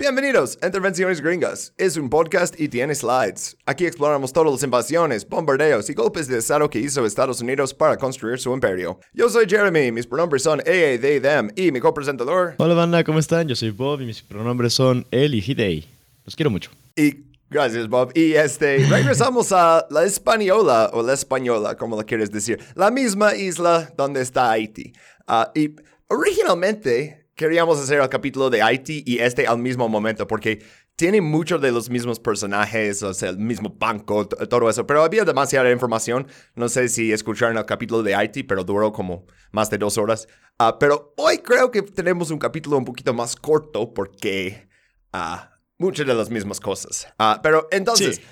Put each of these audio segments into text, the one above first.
Bienvenidos a Intervenciones Gringas. Es un podcast y tiene slides. Aquí exploramos todas las invasiones, bombardeos y golpes de estado que hizo Estados Unidos para construir su imperio. Yo soy Jeremy, mis pronombres son EA, they, them y mi copresentador. Hola banda, ¿cómo están? Yo soy Bob y mis pronombres son él y he, they. Los quiero mucho. Y gracias Bob. Y este, regresamos a la española o la española, como la quieres decir. La misma isla donde está Haití. Ah, y originalmente queríamos hacer el capítulo de Haití y este al mismo momento porque tiene muchos de los mismos personajes, o sea, el mismo banco, todo eso, pero había demasiada información. No sé si escucharon el capítulo de Haití, pero duró como más de dos horas. Ah, pero hoy creo que tenemos un capítulo un poquito más corto porque ah, muchas de las mismas cosas. Ah, pero entonces, Sí.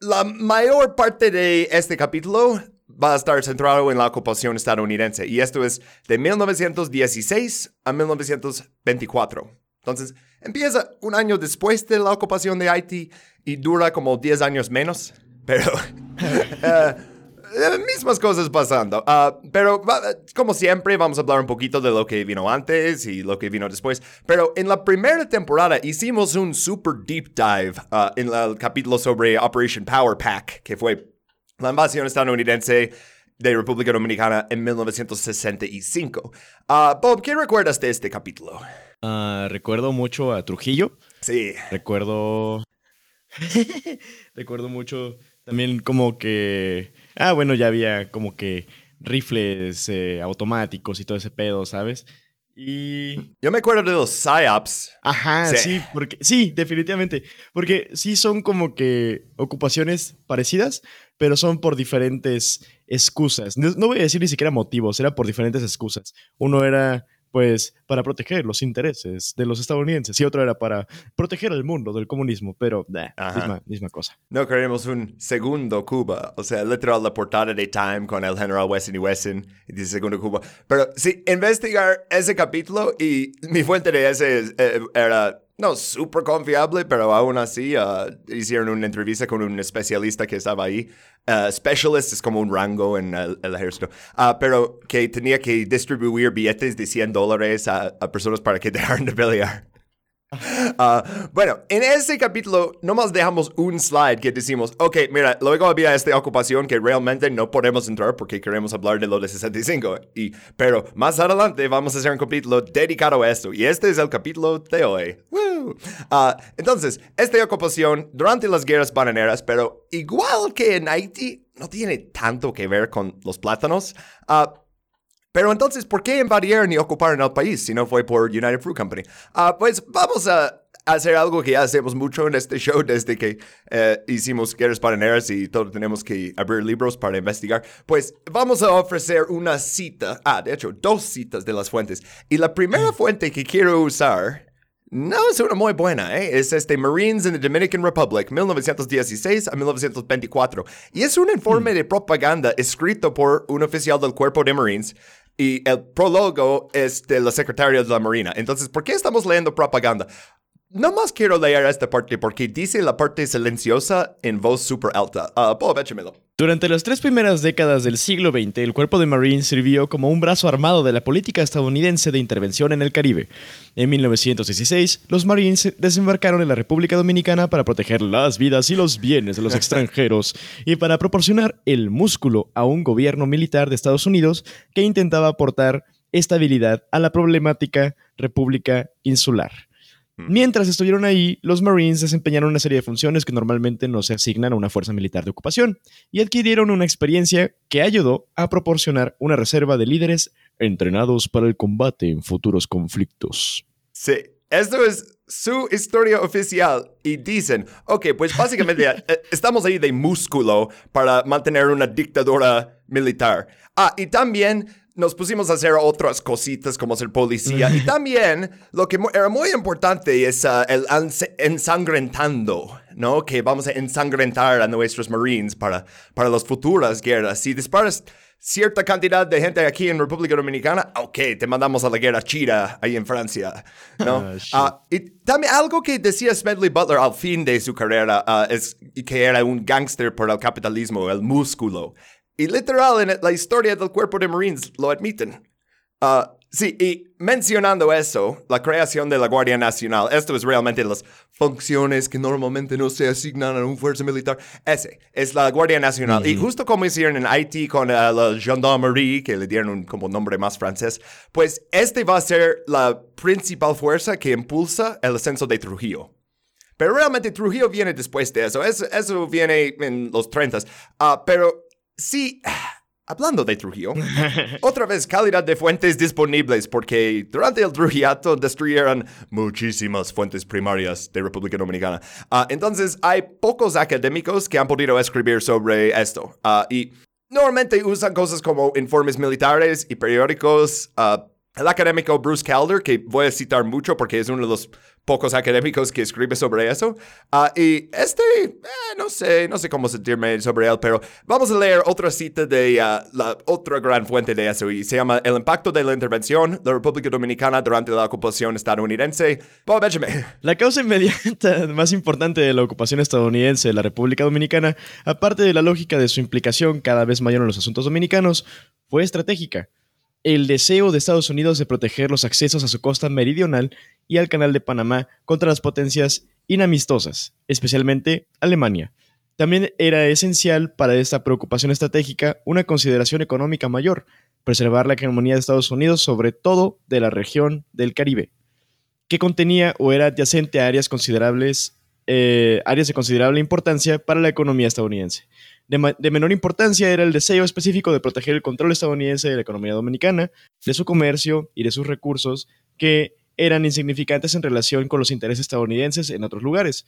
la mayor parte de este capítulo va a estar centrado en la ocupación estadounidense y esto es de 1916 a 1924. Entonces, empieza un año después de la ocupación de Haití y dura como 10 años menos, pero eh, mismas cosas pasando. Ah, pero va- como siempre vamos a hablar un poquito de lo que vino antes y lo que vino después. Pero en la primera temporada hicimos un super deep dive ah, en el capítulo sobre Operation Power Pack, que fue la invasión estadounidense de República Dominicana en 1965. Ah, Bob, ¿qué recuerdas de este capítulo? Ah, recuerdo mucho a Trujillo. Sí. Recuerdo. recuerdo mucho también como que. Ah, bueno, ya había como que rifles eh, automáticos y todo ese pedo, ¿sabes? Y. Yo me acuerdo de los PSYOPs. Ajá, Sí. sí. porque. Sí, definitivamente. Porque sí son como que ocupaciones parecidas, pero son por diferentes excusas. No, no voy a decir ni siquiera motivos, era por diferentes excusas. Uno era. Pues para proteger los intereses de los estadounidenses y otro era para proteger al mundo del comunismo, pero nah, misma, misma cosa. No queremos un segundo Cuba. O sea, literal la portada de Time con el general Wesson y Wesson y dice segundo Cuba. Pero sí, investigar ese capítulo y mi fuente de ese es- eh, era no súper confiable, pero aún así ah, hicieron una entrevista con un especialista que estaba ahí. Ah, specialist es como un rango en el, el ejército. Ah, pero que tenía que distribuir billetes de 100 dólares a, a personas para que dejaran de pelear. Ah, bueno, en ese capítulo nomás dejamos un slide que decimos, ok, mira, luego había esta ocupación que realmente no podemos entrar porque queremos hablar de lo de 65. Y, pero más adelante vamos a hacer un capítulo dedicado a esto. Y este es el capítulo de hoy. Ah, entonces, esta ocupación durante las guerras bananeras, pero igual que en Haití, no tiene tanto que ver con los plátanos. Ah, pero entonces, ¿por qué invadieron y ocuparon el país si no fue por United Fruit Company? Ah, pues vamos a hacer algo que ya hacemos mucho en este show desde que eh, hicimos Guerras Bananeras y todos tenemos que abrir libros para investigar. Pues vamos a ofrecer una cita, ah, de hecho, dos citas de las fuentes. Y la primera fuente que quiero usar no es una muy buena, ¿eh? Es este Marines in the Dominican Republic, 1916 a 1924. Y es un informe de propaganda escrito por un oficial del cuerpo de Marines. Y el prólogo es de la secretaria de la Marina. Entonces, ¿por qué estamos leyendo propaganda? No más quiero leer esta parte porque dice la parte silenciosa en voz súper alta. Ah, Bob, échamelo. Durante las tres primeras décadas del siglo XX, el cuerpo de Marines sirvió como un brazo armado de la política estadounidense de intervención en el Caribe. En 1916, los Marines desembarcaron en la República Dominicana para proteger las vidas y los bienes de los extranjeros y para proporcionar el músculo a un gobierno militar de Estados Unidos que intentaba aportar estabilidad a la problemática República Insular. Mientras estuvieron ahí, los Marines desempeñaron una serie de funciones que normalmente no se asignan a una fuerza militar de ocupación y adquirieron una experiencia que ayudó a proporcionar una reserva de líderes entrenados para el combate en futuros conflictos. Sí, esto es su historia oficial y dicen, ok, pues básicamente eh, estamos ahí de músculo para mantener una dictadura militar. Ah, y también nos pusimos a hacer otras cositas como ser policía. y también lo que era muy importante es ah, el ensangrentando, ¿no? Que vamos a ensangrentar a nuestros marines para, para las futuras guerras. Si disparas cierta cantidad de gente aquí en República Dominicana, ok, te mandamos a la guerra china ahí en Francia, ¿no? Ah. Ah, y también algo que decía Smedley Butler al fin de su carrera ah, es que era un gángster por el capitalismo, el músculo. Y literal en la historia del cuerpo de Marines lo admiten. Ah, Sí, y mencionando eso, la creación de la Guardia Nacional, esto es realmente las funciones que normalmente no se asignan a un fuerza militar. Ese es la Guardia Nacional. Y justo como hicieron en Haití con eh, la Gendarmerie, que le dieron un como nombre más francés, pues este va a ser la principal fuerza que impulsa el ascenso de Trujillo. Pero realmente Trujillo viene después de eso. Eso, eso viene en los 30. Ah, pero sí, Hablando de Trujillo, otra vez calidad de fuentes disponibles porque durante el Trujillato destruyeron muchísimas fuentes primarias de República Dominicana. Ah, entonces hay pocos académicos que han podido escribir sobre esto ah, y normalmente usan cosas como informes militares y periódicos. Uh, el académico Bruce Calder, que voy a citar mucho porque es uno de los pocos académicos que escribe sobre eso. Ah, y este, eh, no sé, no sé cómo sentirme sobre él, pero vamos a leer otra cita de ah, la otra gran fuente de eso y se llama El impacto de la intervención de la República Dominicana durante la ocupación estadounidense. Bob Benjamin. La causa inmediata más importante de la ocupación estadounidense de la República Dominicana, aparte de la lógica de su implicación cada vez mayor en los asuntos dominicanos, fue estratégica el deseo de Estados Unidos de proteger los accesos a su costa meridional y al Canal de Panamá contra las potencias inamistosas, especialmente Alemania. También era esencial para esta preocupación estratégica una consideración económica mayor, preservar la hegemonía de Estados Unidos sobre todo de la región del Caribe, que contenía o era adyacente a áreas considerables, eh, áreas de considerable importancia para la economía estadounidense. De, menor importancia era el deseo específico de proteger el control estadounidense de la economía dominicana, de su comercio y de sus recursos, que eran insignificantes en relación con los intereses estadounidenses en otros lugares.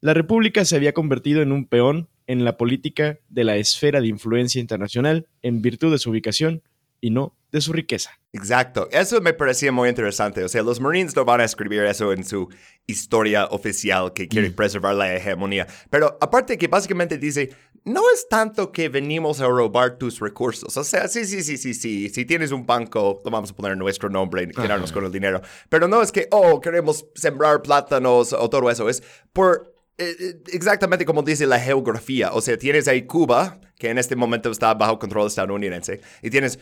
La República se había convertido en un peón en la política de la esfera de influencia internacional en virtud de su ubicación y no de su riqueza. Exacto, eso me parecía muy interesante. O sea, los Marines no van a escribir eso en su historia oficial que quiere mm. preservar la hegemonía. Pero aparte que básicamente dice, no es tanto que venimos a robar tus recursos. O sea, sí, sí, sí, sí, sí. Si tienes un banco, lo vamos a poner nuestro nombre y quedarnos con el dinero. Pero no es que, oh, queremos sembrar plátanos o todo eso. Es por eh, eh, exactamente como dice la geografía. O sea, tienes ahí Cuba, que en este momento está bajo control estadounidense, y tienes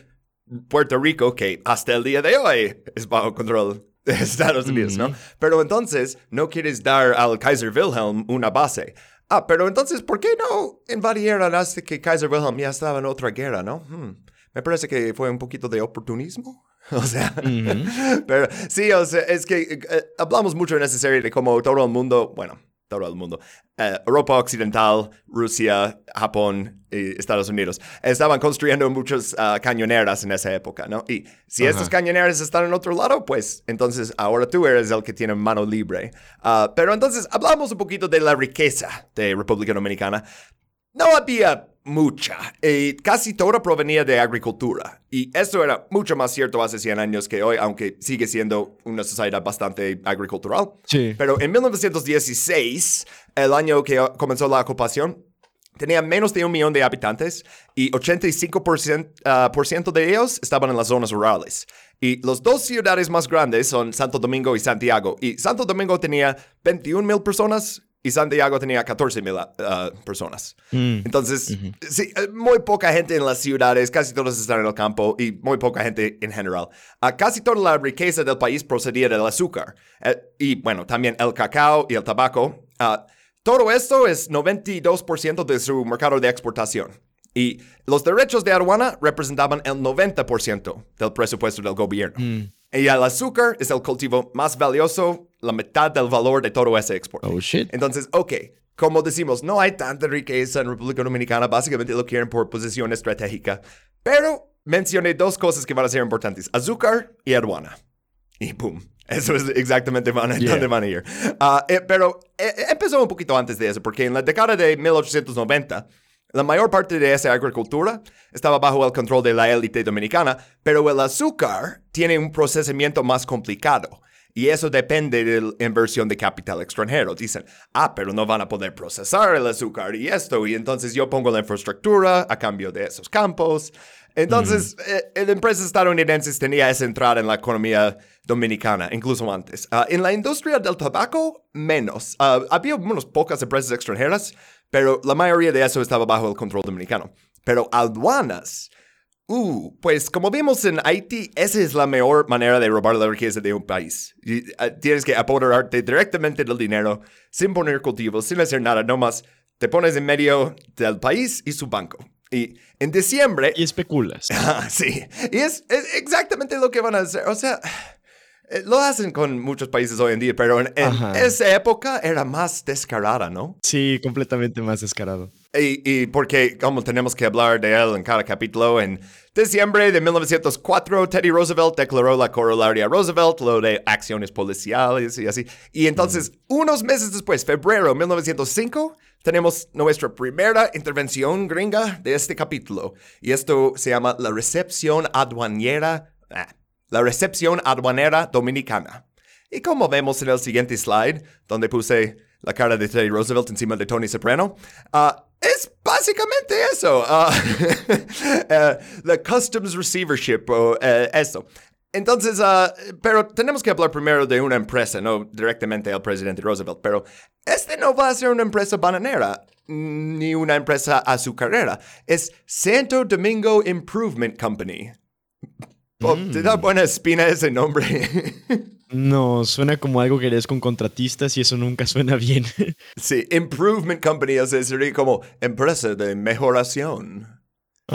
Puerto Rico, que hasta el día de hoy es bajo control de Estados Unidos, ¿no? Pero entonces no quieres dar al Kaiser Wilhelm una base. Ah, pero entonces, ¿por qué no invadieron hasta que Kaiser Wilhelm ya estaba en otra guerra, no? Hmm, me parece que fue un poquito de oportunismo. O sea, pero sí, o sea, es que eh, hablamos mucho en esa serie de cómo todo el mundo, bueno, todo el mundo, eh, Europa Occidental, Rusia, Japón y Estados Unidos, estaban construyendo muchas ah, cañoneras en esa época, ¿no? Y si estas cañoneras están en otro lado, pues entonces ahora tú eres el que tiene mano libre. Ah, pero entonces hablamos un poquito de la riqueza de República Dominicana. No había mucha. Y casi toda provenía de agricultura. Y eso era mucho más cierto hace 100 años que hoy, aunque sigue siendo una sociedad bastante agricultural. Sí. Pero en 1916, el año que comenzó la ocupación, tenía menos de un millón de habitantes y 85% ah, por ciento de ellos estaban en las zonas rurales. Y las dos ciudades más grandes son Santo Domingo y Santiago. Y Santo Domingo tenía 21 mil personas y Santiago tenía 14 mil uh, personas. Mm. Entonces, sí, eh, muy poca gente en las ciudades, casi todos están en el campo y muy poca gente en general. Uh, casi toda la riqueza del país procedía del azúcar uh, y, bueno, también el cacao y el tabaco. todo esto es 92% de su mercado de exportación. Y los derechos de aduana representaban el 90% del presupuesto del gobierno. Mm. Y el azúcar es el cultivo más valioso, la mitad del valor de todo ese exporte. Oh, shit. Entonces, ok, como decimos, no hay tanta riqueza en República Dominicana, básicamente lo quieren por posición estratégica. Pero mencioné dos cosas que van a ser importantes, azúcar y aduana. Y boom, eso es exactamente donde van a ir. Ah, eh, pero eh, empezó un poquito antes de eso, porque en la década de 1890, la mayor parte de esa agricultura estaba bajo el control de la élite dominicana, pero el azúcar tiene un procesamiento más complicado. Y eso depende de la inversión de capital extranjero. Dicen, ah, pero no van a poder procesar el azúcar y esto, y entonces yo pongo la infraestructura a cambio de esos campos. Entonces, mm. eh, empresas estadounidenses tenía esa entrada en la economía dominicana, incluso antes. Ah, en la industria del tabaco, menos. Ah, había unas pocas empresas extranjeras, pero la mayoría de eso estaba bajo el control dominicano. Pero aduanas, Uh, pues como vimos en Haití, esa es la mejor manera de robar la riqueza de un país. Y, uh, tienes que apoderarte directamente del dinero, sin poner cultivos, sin hacer nada, nomás te pones en medio del país y su banco. Y en diciembre... Y especulas. Ah, sí. Y es, es exactamente lo que van a hacer. O sea... Eh, Lo hacen con muchos países hoy en día, pero en, en esa época era más descarada, ¿no? Sí, completamente más descarado. Y, y porque, como tenemos que hablar de él en cada capítulo, en diciembre de 1904, Teddy Roosevelt declaró la corolaria Roosevelt, lo de acciones policiales y así. Y entonces, unos meses después, febrero de 1905, tenemos nuestra primera intervención gringa de este capítulo. Y esto se llama la recepción aduanera. ah, la recepción aduanera dominicana. Y como vemos en el siguiente slide, donde puse la cara de Teddy Roosevelt encima de Tony Soprano, ah, es básicamente eso. ah, eh, la Customs Receivership o eh, eso. Entonces, ah, pero tenemos que hablar primero de una empresa, no directamente al presidente Roosevelt, pero este no va a ser una empresa bananera ni una empresa azucarera. Es Santo Domingo Improvement Company. Oh, ¿Te da buena espina ese nombre? No, suena como algo que lees con contratistas y eso nunca suena bien. sí, Improvement Company, o sea, sería como empresa de mejoración.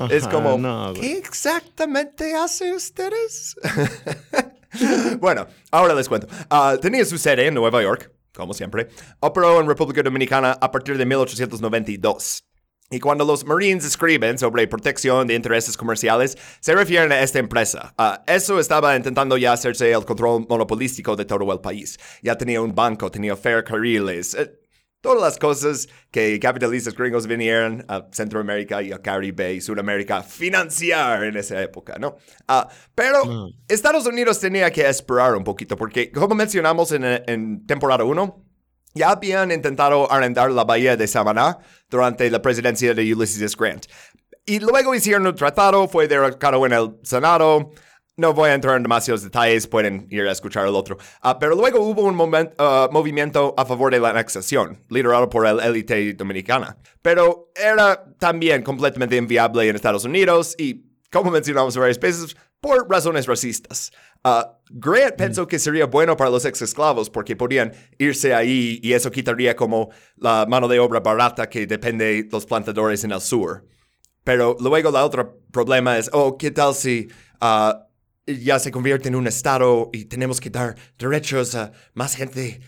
es como, no. ¿qué exactamente hace ustedes? bueno, ahora les cuento. Ah, tenía su sede en Nueva York, como siempre. Operó en República Dominicana a partir de 1892. Y cuando los Marines escriben sobre protección de intereses comerciales, se refieren a esta empresa. Ah, eso estaba intentando ya hacerse el control monopolístico de todo el país. Ya tenía un banco, tenía ferrocarriles, eh, todas las cosas que capitalistas gringos vinieron a Centroamérica y a Caribe y Sudamérica a financiar en esa época, ¿no? Ah, pero Mm. Estados Unidos tenía que esperar un poquito porque, como mencionamos en, en temporada 1, ya habían intentado arrendar la bahía de Samaná durante la presidencia de Ulysses. Grant. Y luego hicieron un tratado, fue derrocado en el Senado. No voy a entrar en demasiados detalles, pueden ir a escuchar el otro. Ah, pero luego hubo un momen- ah, movimiento a favor de la anexación, liderado por el élite dominicana. Pero era también completamente inviable en Estados Unidos y, como mencionamos varias veces, por razones racistas. Ah, Grant pensó que sería bueno para los ex esclavos porque podían irse ahí y eso quitaría como la mano de obra barata que depende de los plantadores en el sur. Pero luego el otro problema es, oh, ¿qué tal si ah, ya se convierte en un estado y tenemos que dar derechos a más gente?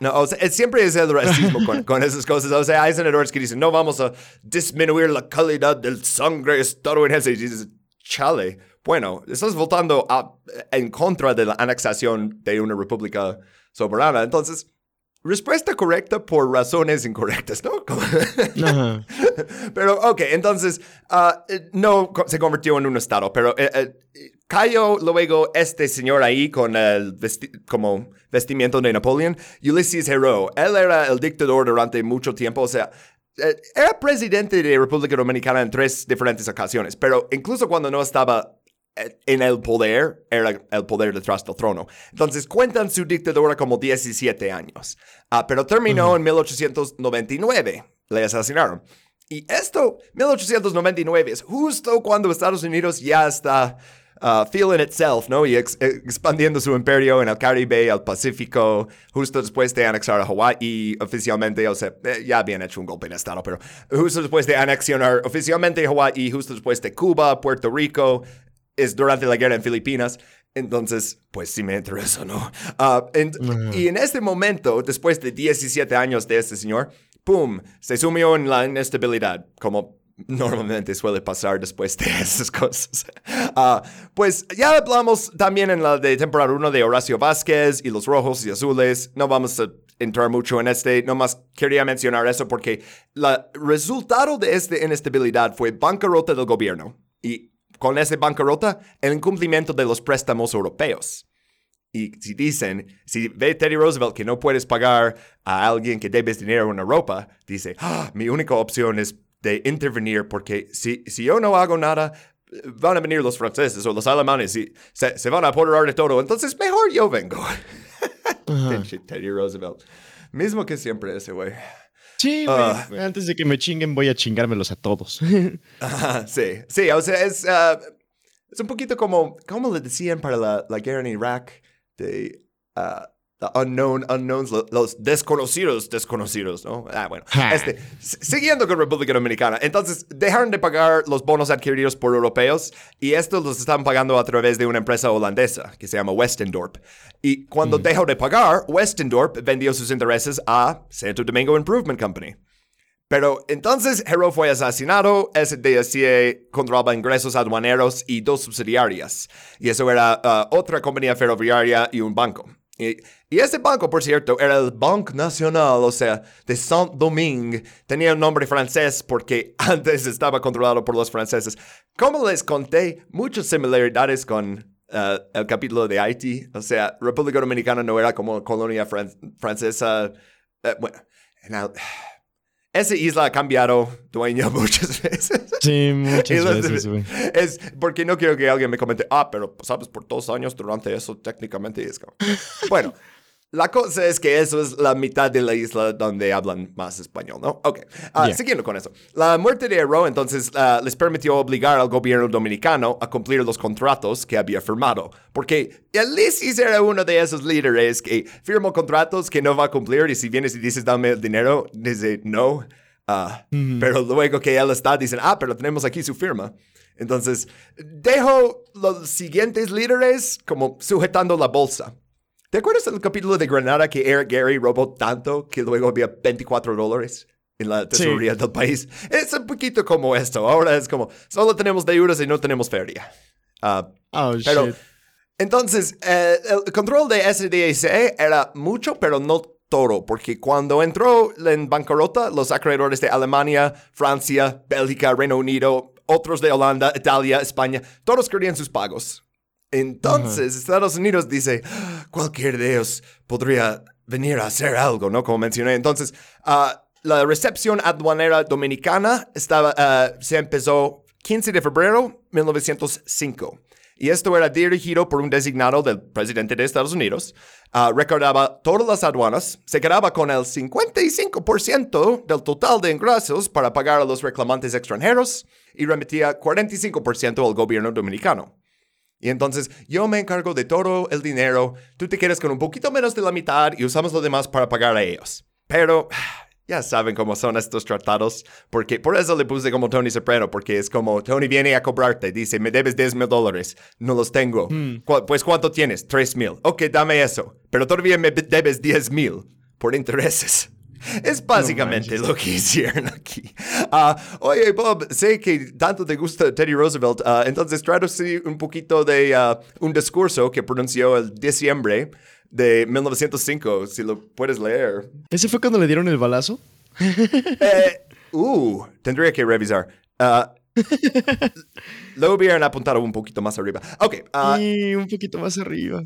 No, o sea, siempre es el racismo con, con esas cosas. O sea, hay senadores que dicen, no vamos a disminuir la calidad del sangre estadounidense. Y dices, chale, bueno, estás votando a- en contra de la anexación de una república soberana. Entonces, respuesta correcta por razones incorrectas, ¿no? Ajá. pero, ok, entonces, ah, no se convirtió en un estado, pero eh, cayó luego este señor ahí con el vesti- como vestimiento de Napoleón, Ulysses Heró. Él era el dictador durante mucho tiempo, o sea, eh, era presidente de República Dominicana en tres diferentes ocasiones, pero incluso cuando no estaba en el poder, era el poder detrás del trono. Entonces cuentan su dictadura como 17 años. Ah, pero terminó en 1899. Le asesinaron. Y esto, 1899, es justo cuando Estados Unidos ya está uh, feeling itself, ¿no? Y ex- expandiendo su imperio en el Caribe, el Pacífico, justo después de anexar a Hawái oficialmente, o sea, eh, ya habían hecho un golpe de Estado, pero justo después de anexionar oficialmente Hawái, justo después de Cuba, Puerto Rico, es durante la guerra en Filipinas. Entonces, pues sí me interesa, ¿no? Ah, en- Y en este momento, después de 17 años de este señor, ¡pum! Se sumió en la inestabilidad, como normalmente suele pasar después de esas cosas. Ah, pues ya hablamos también en la de temporada 1 de Horacio Vázquez y los rojos y azules. No vamos a entrar mucho en este, nomás quería mencionar eso porque el resultado de esta inestabilidad fue bancarrota del gobierno. Y con esa bancarrota, el incumplimiento de los préstamos europeos. Y si dicen, si ve Teddy Roosevelt que no puedes pagar a alguien que debes dinero en Europa, dice, "Ah, mi única opción es de intervenir porque si, si yo no hago nada, van a venir los franceses o los alemanes y se, se van a apoderar de todo. Entonces, mejor yo vengo. Pinche Teddy Roosevelt. Mismo que siempre ese güey. Sí, güey. Ah. Antes de que me chinguen, voy a chingármelos a todos. Sí, sí, o sea, es, ah, es un poquito como, ¿cómo le decían para la, la guerra en Irak? De ah, the unknown unknowns, lo- los desconocidos desconocidos, ¿no? Ah, bueno. Ja. Este, siguiendo con República Dominicana, entonces dejaron de pagar los bonos adquiridos por europeos y estos los están pagando a través de una empresa holandesa que se llama Westendorp. Y cuando dejó de pagar, Westendorp vendió sus intereses a Santo Domingo Improvement Company. Pero entonces Hero fue asesinado, SDSA controlaba ingresos aduaneros y dos subsidiarias. Y eso era ah, otra compañía ferroviaria y un banco. Y, ese banco, por cierto, era el Banque National, o sea, de Saint-Domingue. Tenía un nombre francés porque antes estaba controlado por los franceses. Como les conté, muchas similaridades con ah, el capítulo de Haití. O sea, República Dominicana no era como colonia fran- francesa. Eh, bueno, en esa isla ha cambiado dueño muchas veces. Sí, muchas veces, güey. Es porque no quiero que alguien me comente, ah, pero sabes, por dos años durante eso técnicamente es como... Bueno, la cosa es que eso es la mitad de la isla donde hablan más español, ¿no? Ok, Ah, Yeah. siguiendo con eso. La muerte de Hero entonces ah, les permitió obligar al gobierno dominicano a cumplir los contratos que había firmado. Porque Elisis era uno de esos líderes que firmó contratos que no va a cumplir y si vienes y dices dame el dinero, dice no. Ah, Pero luego que él está, dicen, ah, pero tenemos aquí su firma. Entonces, dejo los siguientes líderes como sujetando la bolsa. ¿Te acuerdas del capítulo de Granada que Eric Gary robó tanto que luego había 24 dólares en la tesorería del país? Es un poquito como esto. Ahora es como, solo tenemos deudas y no tenemos feria. Ah, Oh, pero, shit. entonces, eh, el control de SDAC era mucho, pero no todo, porque cuando entró en bancarrota, los acreedores de Alemania, Francia, Bélgica, Reino Unido, otros de Holanda, Italia, España, todos querían sus pagos. Entonces, Estados Unidos dice, "Ah, cualquier de ellos podría venir a hacer algo, ¿no? Como mencioné. Entonces, ah, la recepción aduanera dominicana estaba, ah, se empezó 15 de febrero 1905. Y esto era dirigido por un designado del presidente de Estados Unidos. Ah, recordaba todas las aduanas, se quedaba con el 55% del total de ingresos para pagar a los reclamantes extranjeros y remitía 45% al gobierno dominicano. Y entonces yo me encargo de todo el dinero, tú te quedas con un poquito menos de la mitad y usamos lo demás para pagar a ellos. Pero ya saben cómo son estos tratados, porque por eso le puse como Tony Soprano, porque es como Tony viene a cobrarte, dice, me debes 10 mil dólares, no los tengo. "Cu- Pues ¿cuánto tienes? 3 mil. Ok, dame eso, pero todavía me debes 10 mil por intereses. Es básicamente lo que hicieron aquí. Ah, oye, Bob, sé que tanto te gusta Teddy Roosevelt, ah, entonces traducí un poquito de ah, un discurso que pronunció el diciembre de 1905, si lo puedes leer. ¿Ese fue cuando le dieron el balazo? Eh, uh, tendría que revisar. Lo hubieran apuntado un poquito más arriba. Ok, y un poquito más arriba.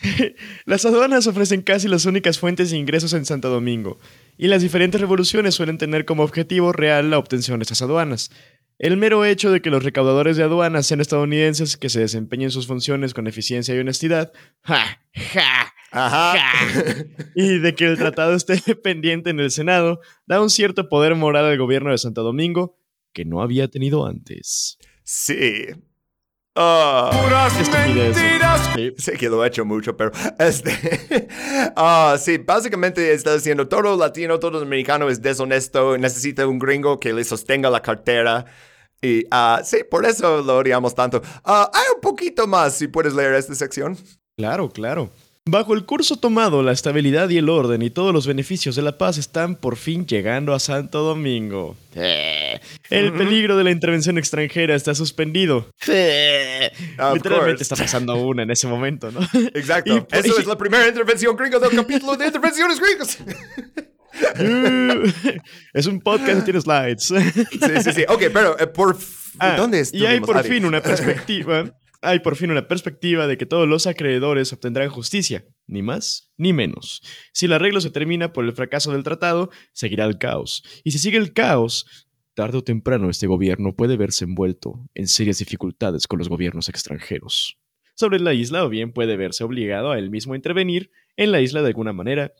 las aduanas ofrecen casi las únicas fuentes de ingresos en Santo Domingo, y las diferentes revoluciones suelen tener como objetivo real la obtención de estas aduanas. El mero hecho de que los recaudadores de aduanas sean estadounidenses que se desempeñen sus funciones con eficiencia y honestidad, ¡ja! ¡ja! ajá. ¡ja! y de que el tratado esté pendiente en el Senado, da un cierto poder moral al gobierno de Santo Domingo que no había tenido antes. Sí. Ah. Estupidez. Sí. Sé que lo he hecho mucho, pero este. ah, sí, básicamente está diciendo todo latino, todo dominicano es deshonesto, necesita un gringo que le sostenga la cartera. Y ah, sí, por eso lo odiamos tanto. Ah, hay un poquito más, si puedes leer esta sección. Claro, claro. Bajo el curso tomado, la estabilidad y el orden y todos los beneficios de la paz están por fin llegando a Santo Domingo. Eh, El peligro de la intervención extranjera está suspendido. Literalmente está pasando una en ese momento, ¿no? Exacto. Y- Eso y- es la primera intervención gringa del capítulo de intervenciones gringas. es un podcast que tiene slides. sí, sí, sí. Ok, pero eh, por. Ah, ¿Dónde y hay por fin una perspectiva. Hay por fin una perspectiva de que todos los acreedores obtendrán justicia, ni más ni menos. Si el arreglo se termina por el fracaso del tratado, seguirá el caos. Y si sigue el caos, tarde o temprano este gobierno puede verse envuelto en serias dificultades con los gobiernos extranjeros. sobre la isla o bien puede verse obligado a él mismo a intervenir en la isla de alguna manera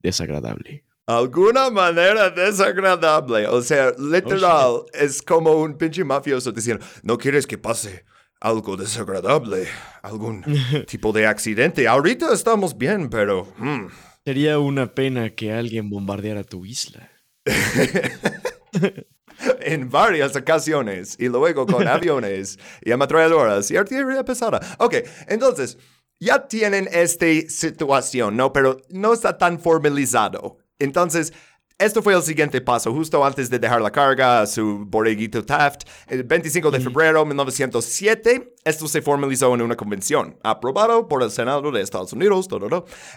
desagradable. Alguna manera desagradable. O sea, literal, es como un pinche mafioso diciendo, no quieres que pase algo desagradable, algún tipo de accidente. Ahorita estamos bien, pero... hmm". Sería una pena que alguien bombardeara tu isla. en varias ocasiones y luego con aviones y ametralladoras y artillería pesada. Ok, entonces, ya tienen esta situación, ¿no? Pero no está tan formalizado. Entonces, esto fue el siguiente paso, justo antes de dejar la carga a su borreguito Taft. El 25 de febrero de 1907, esto se formalizó en una convención, aprobado por el Senado de Estados Unidos,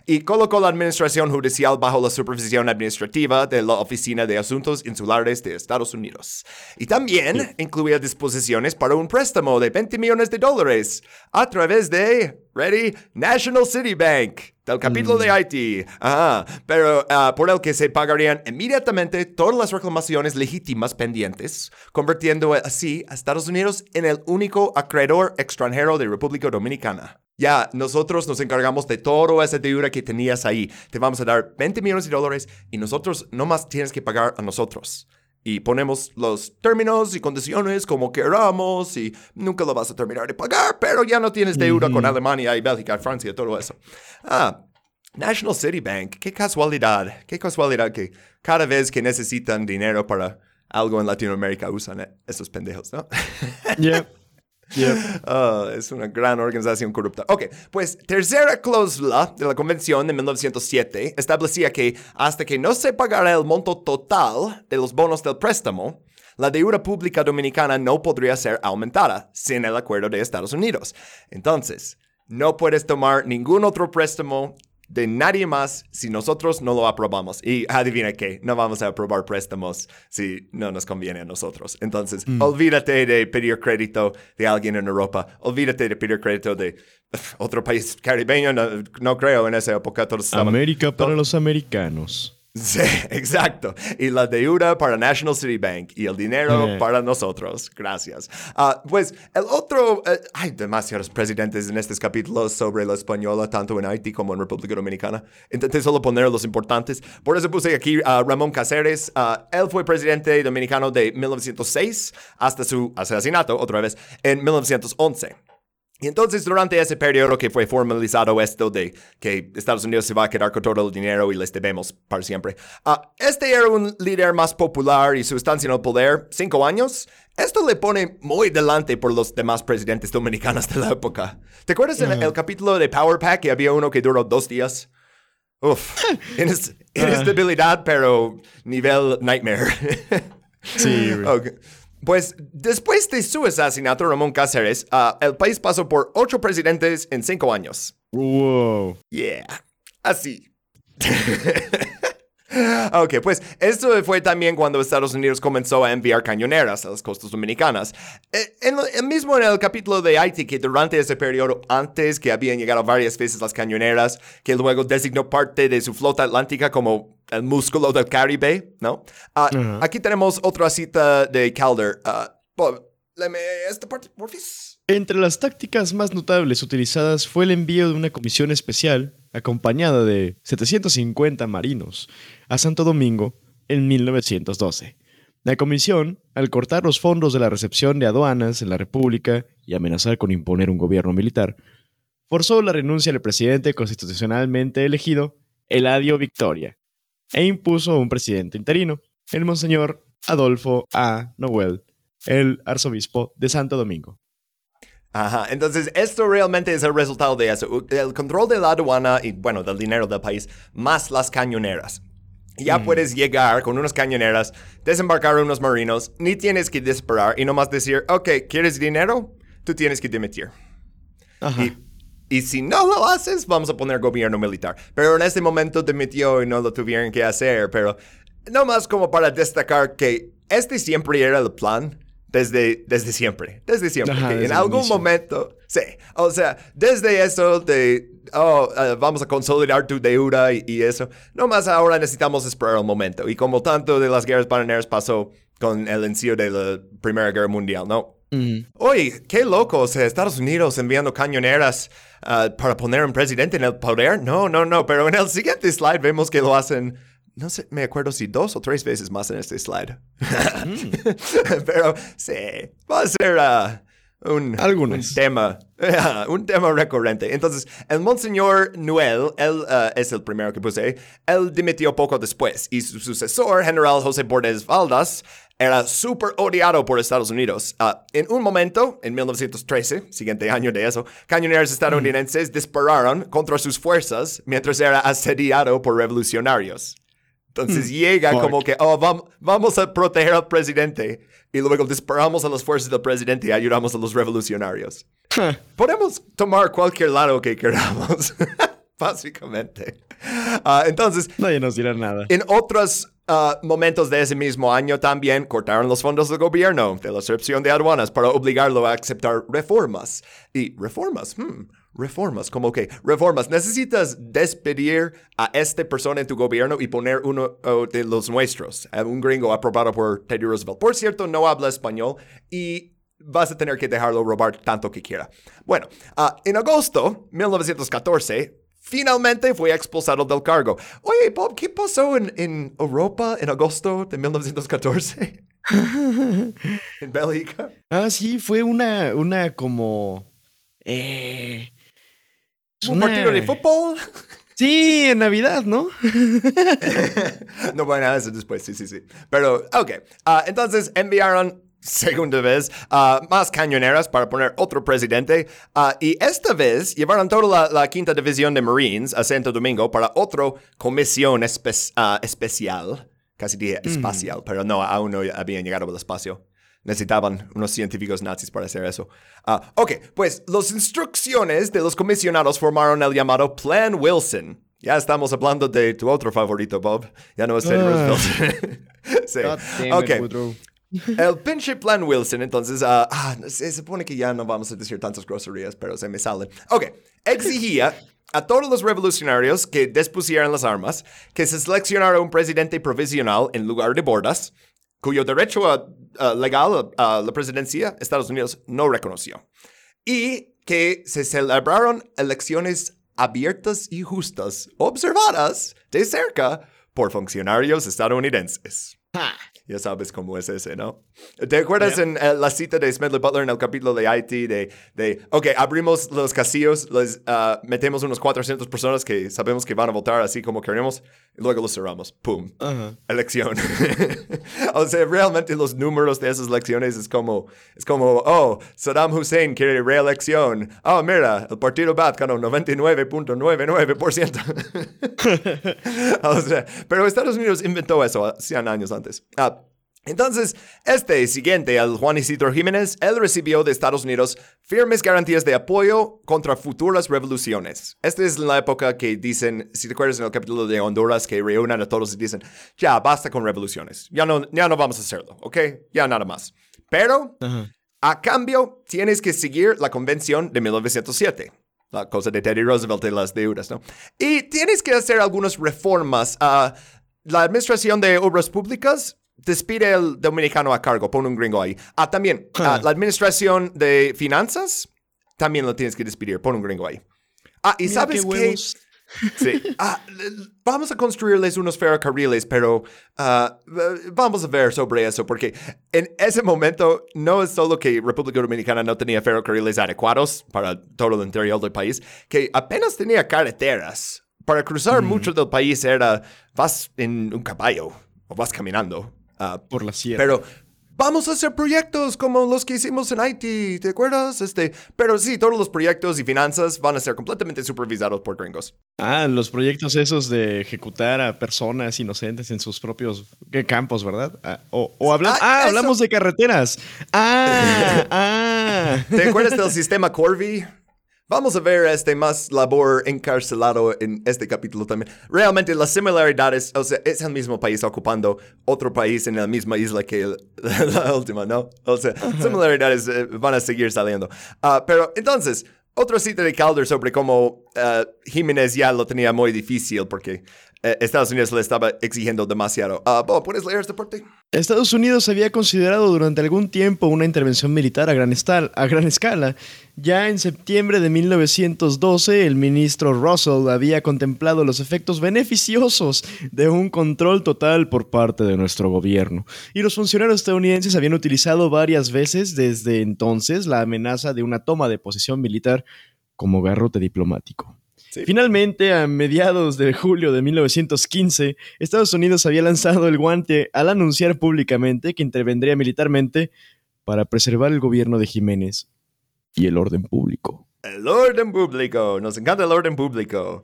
y colocó la administración judicial bajo la supervisión administrativa de la Oficina de Asuntos Insulares de Estados Unidos. Y también incluía disposiciones para un préstamo de 20 millones de dólares a través de, ready, National City Bank del capítulo de Haití. Ajá. Pero ah, por el que se pagarían inmediatamente todas las reclamaciones legítimas pendientes, convirtiendo así a Estados Unidos en el único acreedor extranjero de República Dominicana. Ya, nosotros nos encargamos de toda esa deuda que tenías ahí. Te vamos a dar 20 millones de dólares y nosotros no más tienes que pagar a nosotros. Y ponemos los términos y condiciones como queramos y nunca lo vas a terminar de pagar, pero ya no tienes deuda con Alemania y Bélgica y Francia y todo eso. Ah, National City Bank, qué casualidad, qué casualidad que cada vez que necesitan dinero para algo en Latinoamérica usan esos pendejos, ¿no? Yeah. Ah, es una gran organización corrupta. Ok, pues tercera cláusula de la Convención de 1907 establecía que hasta que no se pagara el monto total de los bonos del préstamo, la deuda pública dominicana no podría ser aumentada sin el acuerdo de Estados Unidos. Entonces, no puedes tomar ningún otro préstamo de nadie más si nosotros no lo aprobamos. Y adivina qué, no vamos a aprobar préstamos si no nos conviene a nosotros. Entonces, olvídate de pedir crédito de alguien en Europa, olvídate de pedir crédito de otro país caribeño, no, no creo en esa época todos estaban... América para los americanos. Sí, exacto. Y la deuda para National City Bank y el dinero Eh. para nosotros. Gracias. Ah, pues el otro, eh, hay demasiados presidentes en estos capítulos sobre la española, tanto en Haití como en República Dominicana. Intenté solo poner los importantes. Por eso puse aquí a Ramón Caceres. Ah, él fue presidente dominicano de 1906 hasta su asesinato, otra vez, en 1911. Y entonces durante ese periodo que fue formalizado esto de que Estados Unidos se va a quedar con todo el dinero y les debemos para siempre, ah, este era un líder más popular y su estancia en el poder, cinco años, esto le pone muy delante por los demás presidentes dominicanos de la época. ¿Te acuerdas en el capítulo de Power Pack que había uno que duró dos días? Uf, ines- inestabilidad, pero nivel nightmare. Sí, güey. Pues después de su asesinato, Ramón Cáceres, ah, el país pasó por ocho presidentes en cinco años. Wow. Yeah, así. ok, pues esto fue también cuando Estados Unidos comenzó a enviar cañoneras a las costas dominicanas. Eh, en lo- mismo en el capítulo de Haití, que durante ese periodo, antes que habían llegado varias veces las cañoneras, que luego designó parte de su flota atlántica como el músculo del Caribe, ¿no? Ah, Ajá. Aquí tenemos otra cita de Calder. Bob, léeme esta parte, porfis. Entre las tácticas más notables utilizadas fue el envío de una comisión especial, acompañada de 750 marinos, a Santo Domingo en 1912. La comisión, al cortar los fondos de la recepción de aduanas en la República y amenazar con imponer un gobierno militar, forzó la renuncia del presidente constitucionalmente elegido, Eladio Victoria, e impuso un presidente interino, el monseñor Adolfo A. Noel, el arzobispo de Santo Domingo. Ajá, entonces esto realmente es el resultado de eso. El control de la aduana y, bueno, del dinero del país, más las cañoneras. Ya puedes llegar con unas cañoneras, desembarcar unos marinos, ni tienes que disparar y nomás decir, ok, ¿quieres dinero? Tú tienes que dimitir. Ajá. Y, y si no lo haces, vamos a poner gobierno militar. Pero en este momento dimitió y no lo tuvieron que hacer. Pero nomás como para destacar que este siempre era el plan. Desde, desde siempre, desde siempre. Ajá, que desde en el algún momento, sí. O sea, desde eso de, oh, eh, vamos a consolidar tu deuda y, y eso. Nomás ahora necesitamos esperar un momento. Y como tanto de las guerras bananeras pasó con el inicio de la Primera Guerra Mundial, ¿no? Oye, qué loco, o sea, Estados Unidos enviando cañoneras uh, para poner un presidente en el poder. No, no, no, pero en el siguiente slide vemos que lo hacen, no sé, me acuerdo si dos o tres veces más en este slide. pero sí, va a ser uh, un, tema, un tema recurrente. Entonces, el Monseñor Noel, él uh, es el primero que puse, él dimitió poco después y su sucesor, General José Bordes Valdas, era súper odiado por Estados Unidos. Ah, en un momento, en 1913, siguiente año de eso, cañoneros estadounidenses dispararon contra sus fuerzas mientras era asediado por revolucionarios. Entonces llega Fuck. como que, oh, vam- vamos a proteger al presidente. Y luego disparamos a las fuerzas del presidente y ayudamos a los revolucionarios. Podemos tomar cualquier lado que queramos, básicamente. Ah, entonces, Nadie nos dirá nada. en otros ah, momentos de ese mismo año también cortaron los fondos del gobierno de la excepción de aduanas para obligarlo a aceptar reformas. Y reformas, hmm, reformas, como que reformas. Necesitas despedir a esta persona en tu gobierno y poner uno oh, de los nuestros, a un gringo aprobado por Teddy Roosevelt. Por cierto, no habla español y vas a tener que dejarlo robar tanto que quiera. Bueno, ah, en agosto 1914, finalmente fue expulsado del cargo. Oye, Bob, ¿qué pasó en, en Europa en agosto de 1914? en Bélgica. Ah, sí, fue una, una como... Eh, ¿Un una- partido de fútbol? Sí, en Navidad, ¿no? no, bueno, eso después, sí, sí, sí. Pero, ok. Ah, entonces enviaron, segunda vez, ah, más cañoneras para poner otro presidente. Ah, y esta vez llevaron toda la, la quinta división de Marines a Santo Domingo para otra comisión espe- ah, especial. Casi dije espacial, pero no, aún no habían llegado al espacio. Necesitaban unos científicos nazis para hacer eso. Ah, ok, pues las instrucciones de los comisionados formaron el llamado Plan Wilson. Ya estamos hablando de tu otro favorito, Bob. Ya no es Teddy Ah. Roosevelt. sí. It. El pinche plan Wilson, entonces, ah, ah, se supone que ya no vamos a decir tantas groserías, pero se me salen. Ok, exigía a todos los revolucionarios que despusieran las armas que se seleccionara un presidente provisional en lugar de Bordas, cuyo derecho a- a legal a la presidencia Estados Unidos no reconoció. Y que se celebraron elecciones abiertas y justas, observadas de cerca por funcionarios estadounidenses. Ya sabes cómo es ese, ¿no? ¿Te acuerdas en eh, la cita de Smedley Butler en el capítulo de Haití de, de ok, abrimos los casillos, les ah, metemos unos 400 personas que sabemos que van a votar así como queremos, y luego los cerramos. ¡Pum! Elección. o sea, realmente los números de esas elecciones es como, es como, oh, Saddam Hussein quiere reelección. Oh, mira, el partido Baath ganó 99.99%. o sea, pero Estados Unidos inventó eso 100 años antes. Ah, entonces, este siguiente, el Juan Isidro Jiménez, él recibió de Estados Unidos firmes garantías de apoyo contra futuras revoluciones. Esta es la época que dicen, si te acuerdas en el capítulo de Honduras, que reúnan a todos y dicen, ya, basta con revoluciones, ya no, ya no vamos a hacerlo, ¿ok? Ya nada más. Pero, a cambio, tienes que seguir la convención de 1907. La cosa de Teddy Roosevelt y las deudas, ¿no? Y tienes que hacer algunas reformas. Ah, la administración de obras públicas despide al dominicano a cargo, pone un gringo ahí. Ah, también, ah, la administración de finanzas también lo tienes que despedir, pon un gringo ahí. Ah, y Mira sabes qué huevos. Sí. Ah, vamos a construirles unos ferrocarriles, pero ah, v- vamos a ver sobre eso, porque en ese momento no es solo que República Dominicana no tenía ferrocarriles adecuados para todo el interior del país, que apenas tenía carreteras. Para cruzar mucho del país era, vas en un caballo o vas caminando. Ah, Por la sierra. pero vamos a hacer proyectos como los que hicimos en Haití, ¿te acuerdas? Este, pero sí, todos los proyectos y finanzas van a ser completamente supervisados por gringos. Ah, los proyectos esos de ejecutar a personas inocentes en sus propios ¿qué campos, ¿verdad? Ah, o o habla- Ah, ah, hablamos de carreteras. Ah, ah. ¿Te acuerdas del sistema Corby? Vamos a ver este más labor encarcelado en este capítulo también. Realmente las similaridades, o sea, es el mismo país ocupando otro país en la misma isla que el- la última, ¿no? O sea, similaridades eh, van a seguir saliendo. Ah, pero entonces, otra cita de Calder sobre cómo ah, Jiménez ya lo tenía muy difícil porque Estados Unidos le estaba exigiendo demasiado. Bo, ¿puedes leer este parte? Estados Unidos había considerado durante algún tiempo una intervención militar a gran, a gran escala. Ya en septiembre de 1912, el ministro Russell había contemplado los efectos beneficiosos de un control total por parte de nuestro gobierno. Y los funcionarios estadounidenses habían utilizado varias veces desde entonces la amenaza de una toma de posesión militar como garrote diplomático. Sí. Finalmente, a mediados de julio de 1915, Estados Unidos había lanzado el guante al anunciar públicamente que intervendría militarmente para preservar el gobierno de Jiménez y el orden público. El orden público. Nos encanta el orden público.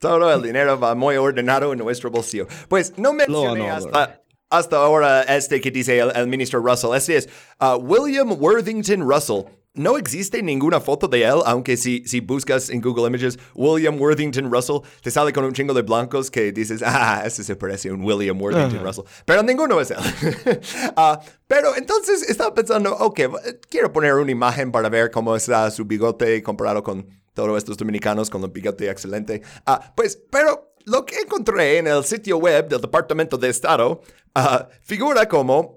Todo el dinero va muy ordenado en nuestro bolsillo. Pues no mencioné hasta, hasta ahora este que dice el, el ministro Russell. Este es uh, William Worthington Russell. No existe ninguna foto de él, aunque si, si buscas en Google Images William Worthington Russell, te sale con un chingo de blancos que dices, ah, ese se parece a un William Worthington. Russell. Pero ninguno es él. Ah, pero entonces estaba pensando, ok, quiero poner una imagen para ver cómo está su bigote comparado con todos estos dominicanos con el bigote excelente. Ah, pues, pero lo que encontré en el sitio web del Departamento de Estado ah, figura como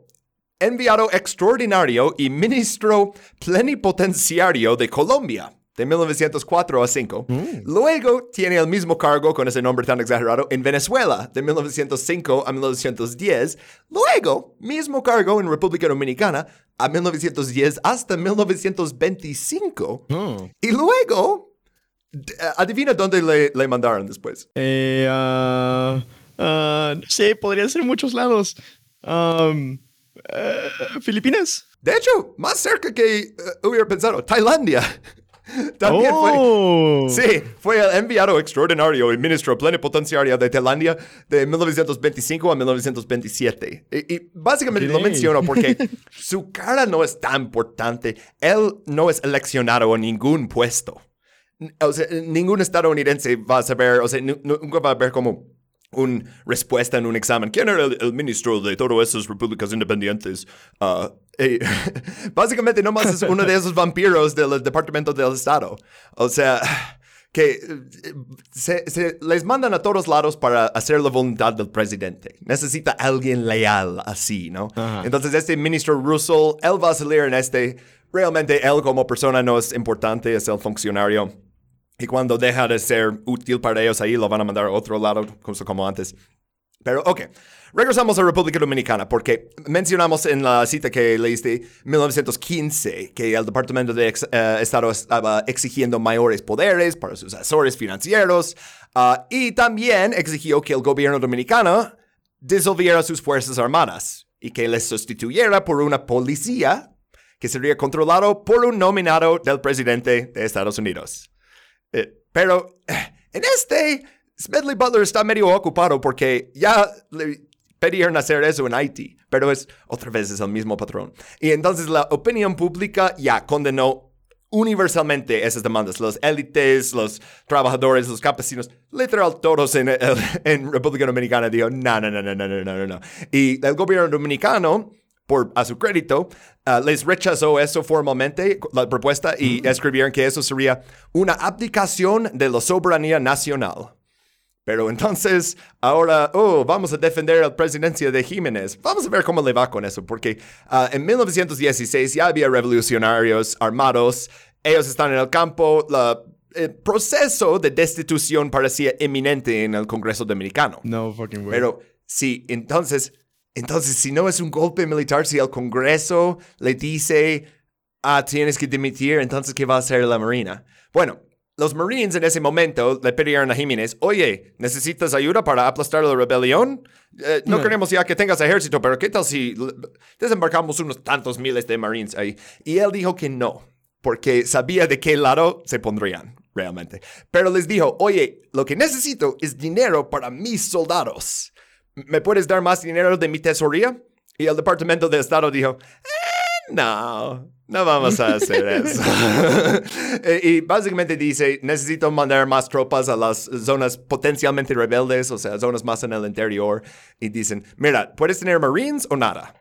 enviado extraordinario y ministro plenipotenciario de Colombia. De 1904 a 5. Luego tiene el mismo cargo con ese nombre tan exagerado en Venezuela, de 1905 a 1910. Luego, mismo cargo en República Dominicana, a 1910 hasta 1925. Oh. Y luego, d- adivina dónde le, le mandaron después. Eh, ah, ah, no sé, podrían ser muchos lados. Am, eh, Filipinas. De hecho, más cerca que eh, hubiera pensado, Tailandia. También oh. fue. Sí, fue el enviado extraordinario y ministro plenipotenciario de Tailandia de 1925 a 1927. Y, y básicamente lo Ok. menciono porque su cara no es tan importante. Él no es eleccionado a ningún puesto. O sea, ningún estadounidense va a saber, o sea, nu- nunca va a ver como una respuesta en un examen. ¿Quién era el, el ministro de todas esas repúblicas independientes? Ah, eh, básicamente nomás es uno de esos vampiros del Departamento del Estado. O sea, que eh, se, se les mandan a todos lados para hacer la voluntad del presidente. Necesita alguien leal así, ¿no? Ajá. Entonces este ministro Russell, él va a salir en este... Realmente él como persona no es importante, es el funcionario. Y cuando deja de ser útil para ellos ahí, lo van a mandar a otro lado, como antes. Pero, ok. Regresamos a República Dominicana, porque mencionamos en la cita que leíste, 1915, que el Departamento de Ex- eh, Estado estaba exigiendo mayores poderes para sus asesores financieros, ah, y también exigió que el gobierno dominicano disolviera sus fuerzas armadas y que les sustituyera por una policía que sería controlado por un nominado del presidente de Estados Unidos. Eh, pero eh, en este, Smedley Butler está medio ocupado porque ya le pidieron hacer eso en Haití, pero es otra vez es el mismo patrón. Y entonces la opinión pública ya condenó universalmente esas demandas. Los élites, los trabajadores, los campesinos, literal todos en, en República Dominicana dijo, no, no, no, no, no, no, no, no. Y el gobierno dominicano, por, a su crédito, ah, les rechazó eso formalmente, la propuesta, y escribieron que eso sería una abdicación de la soberanía nacional. Pero entonces, ahora, oh, vamos a defender la presidencia de Jiménez. Vamos a ver cómo le va con eso, porque ah, en 1916 ya había revolucionarios armados, ellos están en el campo, la- el proceso de destitución parecía inminente en el Congreso Dominicano. No fucking way. Pero sí, entonces, entonces, si no es un golpe militar, si el Congreso le dice, ah, tienes que dimitir, entonces, ¿qué va a hacer la Marina? Bueno, los Marines en ese momento le pidieron a Jiménez, oye, ¿necesitas ayuda para aplastar la rebelión? Eh, no No. queremos ya que tengas ejército, pero ¿qué tal si desembarcamos unos tantos miles de Marines ahí? Y él dijo que no, porque sabía de qué lado se pondrían realmente. Pero les dijo, oye, lo que necesito es dinero para mis soldados. ¿Me puedes dar más dinero de mi tesoría? Y el Departamento de Estado dijo, "Eh, no, no vamos a hacer eso. Eh, y básicamente dice, necesito mandar más tropas a las zonas potencialmente rebeldes, o sea, zonas más en el interior. Y dicen, mira, ¿puedes tener Marines o nada?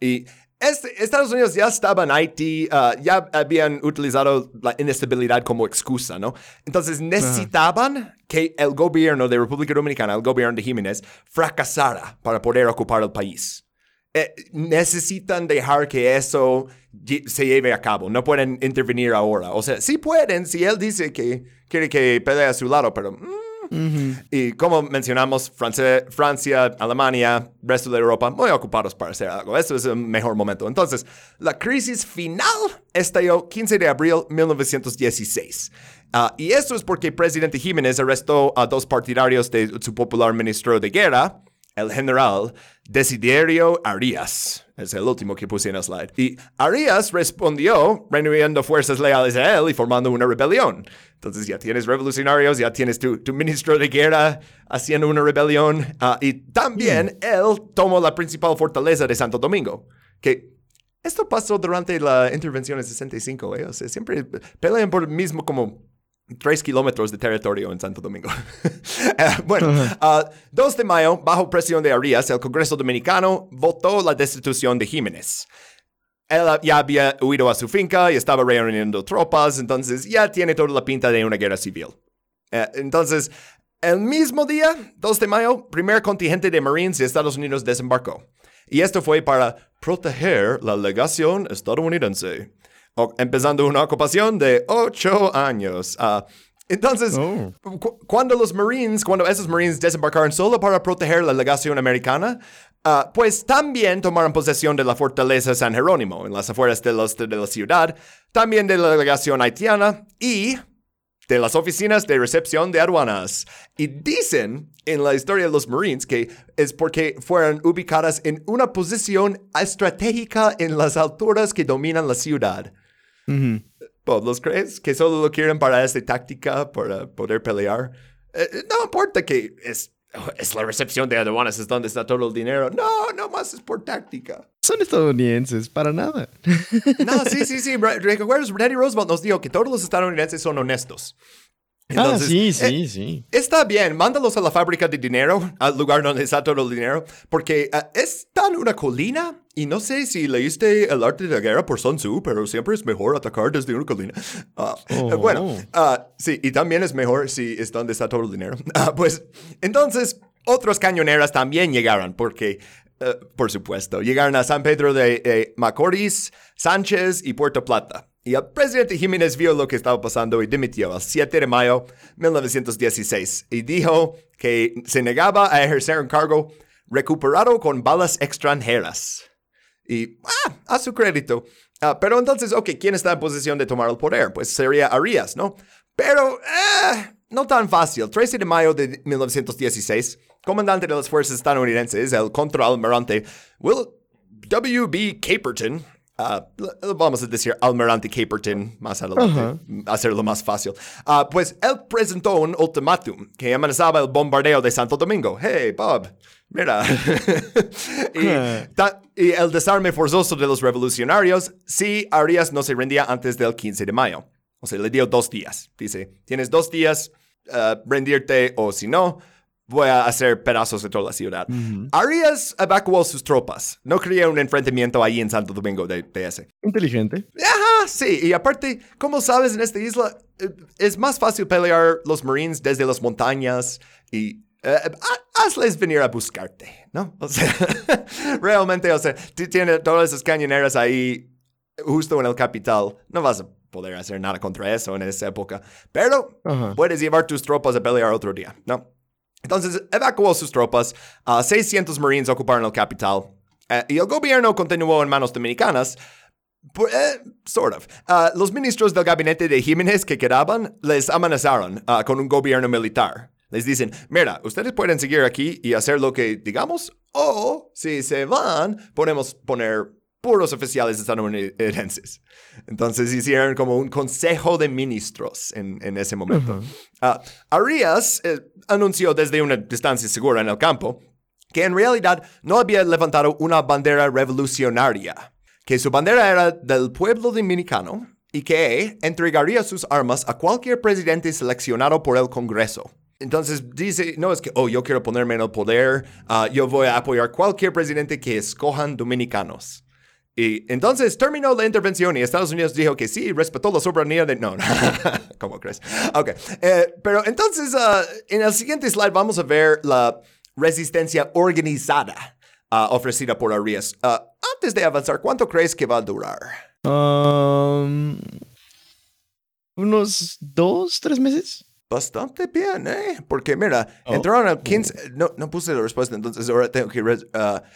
Y este, Estados Unidos ya estaba en Haití, uh, ya habían utilizado la inestabilidad como excusa, ¿no? Entonces necesitaban que el gobierno de República Dominicana, el gobierno de Jiménez, fracasara para poder ocupar el país. Eh, necesitan dejar que eso se lleve a cabo. No pueden intervenir ahora. O sea, sí pueden si él dice que quiere que pelee a su lado, pero... Mm. Y como mencionamos, Francia, Francia, Alemania, resto de Europa, muy ocupados para hacer algo. Este es el mejor momento. Entonces, la crisis final estalló 15 de abril de 1916. Ah, y esto es porque el presidente Jiménez arrestó a dos partidarios de su popular ministro de guerra, el general Desiderio Arias. Es el último que puse en el slide. Y Arias respondió reuniendo fuerzas leales a él y formando una rebelión. Entonces ya tienes revolucionarios, ya tienes tu, tu ministro de guerra haciendo una rebelión. Ah, y también hmm. él tomó la principal fortaleza de Santo Domingo. Que esto pasó durante la intervención en 65. ¿eh? O sea, siempre pelean por el mismo como Tres kilómetros de territorio en Santo Domingo. Eh, bueno, 2 ah, de mayo, bajo presión de Arias, el Congreso Dominicano votó la destitución de Jiménez. Él ya había huido a su finca y estaba reuniendo tropas, entonces ya tiene toda la pinta de una guerra civil. Eh, entonces, el mismo día, 2 de mayo, primer contingente de Marines de Estados Unidos desembarcó. Y esto fue para proteger la legación estadounidense empezando una ocupación de ocho años. Ah, entonces, oh. cuando los Marines, cuando esos Marines desembarcaron solo para proteger la legación americana, ah, pues también tomaron posesión de la fortaleza San Jerónimo en las afueras de, de la ciudad, también de la legación haitiana y de las oficinas de recepción de aduanas. Y dicen en la historia de los Marines que es porque fueron ubicadas en una posición estratégica en las alturas que dominan la ciudad. ¿Los crees que solo lo quieren para esta táctica, para poder pelear? Eh, eh, no importa que es, es la recepción de aduanas, es donde está todo el dinero. No, no más es por táctica. Son estadounidenses, para nada. No, sí, sí, sí. ¿Recuerdas? Teddy Roosevelt nos dijo que todos los estadounidenses son honestos ah, sí, sí, eh, sí. Está bien, mándalos a la fábrica de dinero, al lugar donde está todo el dinero, porque uh, es tan una colina y no sé si leíste El arte de la guerra por Sun Tzu, pero siempre es mejor atacar desde una colina. Ah, oh. Bueno, ah, sí, y también es mejor si es donde está todo el dinero. pues entonces, otros cañoneras también llegaron, porque eh, por supuesto, llegaron a San Pedro de Macorís, Sánchez y Puerto Plata. Y el presidente Jiménez vio lo que estaba pasando y dimitió el 7 de mayo de 1916 y dijo que se negaba a ejercer un cargo recuperado con balas extranjeras. Y, ah, a su crédito. Ah, pero entonces, ok, ¿quién está en posición de tomar el poder? Pues sería Arias, ¿no? Pero, eh, no tan fácil. 13 de mayo de 1916, comandante de las fuerzas estadounidenses, el contraalmirante Will W.B. Caperton, Ah, vamos a decir Almirante Caperton más adelante, hacerlo más fácil. Uh, pues él presentó un ultimátum que amenazaba el bombardeo de Santo Domingo. Hey, Bob, mira. y, y, el desarme forzoso de los revolucionarios si Arias no se rendía antes del 15 de mayo. O sea, le dio dos días. Dice, tienes dos días, uh, rendirte o si no, voy a hacer pedazos de toda la ciudad. Arias evacuó sus tropas. No quería un enfrentamiento ahí en Santo Domingo de, ese. Inteligente. Ajá, sí. Y aparte, como sabes, en esta isla eh, es más fácil pelear los Marines desde las montañas y eh, hazles venir a buscarte, ¿no? O sea, realmente, o sea, tiene todas esas cañoneras ahí justo en el capital. No vas a poder hacer nada contra eso en esa época. Pero puedes llevar tus tropas a pelear otro día, ¿no? Entonces evacuó sus tropas, uh, 600 marines ocuparon el capital uh, y el gobierno continuó en manos dominicanas. Eh, sort of. Uh, los ministros del gabinete de Jiménez que quedaban les amenazaron uh, con un gobierno militar. Les dicen, mira, ustedes pueden seguir aquí y hacer lo que digamos, o si se van, podemos poner puros oficiales estadounidenses. Entonces hicieron como un consejo de ministros en, en ese momento. Ah, Arias eh, anunció desde una distancia segura en el campo que en realidad no había levantado una bandera revolucionaria, que su bandera era del pueblo dominicano y que entregaría sus armas a cualquier presidente seleccionado por el Congreso. Entonces dice, no es que, oh, yo quiero ponerme en el poder, ah, yo voy a apoyar cualquier presidente que escojan dominicanos Y entonces terminó la intervención y Estados Unidos dijo que sí, respetó la soberanía de... No, no. ¿cómo crees? Ok, eh, pero entonces uh, en el siguiente slide vamos a ver la resistencia organizada uh, ofrecida por Arias. Uh, antes de avanzar, ¿cuánto crees que va a durar? Um, unos dos, tres meses. Bastante bien, ¿eh? Porque mira, oh. entraron al 15. No, no puse la respuesta, entonces ahora tengo que. Uh,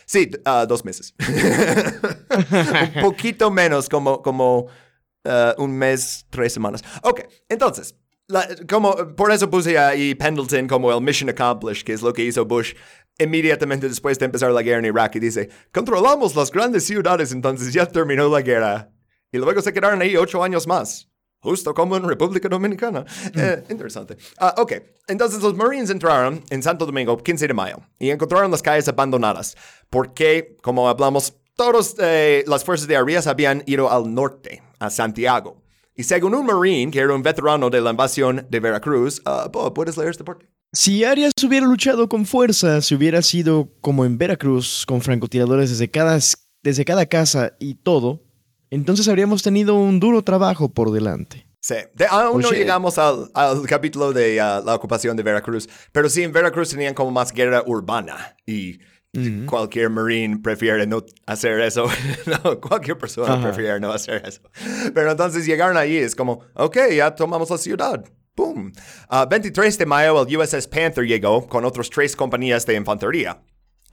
sí, uh, dos meses. un poquito menos, como, como uh, un mes, tres semanas. Ok, entonces, la, como, por eso puse ahí Pendleton como el mission accomplished, que es lo que hizo Bush inmediatamente después de empezar la guerra en Irak. Y dice: Controlamos las grandes ciudades, entonces ya terminó la guerra. Y luego se quedaron ahí ocho años más justo como en República Dominicana. Mm. Eh, interesante. Uh, ok, entonces los Marines entraron en Santo Domingo 15 de mayo y encontraron las calles abandonadas porque, como hablamos, todas eh, las fuerzas de Arias habían ido al norte, a Santiago. Y según un Marine, que era un veterano de la invasión de Veracruz, uh, ¿puedes leer este parte? Si Arias hubiera luchado con fuerza, si hubiera sido como en Veracruz, con francotiradores desde cada, desde cada casa y todo, entonces habríamos tenido un duro trabajo por delante. Sí, aún no llegamos al, capítulo de uh, la ocupación de Veracruz, pero sí en Veracruz tenían como más guerra urbana y cualquier marine prefiere no hacer eso. no, cualquier persona prefiere no hacer eso. Pero entonces llegaron ahí, es como, ok, ya tomamos la ciudad. 23 uh, de mayo el USS Panther llegó con otras tres compañías de infantería.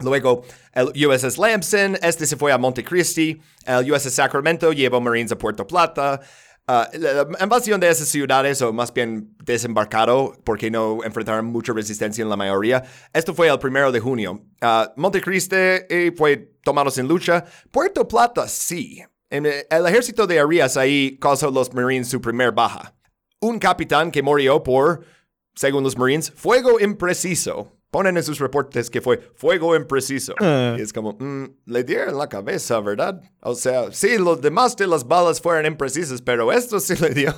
Luego, el USS Lamson, este se fue a Montecristi. El USS Sacramento llevó Marines a Puerto Plata. Uh, la invasión de esas ciudades, o más bien desembarcado, porque no enfrentaron mucha resistencia en la mayoría, esto fue el primero de junio. Uh, Montecristi eh, fue tomado sin lucha. Puerto Plata, sí. Eh, el ejército de Arias ahí causó los Marines su primer baja. Un capitán que murió por, según los Marines, fuego impreciso ponen en sus reportes que fue fuego impreciso. Ah. Y es como, mm, le dieron la cabeza, ¿verdad? O sea, sí, los demás de las balas fueron imprecisas, pero esto sí le dio.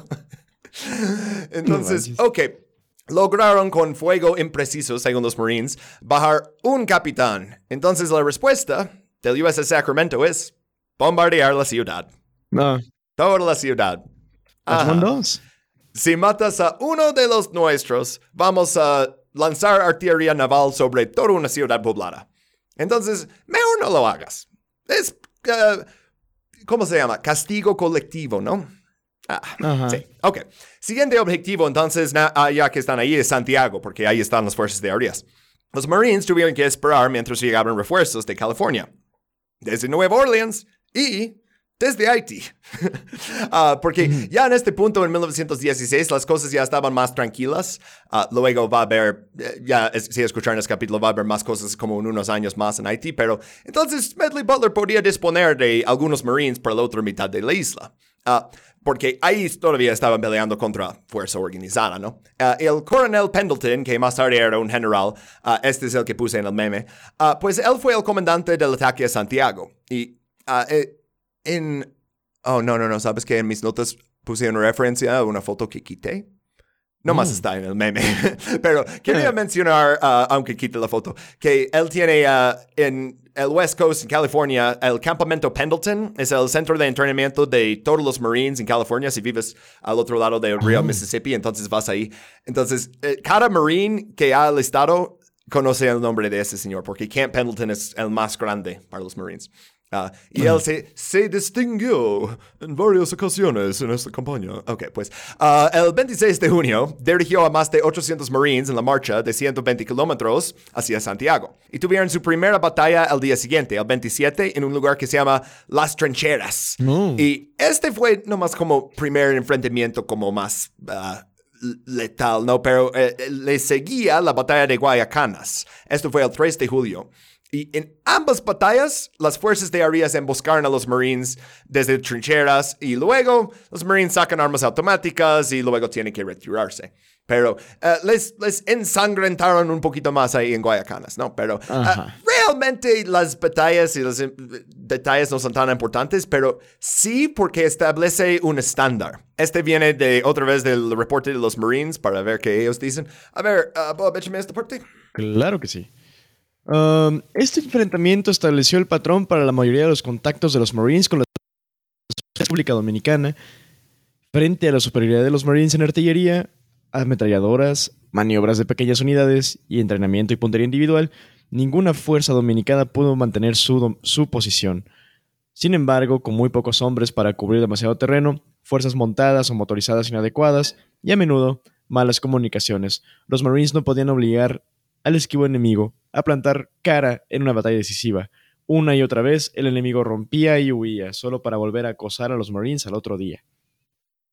Entonces, ok. Lograron con fuego impreciso, según los Marines, bajar un capitán. Entonces la respuesta del USS Sacramento es bombardear la ciudad. No. Toda la ciudad. dos. Si matas a uno de los nuestros, vamos a lanzar artillería naval sobre toda una ciudad poblada. Entonces, mejor no lo hagas. Es, uh, ¿cómo se llama? Castigo colectivo, ¿no? Ah, sí. Ok. Siguiente objetivo, entonces, ah, ya que están ahí, es Santiago, porque ahí están las fuerzas de Arias. Los Marines tuvieron que esperar mientras llegaban refuerzos de California, desde Nueva Orleans y desde Haití. Ah, porque ya en este punto, en 1916, las cosas ya estaban más tranquilas. Ah, luego va a haber, eh, ya si escucharon este capítulo, va a haber más cosas como en unos años más en Haití. Pero entonces Medley Butler podía disponer de algunos Marines para la otra mitad de la isla. Ah, porque ahí todavía estaban peleando contra fuerza organizada, ¿no? el coronel Pendleton, que más tarde era un general, este es el que puse en el meme, pues él fue el comandante del ataque a Santiago. Y eh, en... Oh, no, no, no, ¿sabes que En mis notas puse una referencia a una foto que quité. No más mm. está en el meme. Pero quería mencionar, uh, aunque quite la foto, que él tiene uh, en el West Coast, en California, el campamento Pendleton. Es el centro de entrenamiento de todos los Marines en California. Si vives al otro lado del río ah. Mississippi, entonces vas ahí. Entonces, eh, cada Marine que ha listado conoce el nombre de ese señor, porque Camp Pendleton es el más grande para los Marines. Ah, y él se, se, distinguió en varias ocasiones en esta campaña. Ok, pues uh, el 26 de junio dirigió a más de 800 Marines en la marcha de 120 kilómetros hacia Santiago. Y tuvieron su primera batalla el día siguiente, el 27, en un lugar que se llama Las Trincheras. Y este fue nomás como primer enfrentamiento como más... Uh, letal, ¿no? Pero eh, le seguía la batalla de Guayacanas. Esto fue el 3 de julio. Y en ambas batallas, las fuerzas de Arias emboscaron a los Marines desde trincheras y luego los Marines sacan armas automáticas y luego tienen que retirarse. Pero eh, les, les ensangrentaron un poquito más ahí en Guayacanas, ¿no? Pero eh, realmente las batallas y los eh, detalles no son tan importantes, pero sí porque establece un estándar. Este viene de otra vez del reporte de los Marines para ver qué ellos dicen. A ver, uh, esta parte. Claro que sí. Um, este enfrentamiento estableció el patrón para la mayoría de los contactos de los Marines con la República Dominicana frente a la superioridad de los Marines en artillería, ametralladoras, maniobras de pequeñas unidades y entrenamiento y puntería individual. Ninguna fuerza dominicana pudo mantener su, su posición. Sin embargo, con muy pocos hombres para cubrir demasiado terreno, fuerzas montadas o motorizadas inadecuadas y a menudo malas comunicaciones, los Marines no podían obligar al esquivo enemigo a plantar cara en una batalla decisiva. Una y otra vez el enemigo rompía y huía, solo para volver a acosar a los Marines al otro día.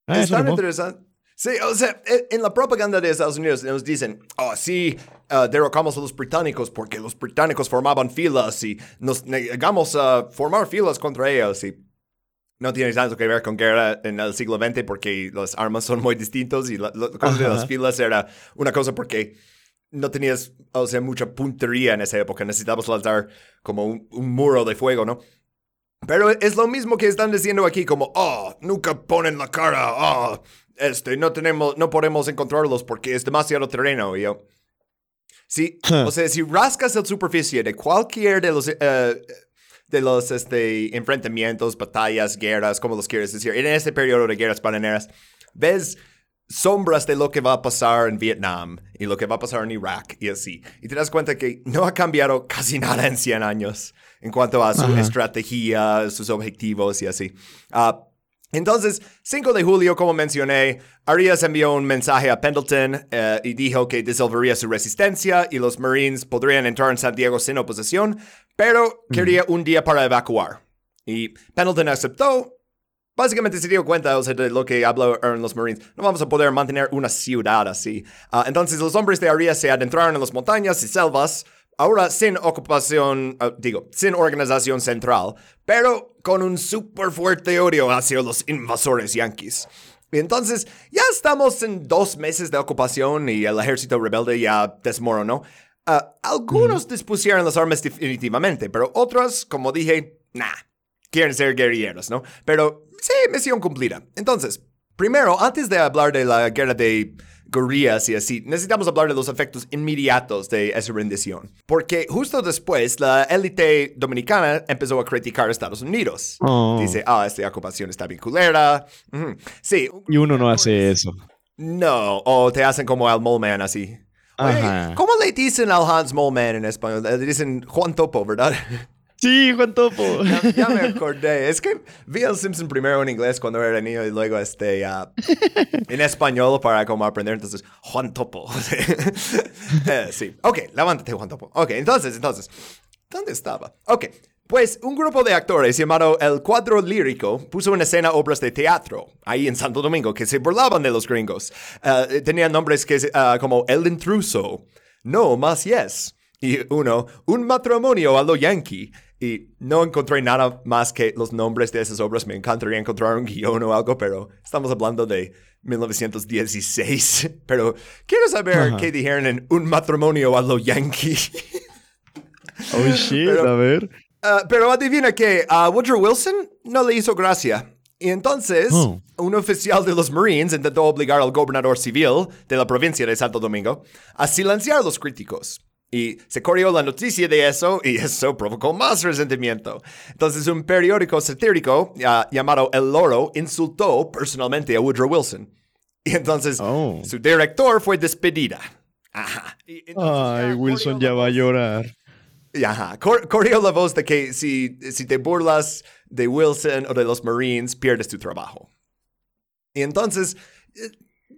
Ah, es tan interesante. Sí, o sea, e, en la propaganda de Estados Unidos nos dicen, oh, sí, uh, derrocamos a los británicos porque los británicos formaban filas y nos negamos a formar filas contra ellos. Y no tiene tanto que ver con guerra en el siglo XX porque las armas son muy distintos y la, cosa de las filas era una cosa porque no tenías, o sea, mucha puntería en esa época. Necesitabas lanzar como un, muro de fuego, ¿no? Pero es lo mismo que están diciendo aquí, como, oh, nunca ponen la cara, oh, este, no tenemos, no podemos encontrarlos porque es demasiado terreno. Y yo, sí, o sea, si rascas la superficie de cualquier de los, eh, de los este, enfrentamientos, batallas, guerras, como los quieres decir, en ese periodo de guerras bananeras, ves sombras de lo que va a pasar en Vietnam y lo que va a pasar en Irak y así. Y te das cuenta que no ha cambiado casi nada en 100 años en cuanto a su estrategia, sus objetivos y así. Uh, entonces, 5 de julio, como mencioné, Arias envió un mensaje a Pendleton eh, y dijo que disolvería su resistencia y los Marines podrían entrar en San Diego sin oposición, pero quería un día para evacuar. Y Pendleton aceptó básicamente se dio cuenta o sea, de lo que hablaron los Marines. No vamos a poder mantener una ciudad así. Ah, entonces los hombres de Arias se adentraron en las montañas y selvas, ahora sin ocupación, ah, digo, sin organización central, pero con un súper fuerte odio hacia los invasores yanquis. Y entonces ya estamos en dos meses de ocupación y el ejército rebelde ya desmoronó. Uh, algunos dispusieron las armas definitivamente, pero otros, como dije, nah, quieren ser guerrilleros, ¿no? Pero sí, misión cumplida. Entonces, primero, antes de hablar de la guerra de guerrillas y así, necesitamos hablar de los efectos inmediatos de esa rendición. Porque justo después, la élite dominicana empezó a criticar a Estados Unidos. Oh. Dice, ah, esta ocupación está bien culera. Sí. Y uno no hace eso. No, o te hacen como al Moleman así. ¿Cómo le dicen al Hans Moleman en español? Le dicen Juan Topo, ¿verdad? Sí, Juan Topo. Ya, me acordé. Es que vi el Simpson primero en inglés cuando era niño y luego este, en español para como aprender. Entonces, Juan Topo. Eh, sí. Ok, levántate, Juan Topo. Ok, entonces, entonces. ¿Dónde estaba? Ok. Pues un grupo de actores llamado El Cuadro Lírico puso en escena obras de teatro ahí en Santo Domingo que se burlaban de los gringos. Uh, tenían nombres que, uh, como El Intruso, No Más Yes, y uno, Un Matrimonio a lo Yankee. Y no encontré nada más que los nombres de esas obras. Me encantaría encontrar un guion o algo, pero estamos hablando de 1916. Pero quiero saber qué dijeron en Un matrimonio a lo yankee. oh, shit, a ver. Ah, pero adivina que a Woodrow Wilson no le hizo gracia. Y entonces, oh. un oficial de los Marines intentó obligar al gobernador civil de la provincia de Santo Domingo a silenciar a los críticos. Y se corrió la noticia de eso y eso provocó más resentimiento. Entonces un periódico satírico llamado El Loro insultó personalmente a Woodrow Wilson. Y entonces oh. su director fue despedida. Ajá. Ay, Wilson ya va a llorar. Ajá. corrió la voz de que si, si te burlas de Wilson o de los Marines, pierdes tu trabajo. Y entonces eh,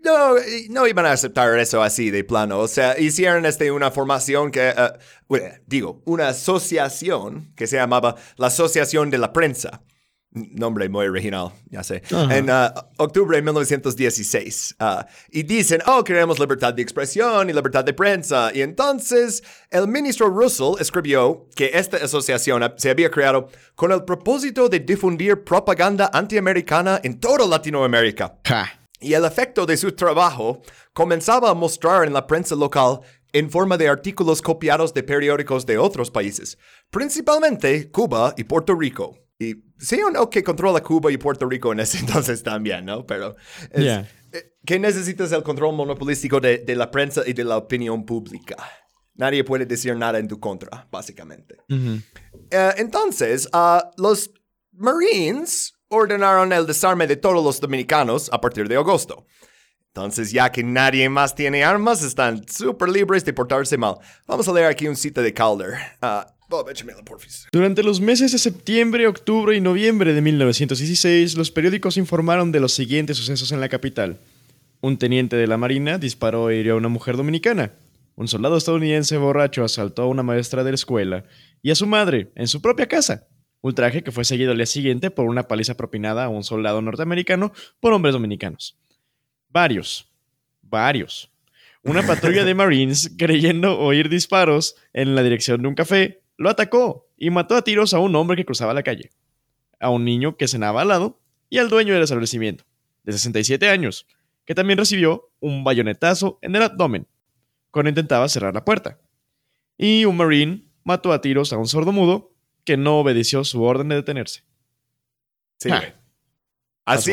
no, no iban a aceptar eso así de plano. O sea, hicieron este, una formación que, eh, digo, una asociación que se llamaba la Asociación de la Prensa. Nombre muy original, ya sé. En uh, octubre de 1916. Uh, y dicen, oh, queremos libertad de expresión y libertad de prensa. Y entonces el ministro Russell escribió que esta asociación se había creado con el propósito de difundir propaganda antiamericana en toda Latinoamérica y el efecto de su trabajo comenzaba a mostrar en la prensa local en forma de artículos copiados de periódicos de otros países, principalmente Cuba y Puerto Rico. Y sí o no que controla Cuba y Puerto Rico en ese entonces también, ¿no? Pero es, eh, que necesitas el control monopolístico de, de, la prensa y de la opinión pública. Nadie puede decir nada en tu contra, básicamente. Eh, entonces, ah, los Marines ordenaron el desarme de todos los dominicanos a partir de agosto. Entonces, ya que nadie más tiene armas, están súper libres de portarse mal. Vamos a leer aquí un cita de Calder. Porfis. Durante los meses de septiembre, octubre y noviembre de 1916, los periódicos informaron de los siguientes sucesos en la capital. Un teniente de la Marina disparó e hirió a una mujer dominicana. Un soldado estadounidense borracho asaltó a una maestra de la escuela y a su madre en su propia casa. Ultraje que fue seguido al día siguiente por una paliza propinada a un soldado norteamericano por hombres dominicanos. Varios. Varios. Una patrulla de Marines, creyendo oír disparos en la dirección de un café, lo atacó y mató a tiros a un hombre que cruzaba la calle, a un niño que cenaba al lado y al dueño del establecimiento, de 67 años, que también recibió un bayonetazo en el abdomen cuando intentaba cerrar la puerta. Y un Marine mató a tiros a un sordomudo que no obedeció su orden de detenerse. Sí. Ah. Así,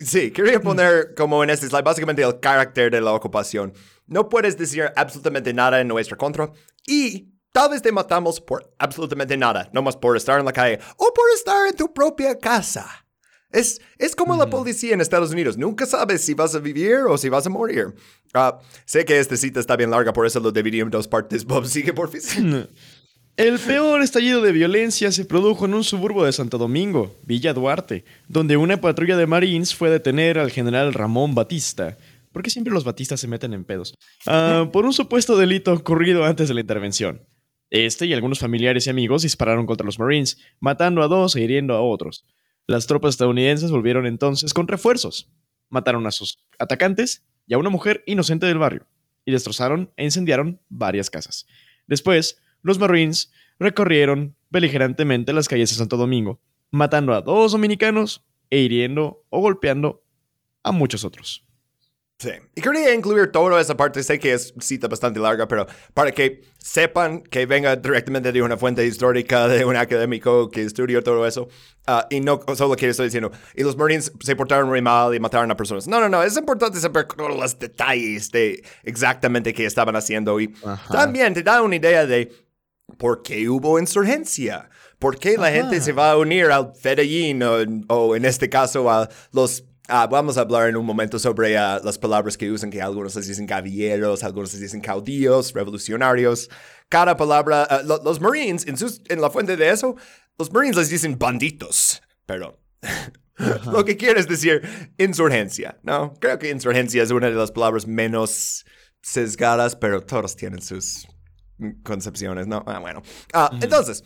Sí, quería poner como en este slide básicamente el carácter de la ocupación. No puedes decir absolutamente nada en nuestra contra y tal vez te matamos por absolutamente nada, no más por estar en la calle o por estar en tu propia casa. Es, es como la policía en Estados Unidos. Nunca sabes si vas a vivir o si vas a morir. Ah, sé que esta cita está bien larga, por eso lo dividí en dos partes. Bob, sigue por favor. El peor estallido de violencia se produjo en un suburbo de Santo Domingo, Villa Duarte, donde una patrulla de Marines fue a detener al general Ramón Batista. ¿Por qué siempre los batistas se meten en pedos? Ah, por un supuesto delito ocurrido antes de la intervención. Este y algunos familiares y amigos dispararon contra los Marines, matando a dos e hiriendo a otros. Las tropas estadounidenses volvieron entonces con refuerzos. Mataron a sus atacantes y a una mujer inocente del barrio, y destrozaron e incendiaron varias casas. Después, los Marines recorrieron beligerantemente las calles de Santo Domingo, matando a dos dominicanos e hiriendo o golpeando a muchos otros. Sí, y quería incluir toda esa parte, sé que es cita bastante larga, pero para que sepan que venga directamente de una fuente histórica, de un académico que estudió todo eso, ah, y no solo que estoy diciendo, y los Marines se portaron muy mal y mataron a personas. No, no, no, es importante saber todos los detalles de exactamente qué estaban haciendo y también te da una idea de ¿Por qué hubo insurgencia? ¿Por qué la gente se va a unir al Fedellín o, en este caso a los... Ah, vamos a hablar en un momento sobre las palabras que usan, que algunos les dicen caballeros, algunos les dicen caudillos, revolucionarios. Cada palabra, ah, los Marines, en, en la fuente de eso, los Marines les dicen banditos, pero lo que quiere es decir insurgencia, ¿no? Creo que insurgencia es una de las palabras menos sesgadas, pero todos tienen sus concepciones, ¿no? Ah, bueno. Ah, entonces,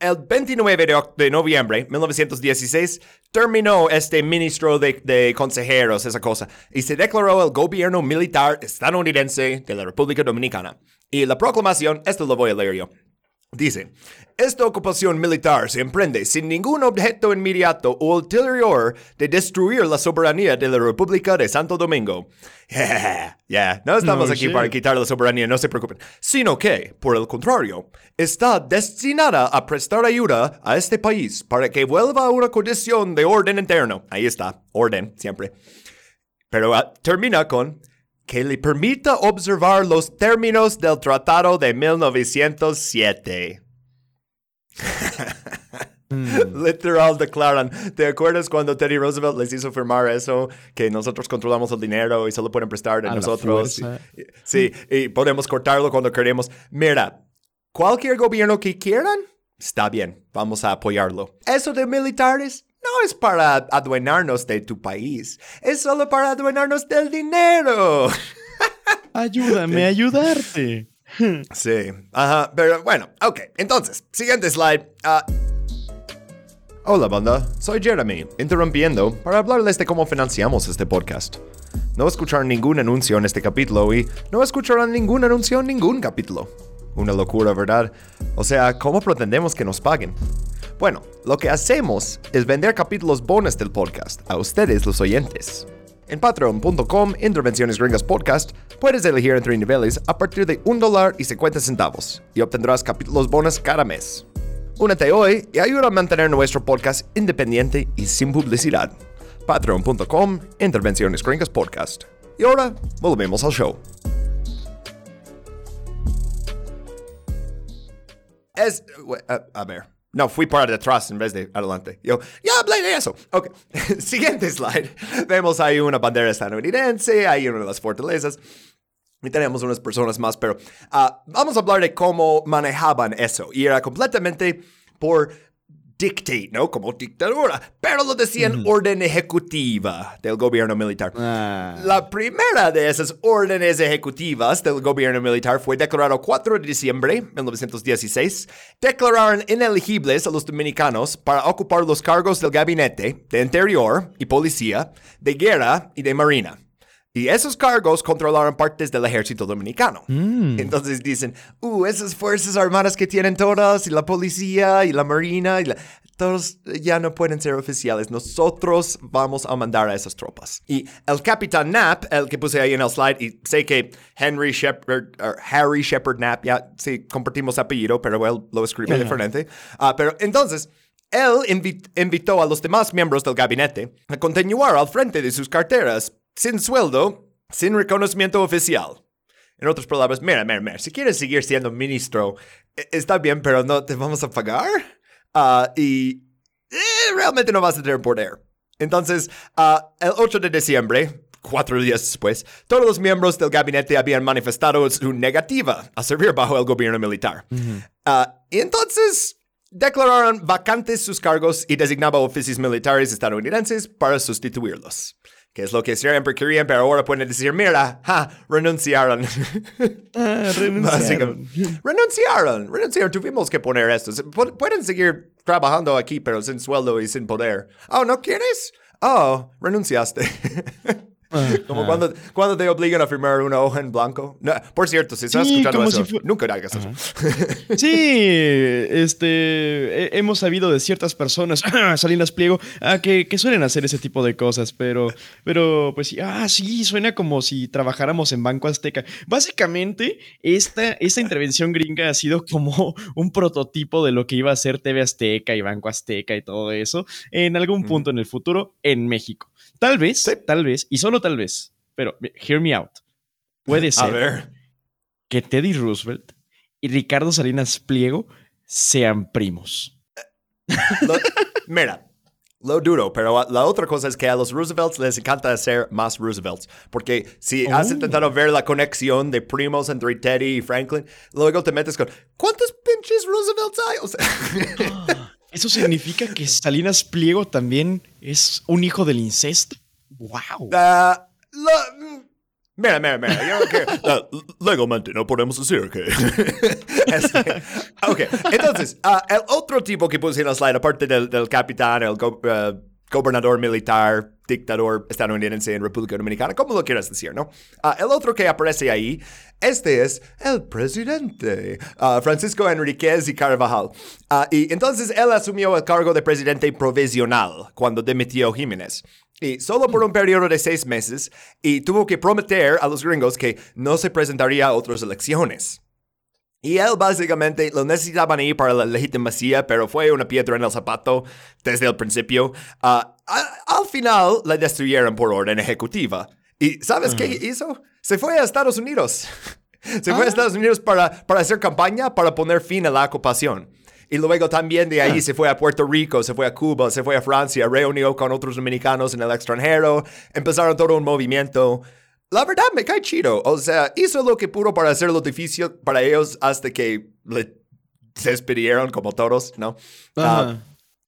el 29 de, noviembre de 1916 terminó este ministro de, de, consejeros, esa cosa, y se declaró el gobierno militar estadounidense de la República Dominicana. Y la proclamación, esto lo voy a leer yo. Dice, esta ocupación militar se emprende sin ningún objeto inmediato o ulterior de destruir la soberanía de la República de Santo Domingo. Ya, no estamos aquí para quitar la soberanía, no se preocupen, sino que, por el contrario, está destinada a prestar ayuda a este país para que vuelva a una condición de orden interno. Ahí está, orden, siempre. Pero ah, termina con que le permita observar los términos del Tratado de 1907. Hmm. Literal declaran. ¿Te acuerdas cuando Teddy Roosevelt les hizo firmar eso? Que nosotros controlamos el dinero y solo pueden prestar de nosotros. Sí, y podemos cortarlo cuando queremos. Mira, cualquier gobierno que quieran, está bien, vamos a apoyarlo. Eso de militares, no es para adueñarnos de tu país, es solo para adueñarnos del dinero. Ayúdame a ayudarte. Sí, ajá, pero bueno, ok, entonces, siguiente slide. Ah, hola banda, soy Jeremy, interrumpiendo para hablarles de cómo financiamos este podcast. No escucharon ningún anuncio en este capítulo y no escucharán ningún anuncio en ningún capítulo. Una locura, ¿verdad? O sea, ¿cómo pretendemos que nos paguen? Bueno, lo que hacemos es vender capítulos bonus del podcast a ustedes los oyentes. En patreon.com, Intervenciones Gringas Podcast, puedes elegir entre niveles a partir de un dólar y 50 centavos y obtendrás capítulos bonus cada mes. Únete hoy y ayuda a mantener nuestro podcast independiente y sin publicidad. Patreon.com, Intervenciones Gringas Podcast. Y ahora, volvemos al show. es, a, a ver, no, fui para detrás en vez de adelante. Yo, ya hablé de eso. Ok, siguiente slide. Vemos ahí una bandera estadounidense, ahí una de las fortalezas. Y tenemos unas personas más, pero ah, vamos a hablar de cómo manejaban eso. Y era completamente por dictate, ¿no? Como dictadura, pero lo decían orden ejecutiva del gobierno militar. Ah. La primera de esas órdenes ejecutivas del gobierno militar fue declarado 4 de diciembre de 1916. Declararon inelegibles a los dominicanos para ocupar los cargos del gabinete, de interior y policía, de guerra y de marina. Y esos cargos controlaron partes del ejército dominicano. Entonces dicen, uh, esas fuerzas armadas que tienen todas, y la policía, y la marina, y la- todos ya no pueden ser oficiales. Nosotros vamos a mandar a esas tropas. Y el capitán Knapp, el que puse ahí en el slide, y sé que Henry Shepard, or Harry Shepard Knapp, ya sí, compartimos apellido, pero él lo escribe diferente. Ah, pero entonces... Él invi- invitó a los demás miembros del gabinete a continuar al frente de sus carteras, sin sueldo, sin reconocimiento oficial. En otras palabras, mira, mira, mira, si quieres seguir siendo ministro, e- está bien, pero no te vamos a pagar. Ah, y eh, realmente no vas a tener poder. Entonces, ah, el 8 de diciembre, cuatro días después, todos los miembros del gabinete habían manifestado su negativa a servir bajo el gobierno militar. Ah, y entonces declararon vacantes sus cargos y designaba oficios militares estadounidenses para sustituirlos. Que es lo que siempre querían, pero ahora pueden decir, mira, ja, renunciaron. Ah, renunciaron. Renunciaron, renunciaron. Tuvimos que poner esto. Pueden seguir trabajando aquí, pero sin sueldo y sin poder. Oh, ¿no quieres? Oh, renunciaste. Como cuando, cuando te obligan a firmar una hoja en blanco. No, por cierto, si estás Sí, escuchando eso, si nunca hagas eso. Sí, este, he- hemos sabido de ciertas personas, Salinas Pliego, ah, que, que suelen hacer ese tipo de cosas, pero, pero, pues sí, ah, sí, suena como si trabajáramos en Banco Azteca. Básicamente, esta, esta intervención gringa ha sido como un prototipo de lo que iba a ser TV Azteca y Banco Azteca y todo eso en algún punto en el futuro en México. Tal vez, Sí. tal vez, y solo tal vez, pero hear me out. Puede A ser ver. que Teddy Roosevelt y Ricardo Salinas Pliego sean primos. Lo- mira, lo duro, pero la otra cosa es que a los Roosevelts les encanta hacer más Roosevelts. Porque si has Oh. intentado ver la conexión de primos entre Teddy y Franklin, luego te metes con, ¿cuántos pinches Roosevelts hay? O sea, ¿Eso significa que Salinas Pliego también es un hijo del incesto? ¡Wow! ah, lo- mira, mira, mira. Yo creo que, ah, legalmente no podemos decir que... Este, ok, entonces, ah, el otro tipo que puse en el slide, aparte del, del capitán, el go- ah, gobernador militar, dictador estadounidense en República Dominicana, como lo quieras decir, ¿no? Ah, el otro que aparece ahí, este es el presidente, ah, Francisco Enriquez y Carvajal. Ah, y entonces él asumió el cargo de presidente provisional cuando dimitió Jiménez. Y solo por un periodo de seis meses, y tuvo que prometer a los gringos que no se presentaría a otras elecciones. Y él básicamente lo necesitaban ahí para la legitimacia, pero fue una piedra en el zapato desde el principio. Ah, a- al final la destruyeron por orden ejecutiva. ¿Y sabes qué hizo? Se fue a Estados Unidos. Se fue a Estados Unidos para, para hacer campaña para poner fin a la ocupación. Y luego también de ahí se fue a Puerto Rico, se fue a Cuba, se fue a Francia, reunió con otros dominicanos en el extranjero, empezaron todo un movimiento. La verdad me cae chido. O sea, hizo lo que pudo para hacerlo difícil para ellos hasta que le despidieron como todos, ¿no? Ajá.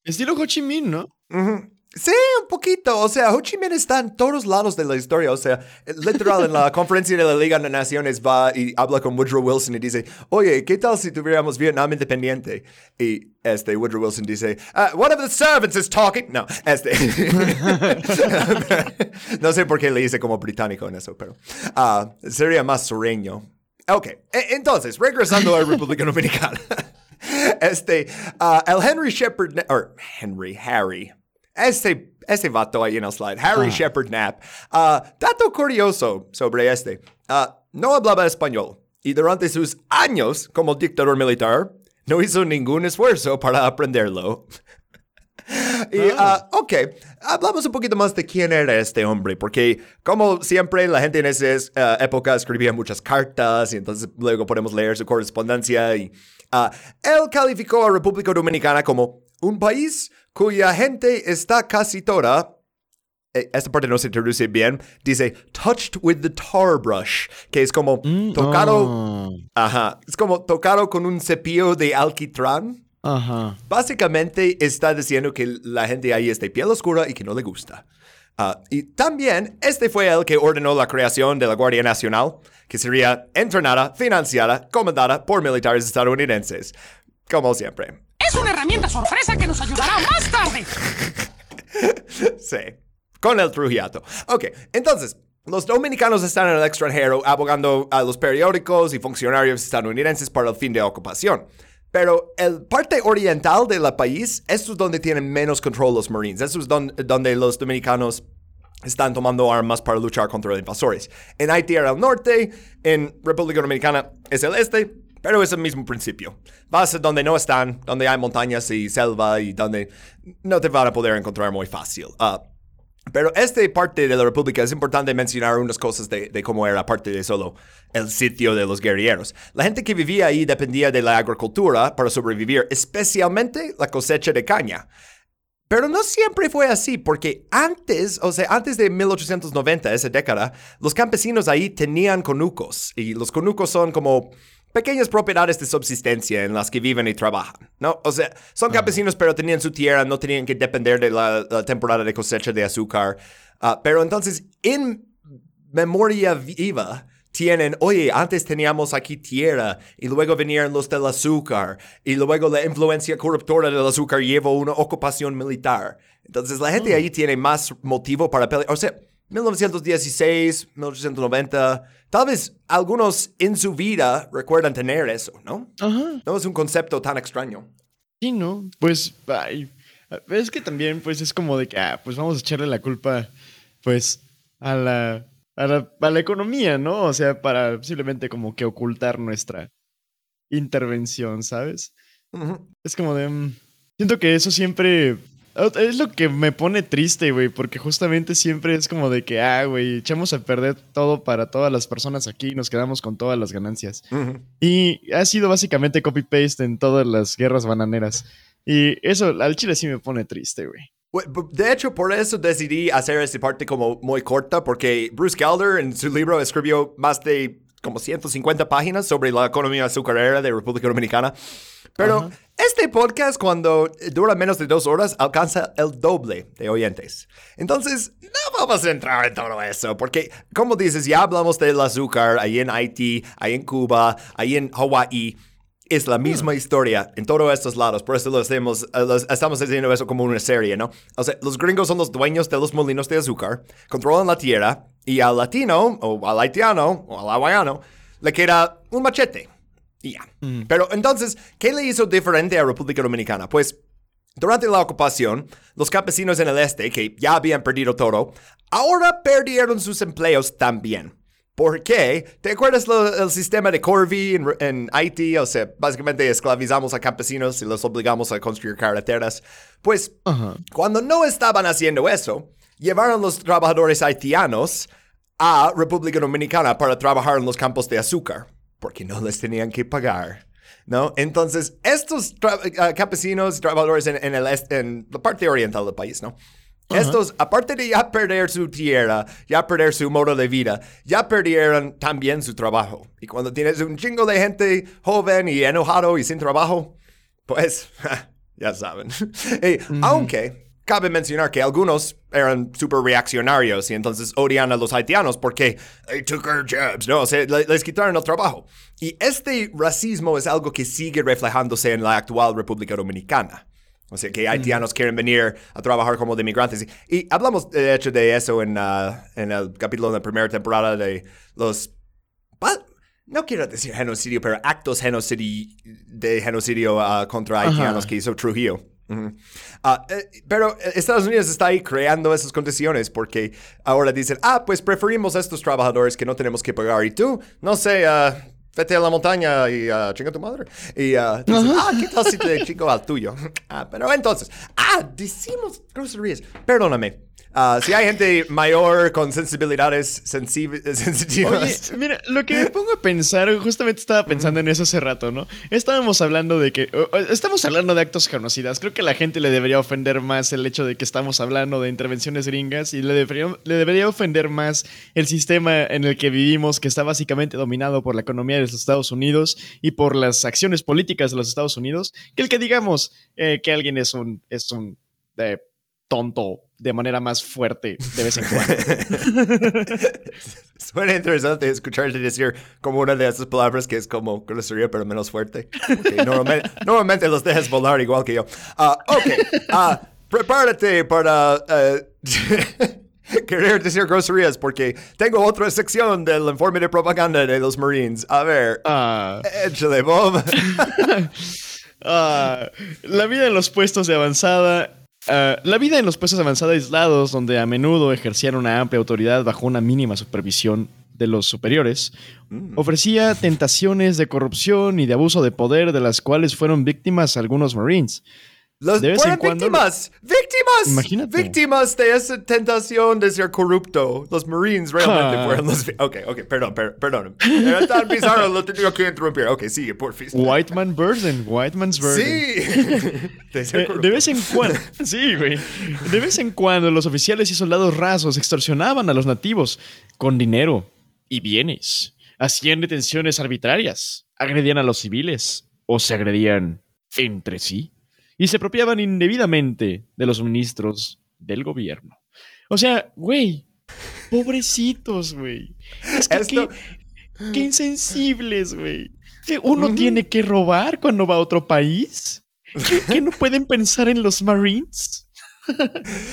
Estilo Ho Chi Minh, ¿no? ujú. Sí, un poquito. O sea, Ho Chi Minh está en todos lados de la historia. O sea, literal, en la conferencia de la Liga de Naciones va y habla con Woodrow Wilson y dice, oye, ¿qué tal si tuviéramos Vietnam independiente? Y este, Woodrow Wilson dice, "Ah, one of the servants is talking. No, este. no sé por qué le hice como británico en eso, pero ah, sería más sureño. Ok, e- entonces, regresando a la República Dominicana. Este, ah, el Henry Shepard, or Henry, Harry, este, este vato ahí en el slide, Harry Shepard Knapp. Ah, dato curioso sobre este, ah, no hablaba español y durante sus años como dictador militar no hizo ningún esfuerzo para aprenderlo. Y, ah, ok, hablamos un poquito más de quién era este hombre, porque como siempre la gente en esa eh, época escribía muchas cartas y entonces luego podemos leer su correspondencia y Ah, él calificó a República Dominicana como un país cuya gente está casi toda eh, esta parte no se traduce bien, dice touched with the tar brush, que es como Mm, tocado, ah. ajá, es como tocado con un cepillo de alquitrán. Ajá. Básicamente está diciendo que la gente ahí es de piel oscura y que no le gusta. Ah, y también este fue el que ordenó la creación de la Guardia Nacional, que sería entrenada, financiada, comandada por militares estadounidenses. Como siempre. Es una herramienta sorpresa que nos ayudará más tarde. Sí, con el Trujillato. Ok, entonces, los dominicanos están en el extranjero abogando a los periódicos y funcionarios estadounidenses para el fin de ocupación. Pero el parte oriental del país, esto es donde tienen menos control los Marines. Eso es don- donde los dominicanos están tomando armas para luchar contra los invasores. En Haití era el norte, en República Dominicana es el este, pero es el mismo principio. Vas a donde no están, donde hay montañas y selva y donde no te van a poder encontrar muy fácil. Ah, pero esta parte de la República es importante mencionar unas cosas de, de cómo era parte de solo el sitio de los guerrilleros. La gente que vivía ahí dependía de la agricultura para sobrevivir, especialmente la cosecha de caña. Pero no siempre fue así, porque antes, o sea, antes de 1890, esa década, los campesinos ahí tenían conucos. Y los conucos son como pequeñas propiedades de subsistencia en las que viven y trabajan, ¿no? O sea, son campesinos, pero tenían su tierra, no tenían que depender de la, la temporada de cosecha de azúcar. Ah, pero entonces, en memoria viva, tienen, oye, antes teníamos aquí tierra y luego vinieron los del azúcar y luego la influencia corruptora del azúcar llevó una ocupación militar. Entonces la gente ahí tiene más motivo para pelear. O sea, 1916, 1890, tal vez algunos en su vida recuerdan tener eso, ¿no? Ajá. No es un concepto tan extraño. Sí, ¿no? Pues, ay, es que también, pues, es como de que, ah, pues vamos a echarle la culpa, pues, a la, a la, a la economía, ¿no? O sea, para simplemente como que ocultar nuestra intervención, ¿sabes? Es como de... mm, siento que eso siempre... Es lo que me pone triste, güey, porque justamente siempre es como de que, ah, güey, echamos a perder todo para todas las personas aquí y nos quedamos con todas las ganancias. Y ha sido básicamente copy-paste en todas las guerras bananeras. Y eso al chile sí me pone triste, güey. De hecho, por eso decidí hacer esta parte como muy corta, porque Bruce Gelder en su libro escribió más de como 150 páginas sobre la economía azucarera de República Dominicana. Pero este podcast, cuando dura menos de dos horas, alcanza el doble de oyentes. Entonces, no vamos a entrar en todo eso, porque, como dices, ya hablamos del azúcar ahí en Haití, ahí en Cuba, ahí en Hawái. Es la misma historia en todos estos lados, por eso lo hacemos, eh, los- estamos haciendo eso como una serie, ¿no? O sea, los gringos son los dueños de los molinos de azúcar, controlan la tierra, y al latino, o al haitiano, o al hawaiano, le queda un machete. Y ya. Pero entonces, ¿qué le hizo diferente a República Dominicana? Pues durante la ocupación, los campesinos en el este, que ya habían perdido todo, ahora perdieron sus empleos también. ¿Por qué? ¿Te acuerdas lo- el sistema de Corby en, en Haití? O sea, básicamente esclavizamos a campesinos y los obligamos a construir carreteras. Pues, Ajá. cuando no estaban haciendo eso, llevaron los trabajadores haitianos a República Dominicana para trabajar en los campos de azúcar, porque no les tenían que pagar. ¿No? Entonces, estos ah, campesinos trabajadores en, en el en la parte oriental del país, ¿no? Estos, aparte de ya perder su tierra, ya perder su modo de vida, ya perdieron también su trabajo. Y cuando tienes un chingo de gente joven y enojado y sin trabajo, pues, ya saben. Y Aunque cabe mencionar que algunos eran súper reaccionarios y entonces odian a los haitianos porque they took our jobs, ¿no? Le- les quitaron el trabajo. Y este racismo es algo que sigue reflejándose en la actual República Dominicana. O sea, que haitianos quieren venir a trabajar como de migrantes. Y, hablamos, de hecho, de eso en, ah, en el capítulo de la primera temporada de los no quiero decir genocidio, pero actos genocidi de genocidio ah, contra haitianos Ajá. que hizo Trujillo. Ah, eh, pero eh, Estados Unidos está ahí creando esas condiciones porque ahora dicen, ah, pues preferimos a estos trabajadores que no tenemos que pagar. Y tú, no sé, ah, vete a la montaña y ah, chinga tu madre. Y ah, dicen, ah, ¿qué tal si te chingo al tuyo? ah, pero entonces, ah, decimos groserías. Perdóname. Ah, si hay gente mayor con sensibilidades Oye, sensitivas. mira, lo que me pongo a pensar, justamente estaba pensando en eso hace rato, ¿no? Estábamos hablando de que. Estamos hablando de actos genocidas. Creo que a la gente le debería ofender más el hecho de que estamos hablando de intervenciones gringas y le debería, le debería ofender más el sistema en el que vivimos, que está básicamente dominado por la economía de los Estados Unidos y por las acciones políticas de los Estados Unidos, que el que digamos eh, que alguien es un. Es un eh, tonto de manera más fuerte de vez en cuando. Suena interesante escucharte decir como una de esas palabras que es como grosería pero menos fuerte. Ok, normalmente, normalmente los dejas volar igual que yo. Ah, ok, ah, prepárate para eh, querer decir groserías porque tengo otra sección del informe de propaganda de los Marines. A ver, Ah. échale, Bob. La vida en los puestos de avanzada. Ah, la vida en los puestos de avanzada aislados, donde a menudo ejercían una amplia autoridad bajo una mínima supervisión de los superiores, ofrecía tentaciones de corrupción y de abuso de poder de las cuales fueron víctimas algunos Marines. Los De vez en fueron cuando- víctimas, víctimas, Imagínate. víctimas de esa tentación de ser corrupto. Los Marines realmente Ah. fueron los. Ok, ok, perdón, per- perdón. Era tan bizarro, lo tenía que interrumpir. Ok, sigue, por fin. White Man Burden, White Man's Burden. Sí. de Eh, de vez en cuando, sí, güey. De vez en cuando los oficiales y soldados rasos extorsionaban a los nativos con dinero y bienes. Hacían detenciones arbitrarias, agredían a los civiles o se agredían entre sí y se apropiaban indebidamente de los ministros del gobierno. O sea, güey, pobrecitos, güey. Es que Esto- qué, qué insensibles, güey. Uno tiene que robar cuando va a otro país. ¿Qué, qué no pueden pensar en los Marines?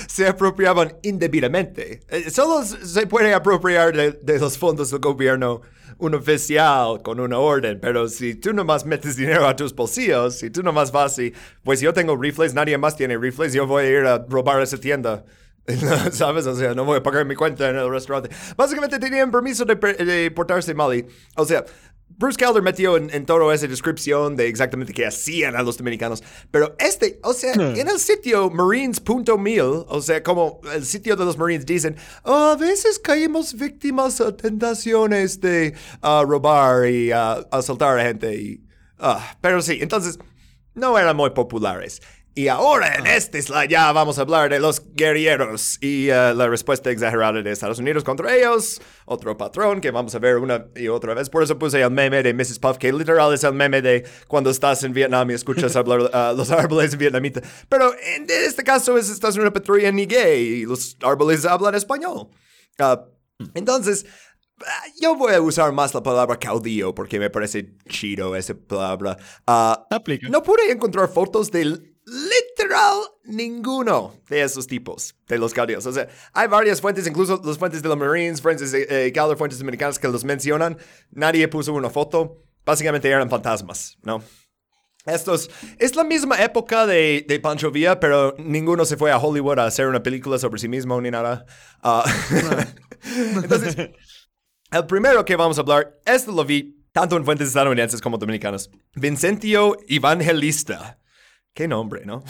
se apropiaban indebidamente. Eh, Solo se puede apropiar de, de los fondos del gobierno un oficial con una orden, pero si tú nomás metes dinero a tus bolsillos, si tú nomás vas y, pues yo tengo rifles, nadie más tiene rifles, yo voy a ir a robar esa tienda. ¿Sabes? O sea, no voy a pagar mi cuenta en el restaurante. Básicamente tenían permiso de, de portarse mal. y- o sea, Bruce Calder metió en, en toda esa descripción de exactamente qué hacían a los dominicanos. Pero este, o sea, en el sitio marines.mil, o sea, como el sitio de los Marines dicen, "Oh, a veces caímos víctimas a tentaciones de ah, robar y asaltar a gente. Y, ah, pero sí, entonces no eran muy populares. Y ahora en este slide ya vamos a hablar de los guerrilleros y eh, la respuesta exagerada de Estados Unidos contra ellos. Otro patrón que vamos a ver una y otra vez. Por eso puse el meme de Mrs. Puff, que literal es el meme de cuando estás en Vietnam y escuchas hablar a los árboles en vietnamita. Pero en este caso es estás en una patrulla Nigue y los árboles hablan español. Ah, entonces, ah, yo voy a usar más la palabra caudillo porque me parece chido esa palabra. Aplica. no pude encontrar fotos de literal ninguno de esos tipos, de los caudillos. O sea, hay varias fuentes, incluso las fuentes de los Marines, fuentes eh, Calder, fuentes americanas que los mencionan. Nadie puso una foto. Básicamente eran fantasmas, ¿no? Estos, es la misma época de, de Pancho Villa, pero ninguno se fue a Hollywood a hacer una película sobre sí mismo ni nada. Ah, entonces, el primero que vamos a hablar, este lo vi tanto en fuentes estadounidenses como dominicanas. Vincentio Evangelista. Qué nombre, ¿no?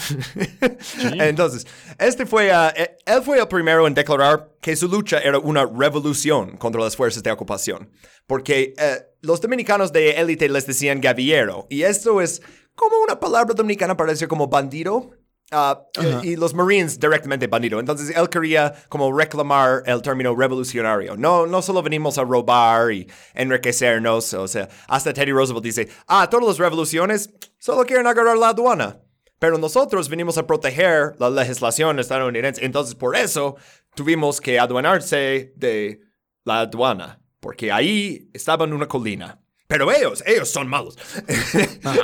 Entonces, este fue, ah, eh, él fue el primero en declarar que su lucha era una revolución contra las fuerzas de ocupación, porque eh, los dominicanos de élite les decían gavillero, y esto es como una palabra dominicana para decir como bandido, ah, y los Marines directamente bandido. Entonces él quería como reclamar el término revolucionario. No, no solo venimos a robar y enriquecernos, o sea, hasta Teddy Roosevelt dice, ah, todas las revoluciones solo quieren agarrar la aduana. Pero nosotros venimos a proteger la legislación estadounidense. Entonces, por eso tuvimos que aduanarse de la aduana. Porque ahí estaba en una colina. Pero ellos, ellos son malos.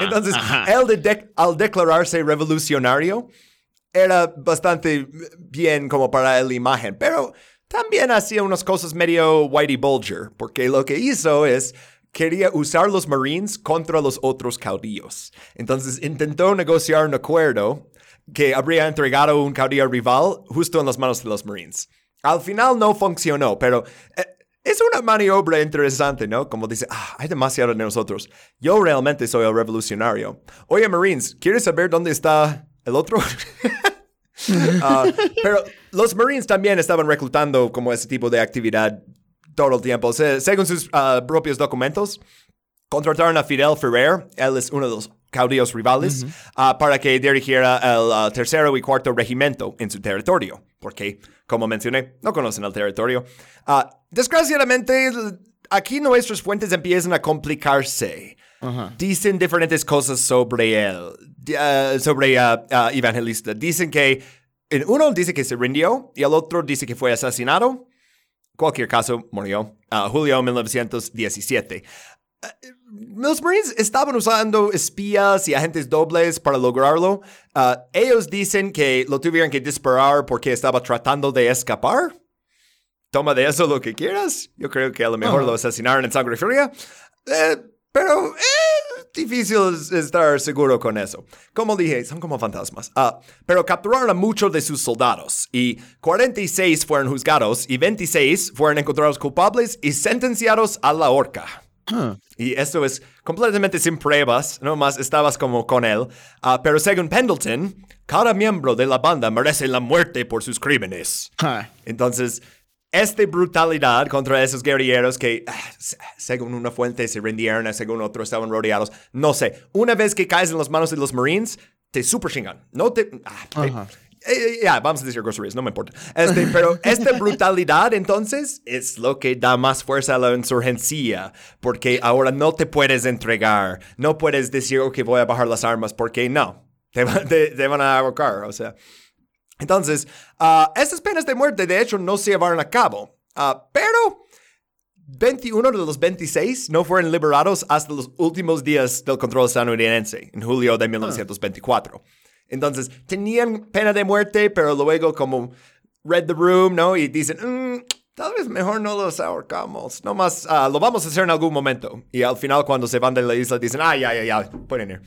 Entonces, él de al declararse revolucionario, era bastante bien como para la imagen. Pero también hacía unas cosas medio Whitey Bulger. Porque lo que hizo es quería usar los Marines contra los otros caudillos. Entonces intentó negociar un acuerdo que habría entregado un caudillo rival justo en las manos de los Marines. Al final no funcionó, pero eh, es una maniobra interesante, ¿no? Como dice, ah, hay demasiado de nosotros. Yo realmente soy el revolucionario. Oye, Marines, ¿quieres saber dónde está el otro? Ah, pero los Marines también estaban reclutando como ese tipo de actividad todo el tiempo. Se- según sus ah, propios documentos, contrataron a Fidel Ferrer, él es uno de los caudillos rivales, ah, para que dirigiera el ah, tercero y cuarto regimiento en su territorio, porque, como mencioné, no conocen el territorio. Desgraciadamente, aquí nuestras fuentes empiezan a complicarse. Dicen diferentes cosas sobre él, sobre Evangelista. Dicen que, en uno dice que se rindió y el otro dice que fue asesinado. Cualquier caso, murió. Ah, julio 1917. Ah, Los Marines estaban usando espías y agentes dobles para lograrlo. Ah, ellos dicen que lo tuvieron que disparar porque estaba tratando de escapar. Toma de eso lo que quieras. Yo creo que a lo mejor lo asesinaron en sangre fría. Eh, pero eh, difícil es- estar seguro con eso. Como dije, son como fantasmas. Ah, pero capturaron a muchos de sus soldados y 46 fueron juzgados y 26 fueron encontrados culpables y sentenciados a la horca. Y esto es completamente sin pruebas, nomás estabas como con él. Ah, pero según Pendleton, cada miembro de la banda merece la muerte por sus crímenes. Ja. Entonces, esta brutalidad contra esos guerrilleros que, ah, se- según una fuente, se rindieron, según otro, estaban rodeados. No sé. Una vez que caes en las manos de los Marines, te super chingan. No te. ah, eh, eh, ya, vamos a decir groserías, no me importa. Este, pero esta brutalidad, entonces, es lo que da más fuerza a la insurgencia. Porque ahora no te puedes entregar. No puedes decir, ok, voy a bajar las armas, porque no. Te, va- te- te van a ahorcar, o sea. Entonces, ah, estas penas de muerte, de hecho, no se llevaron a cabo. Ah, pero 21 de los 26 no fueron liberados hasta los últimos días del control estadounidense, en julio de 1924. Entonces, tenían pena de muerte, pero luego como read the room, ¿no? Y dicen, "Mm, tal vez mejor no los ahorcamos. Nomás ah, lo vamos a hacer en algún momento. Y al final, cuando se van de la isla, dicen, ah, ya, ya, ya, pueden ir.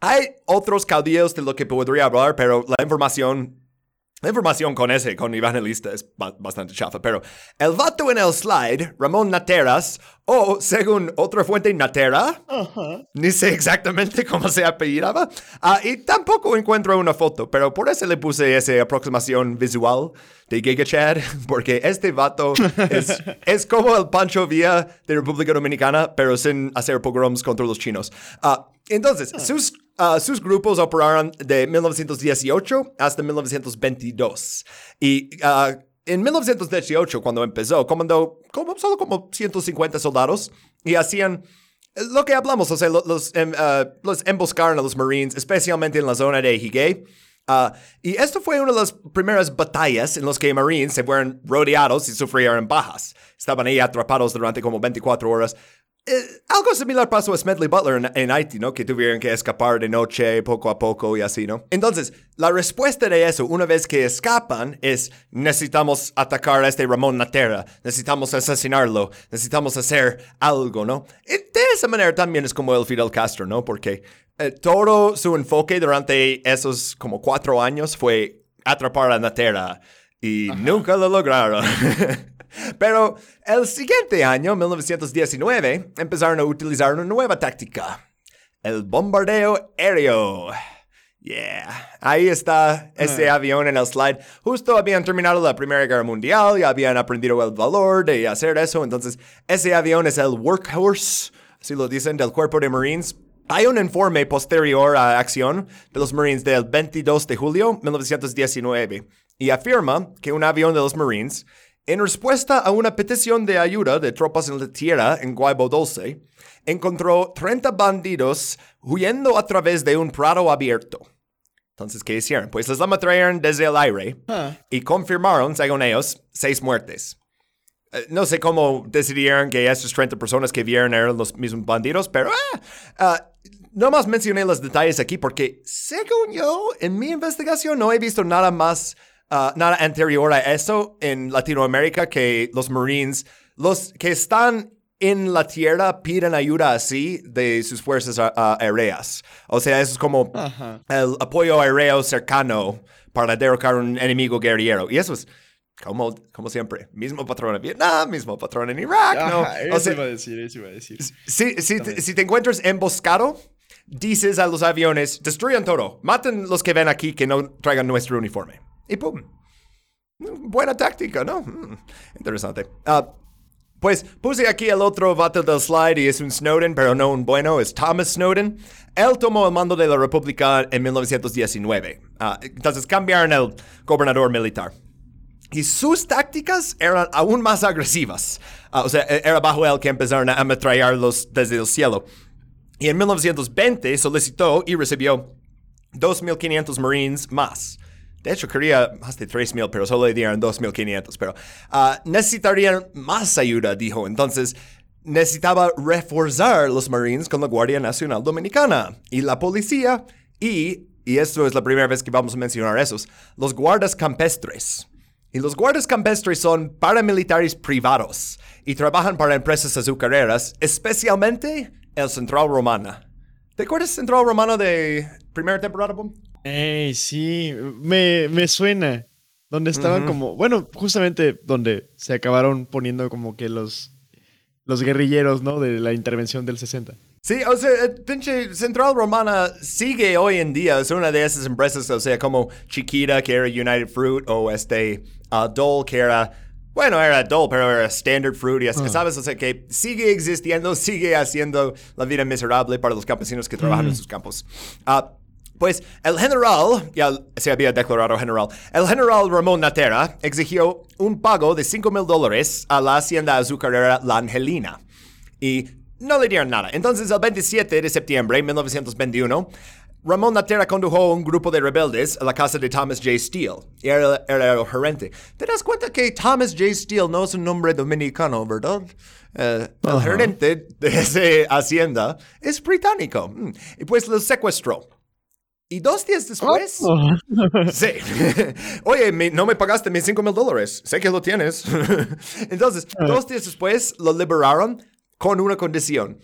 Ah, hay otros caudillos de lo que podría hablar, pero la información la información con ese, con Evangelista, es ba- bastante chafa, pero el vato en el slide, Ramón Nateras, o según otra fuente, Natera, ni sé exactamente cómo se apellidaba, ah, y tampoco encuentro una foto, pero por eso le puse esa aproximación visual de Giga Chad, porque este vato es, es como el Pancho Villa de República Dominicana, pero sin hacer pogroms contra los chinos. Ah, entonces, sus Ah, sus grupos operaron de 1918 hasta 1922. Y ah, en 1918, cuando empezó, comandó como, solo como 150 soldados y hacían lo que hablamos, o sea, lo- los, em, ah, los emboscaron a los Marines, especialmente en la zona de Higay. Ah, y esto fue una de las primeras batallas en las que Marines se fueron rodeados y sufrieron bajas. Estaban ahí atrapados durante como 24 horas. Eh, algo similar pasó a Smedley Butler en, en Haití, ¿no? Que tuvieron que escapar de noche poco a poco y así, ¿no? Entonces, la respuesta de eso, una vez que escapan, es necesitamos atacar a este Ramón Natera, necesitamos asesinarlo, necesitamos hacer algo, ¿no? Y de esa manera también es como el Fidel Castro, ¿no? Porque eh, todo su enfoque durante esos como cuatro años fue atrapar a Natera y nunca lo lograron. Pero el siguiente año, 1919, empezaron a utilizar una nueva táctica, el bombardeo aéreo. Yeah, ahí está ese avión en el slide. Justo habían terminado la Primera Guerra Mundial y habían aprendido el valor de hacer eso. Entonces, ese avión es el workhorse, así lo dicen, del cuerpo de Marines. Hay un informe posterior a acción de los Marines del 22 de julio 1919 y afirma que un avión de los Marines, en respuesta a una petición de ayuda de tropas en la tierra en Guaybo Dulce, encontró 30 bandidos huyendo a través de un prado abierto. Entonces, ¿qué hicieron? Pues les ametrallaron desde el aire y confirmaron, según ellos, seis muertes. Eh, no sé cómo decidieron que esas 30 personas que vieron eran los mismos bandidos, pero ah, ah, no más mencioné los detalles aquí porque, según yo, en mi investigación no he visto nada más, ah, nada anterior a eso en Latinoamérica que los Marines, los que están en la tierra piden ayuda así de sus fuerzas ah, ah, aéreas. O sea, eso es como el apoyo aéreo cercano para derrocar un enemigo guerrillero. Y eso es como, como siempre, mismo patrón en Vietnam, mismo patrón en Irak, ¿no? Ajá, O eso sea, iba a decir, eso iba a decir. si, si, te, si te encuentras emboscado, dices a los aviones, destruyan todo, maten los que ven aquí que no traigan nuestro uniforme. Y pum. Buena táctica, ¿no? Mm, interesante. Ah, pues puse aquí el otro vato del slide y es un Snowden, pero no un bueno, es Thomas Snowden. Él tomó el mando de la República en 1919. Ah, entonces cambiaron el gobernador militar. Y sus tácticas eran aún más agresivas. Ah, o sea, e- era bajo él que empezaron a ametrallarlos desde el cielo. Y en 1920 solicitó y recibió 2.500 Marines más. De hecho, quería más de 3.000, pero solo le dieron 2.500. Pero ah, necesitarían más ayuda, dijo. Entonces, necesitaba reforzar los Marines con la Guardia Nacional Dominicana y la policía y, y esto es la primera vez que vamos a mencionar esos, los guardas campestres. Y los guardas campestres son paramilitares privados y trabajan para empresas azucareras, especialmente el Central Romana. ¿Te acuerdas Central Romana de primera temporada, Boom? Ey, sí, me, me suena. Donde estaban como, bueno, justamente donde se acabaron poniendo como que los, los guerrilleros, ¿no? De la intervención del 60. Sí, o sea, el pinche Central Romana sigue hoy en día. Es una de esas empresas, o sea, como Chiquita, que era United Fruit, o este uh, Dole, que era. Bueno, era Dole, pero era Standard Fruit, y así, ¿sabes? O sea, que sigue existiendo, sigue haciendo la vida miserable para los campesinos que trabajan en sus campos. Ah, pues el general, ya se había declarado general, el general Ramón Natera exigió un pago de 5 mil dólares a la hacienda azucarera La Angelina. Y no le dieron nada. Entonces, el 27 de septiembre de 1921, Ramón Natera condujo un grupo de rebeldes a la casa de Thomas J. Steele. Y era, era el gerente. ¿Te das cuenta que Thomas J. Steele no es un nombre dominicano, verdad? Eh, el gerente de esa hacienda es británico. Mm. Y pues lo secuestró. Y dos días después... Sí. Oye, me- no me pagaste mis 5 mil dólares. Sé que lo tienes. Entonces, dos días después lo liberaron con una condición.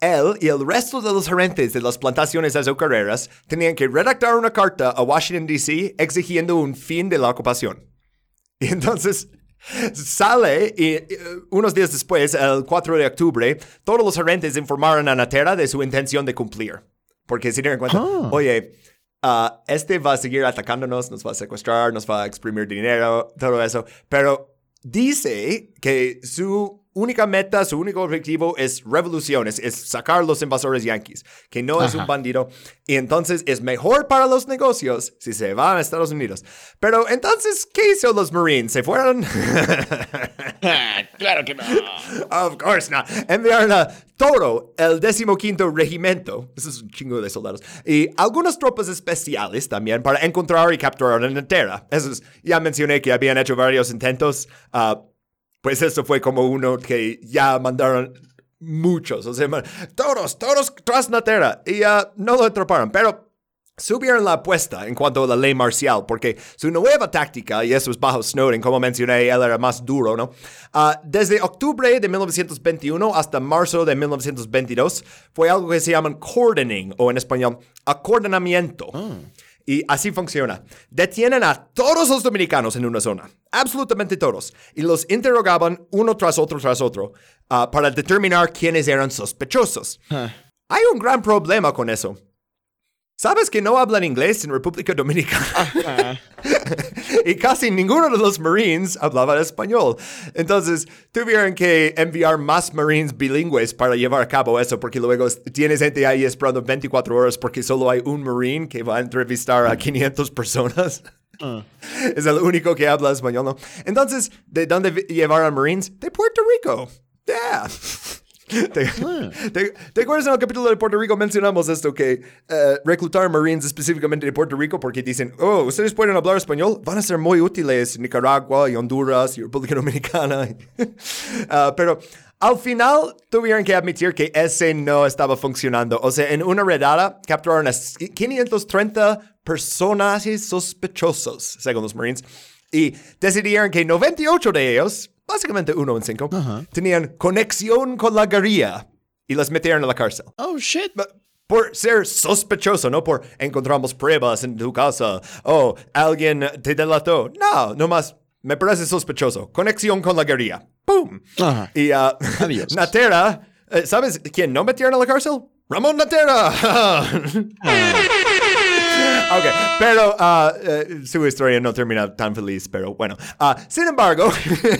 Él y el resto de los gerentes de las plantaciones azucareras tenían que redactar una carta a Washington, D.C. exigiendo un fin de la ocupación. Y entonces sale y unos días después, el 4 de octubre, todos los gerentes informaron a Natera de su intención de cumplir. Porque se dieron cuenta, oye, ah, este va a seguir atacándonos, nos va a secuestrar, nos va a exprimir dinero, todo eso. Pero dice que su única meta, su único objetivo es revolución, es, es sacar los invasores yanquis, que no es un bandido. Y entonces es mejor para los negocios si se van a Estados Unidos. Pero entonces, ¿qué hizo los Marines? ¿Se fueron? claro que no. Of course not. Enviaron a todo el 15 regimiento, eso es un chingo de soldados, y algunas tropas especiales también para encontrar y capturar a Natera. Eso es, ya mencioné que habían hecho varios intentos, ah, pues eso fue como uno que ya mandaron muchos, o sea, todos, todos tras Natera, y ah, no lo atraparon, pero subieron la apuesta en cuanto a la ley marcial, porque su nueva táctica, y eso es bajo Snowden, como mencioné, él era más duro, ¿no? Ah, desde octubre de 1921 hasta marzo de 1922 fue algo que se llaman cordoning, o en español, acordonamiento. Y así funciona. Detienen a todos los dominicanos en una zona, absolutamente todos, y los interrogaban uno tras otro tras otro ah, para determinar quiénes eran sospechosos. Hay un gran problema con eso. ¿Sabes que no hablan inglés en República Dominicana? y casi ninguno de los Marines hablaba español. Entonces, tuvieron que enviar más Marines bilingües para llevar a cabo eso, porque luego tienes gente ahí esperando 24 horas porque solo hay un Marine que va a entrevistar a 500 personas. Es el único que habla español, ¿no? Entonces, ¿de dónde llevaron Marines? De Puerto Rico. Yeah. ¿Te, te- te acuerdas en el capítulo de Puerto Rico mencionamos esto que eh, reclutar Marines específicamente de Puerto Rico porque dicen, oh, ustedes pueden hablar español, van a ser muy útiles en Nicaragua y Honduras y República Dominicana. Ah, pero al final tuvieron que admitir que ese no estaba funcionando. O sea, en una redada capturaron a 530 personajes sospechosos, según los Marines, y decidieron que 98 de ellos, básicamente uno en cinco, tenían conexión con la guerrilla y los metieron a la cárcel. Oh, shit. Por ser sospechoso, no por encontramos pruebas en tu casa o alguien te delató. No, nomás me parece sospechoso. Conexión con la guerrilla. ¡Pum! Ajá. Y ah, Adiós. Natera, eh, ¿sabes quién no metieron a la cárcel? Ramón Natera. ok, pero uh, su historia no termina tan feliz, pero bueno. Uh, sin embargo,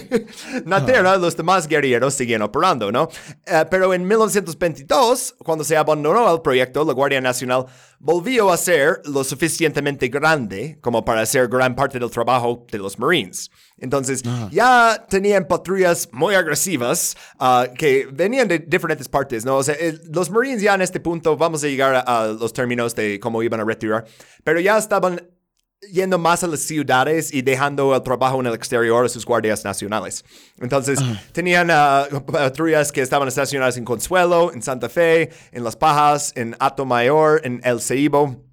Natera, los demás guerrilleros siguen operando, ¿no? Eh, pero en 1922, cuando se abandonó el proyecto, la Guardia Nacional volvió a ser lo suficientemente grande como para hacer gran parte del trabajo de los Marines. Entonces, ya tenían patrullas muy agresivas uh, que venían de diferentes partes, ¿no? O sea, el- los Marines ya en este punto, vamos a llegar a, a los términos de cómo iban a retirar, pero ya estaban yendo más a las ciudades y dejando el trabajo en el exterior a sus guardias nacionales. Entonces, tenían ah, patrullas que estaban estacionadas en Consuelo, en Santa Fe, en Las Pajas, en Ato Mayor, en El Ceibo.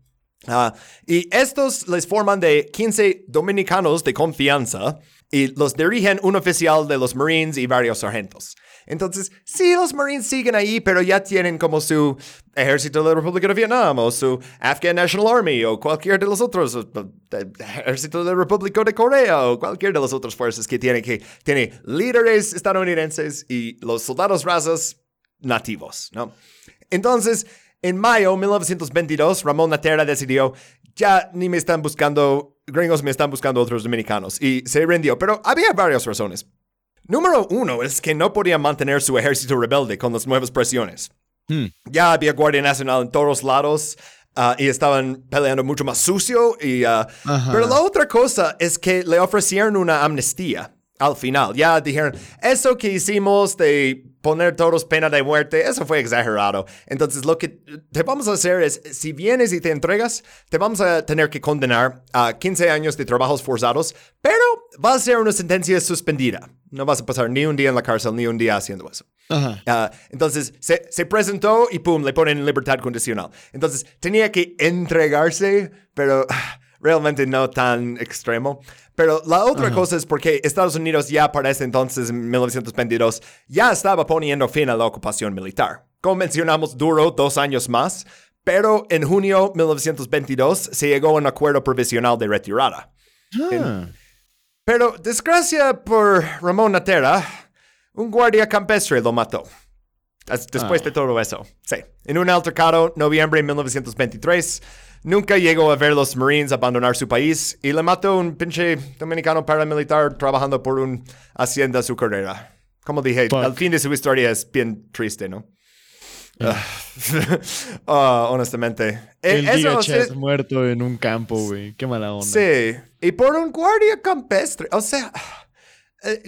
Ah, y estos les forman de 15 dominicanos de confianza y los dirigen un oficial de los Marines y varios sargentos. Entonces, sí, los Marines siguen ahí, pero ya tienen como su ejército de la República de Vietnam o su Afghan National Army o cualquier de los otros eh, eh, ejército de la República de Corea o cualquier de las otras fuerzas que tiene que tiene líderes estadounidenses y los soldados razas nativos, ¿no? Entonces, en mayo de 1922, Ramón Natera decidió, ya ni me están buscando, gringos me están buscando otros dominicanos, y se rindió, pero había varias razones. Número uno es que no podían mantener su ejército rebelde con las nuevas presiones. Ya había Guardia Nacional en todos lados ah, y estaban peleando mucho más sucio. Y, ah, pero la otra cosa es que le ofrecieron una amnistía al final. Ya dijeron, eso que hicimos de poner todos pena de muerte, eso fue exagerado. Entonces lo que te vamos a hacer es, si vienes y te entregas, te vamos a tener que condenar a 15 años de trabajos forzados, pero va a ser una sentencia suspendida. No vas a pasar ni un día en la cárcel, ni un día haciendo eso. Ajá. Ah, entonces se, se presentó y pum, le ponen en libertad condicional. Entonces tenía que entregarse, pero ah, realmente no tan extremo. Pero la otra cosa es porque Estados Unidos ya para ese entonces, en 1922, ya estaba poniendo fin a la ocupación militar. Como mencionamos, duró dos años más, pero en junio de 1922 se llegó a un acuerdo provisional de retirada. Ah. Pero, desgracia por Ramón Natera, un guardia campestre lo mató. Después de todo eso, sí. En un altercado, noviembre de 1923, nunca llegó a ver los Marines abandonar su país y le mató un pinche dominicano paramilitar trabajando por una hacienda azucarera. Como dije, Fuck. al fin de su historia es bien triste, ¿no? Ah, honestamente. Eh, El eso, DHS sí, muerto en un campo, güey. Qué mala onda. Sí, y por un guardia campestre. O sea, eh,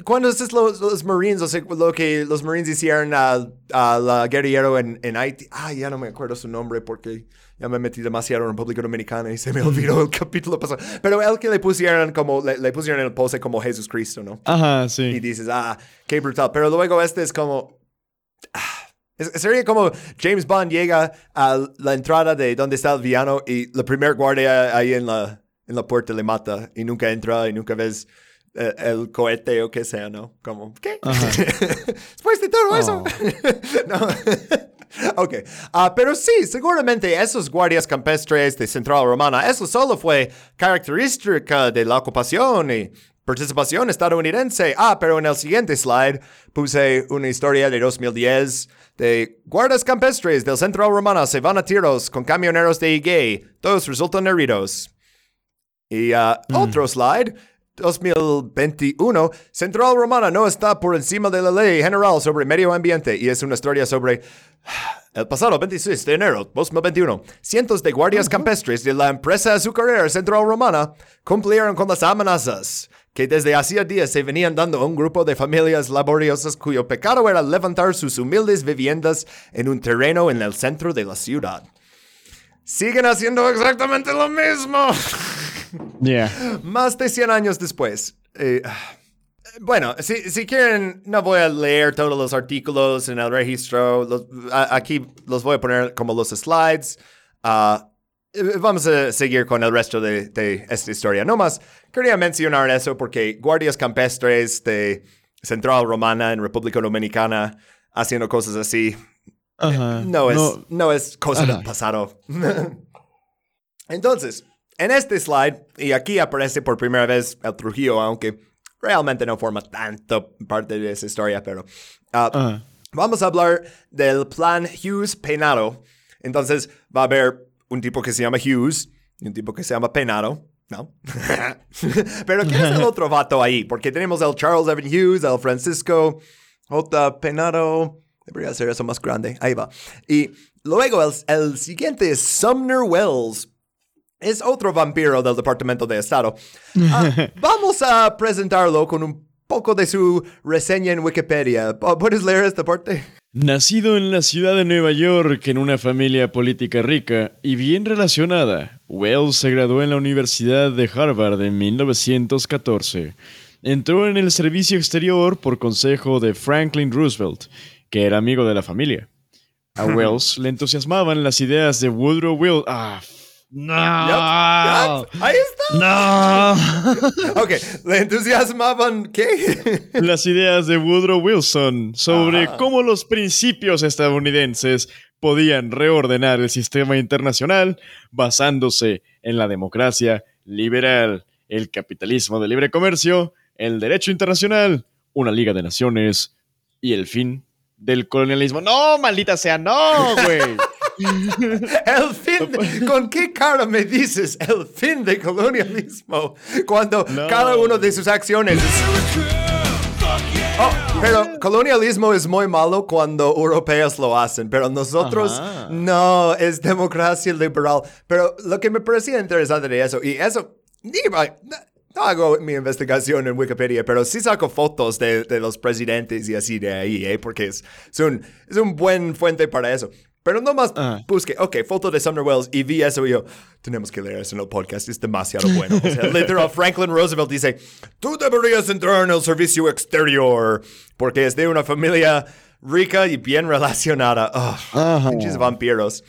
cuando estos los, los Marines, o sea, lo que los Marines hicieron al a la guerrillero en, en Haití. Ah, ya no me acuerdo su nombre porque ya me metí demasiado en República Dominicana y se me olvidó el capítulo pasado. Pero el que le pusieron como, le, le pusieron en el pose como Jesús Cristo, ¿no? Ajá, Y sí. dices, ah, qué brutal. Pero luego este es como... ah, es- Sería como James Bond llega a la entrada de donde está el villano y la primer guardia ahí en la, en la puerta le mata y nunca entra y nunca ves eh, el cohete o que sea, ¿no? Como, ¿qué? Después de todo eso. no. ok. Ah, pero sí, seguramente esos guardias campestres de Central Romana, eso solo fue característica de la ocupación y participación estadounidense. Ah, pero en el siguiente slide puse una historia de 2010 de guardias campestres del Central Romana se van a tiros con camioneros de IG. Todos resultan heridos. Y ah, otro slide. 2021, Central Romana no está por encima de la ley general sobre medio ambiente y es una historia sobre el pasado 26 de enero 2021. Cientos de guardias campestres de la empresa azucarera Central Romana cumplieron con las amenazas que desde hacía días se venían dando a un grupo de familias laboriosas cuyo pecado era levantar sus humildes viviendas en un terreno en el centro de la ciudad. Siguen haciendo exactamente lo mismo. Yeah. Más de 100 años después. Eh, bueno, si, si quieren, no voy a leer todos los artículos en el registro. Los- a- aquí los voy a poner como los slides. Eh, vamos a seguir con el resto de, de esta historia. No más, quería mencionar eso porque guardias campestres de Central Romana en República Dominicana haciendo cosas así Ajá. no es, no, es cosa Ajá. del pasado. Entonces, en este slide, y aquí aparece por primera vez el Trujillo, aunque realmente no forma tanto parte de esa historia, pero ah, Ajá. vamos a hablar del plan Hughes Peinado, Entonces va a haber un tipo que se llama Hughes y un tipo que se llama Penado. No. Pero ¿quién es el otro vato ahí? Porque tenemos el Charles Evan Hughes, el Francisco J. Penado. Debería ser eso más grande. Ahí va. Y luego el, el siguiente es Sumner Wells. Es otro vampiro del Departamento de Estado. Ah, vamos a presentarlo con un poco de su reseña en Wikipedia. ¿Puedes leer esta parte? Nacido en la ciudad de Nueva York en una familia política rica y bien relacionada, Wells se graduó en la Universidad de Harvard en 1914. Entró en el servicio exterior por consejo de Franklin Roosevelt, que era amigo de la familia. A Wells le entusiasmaban las ideas de Woodrow Wilson. Ah, no. Yup. Ahí está. No. Ok, ¿le entusiasmaban qué? Las ideas de Woodrow Wilson sobre Ah. cómo los principios estadounidenses podían reordenar el sistema internacional basándose en la democracia liberal, el capitalismo de libre comercio, el derecho internacional, una liga de naciones y el fin del colonialismo. No, maldita sea, no, güey. El fin de- ¿Con qué cara me dices el fin del colonialismo? Cuando No. cada uno de sus acciones es... Oh, pero colonialismo es muy malo cuando europeos lo hacen, pero nosotros Ajá. no, es democracia liberal. Pero lo que me parecía interesante de eso, y eso, no hago mi investigación en Wikipedia, pero sí saco fotos de, de los presidentes y así de ahí, ¿eh? porque es, es, un, es un buen fuente para eso. Pero no más Ah. busqué, ok, foto de Sumner Wells y vi eso y yo, tenemos que leer eso en el podcast, es demasiado bueno. O sea, literal, Franklin Roosevelt dice, tú deberías entrar en el servicio exterior porque es de una familia rica y bien relacionada. Oh, Ajá. pinches vampiros.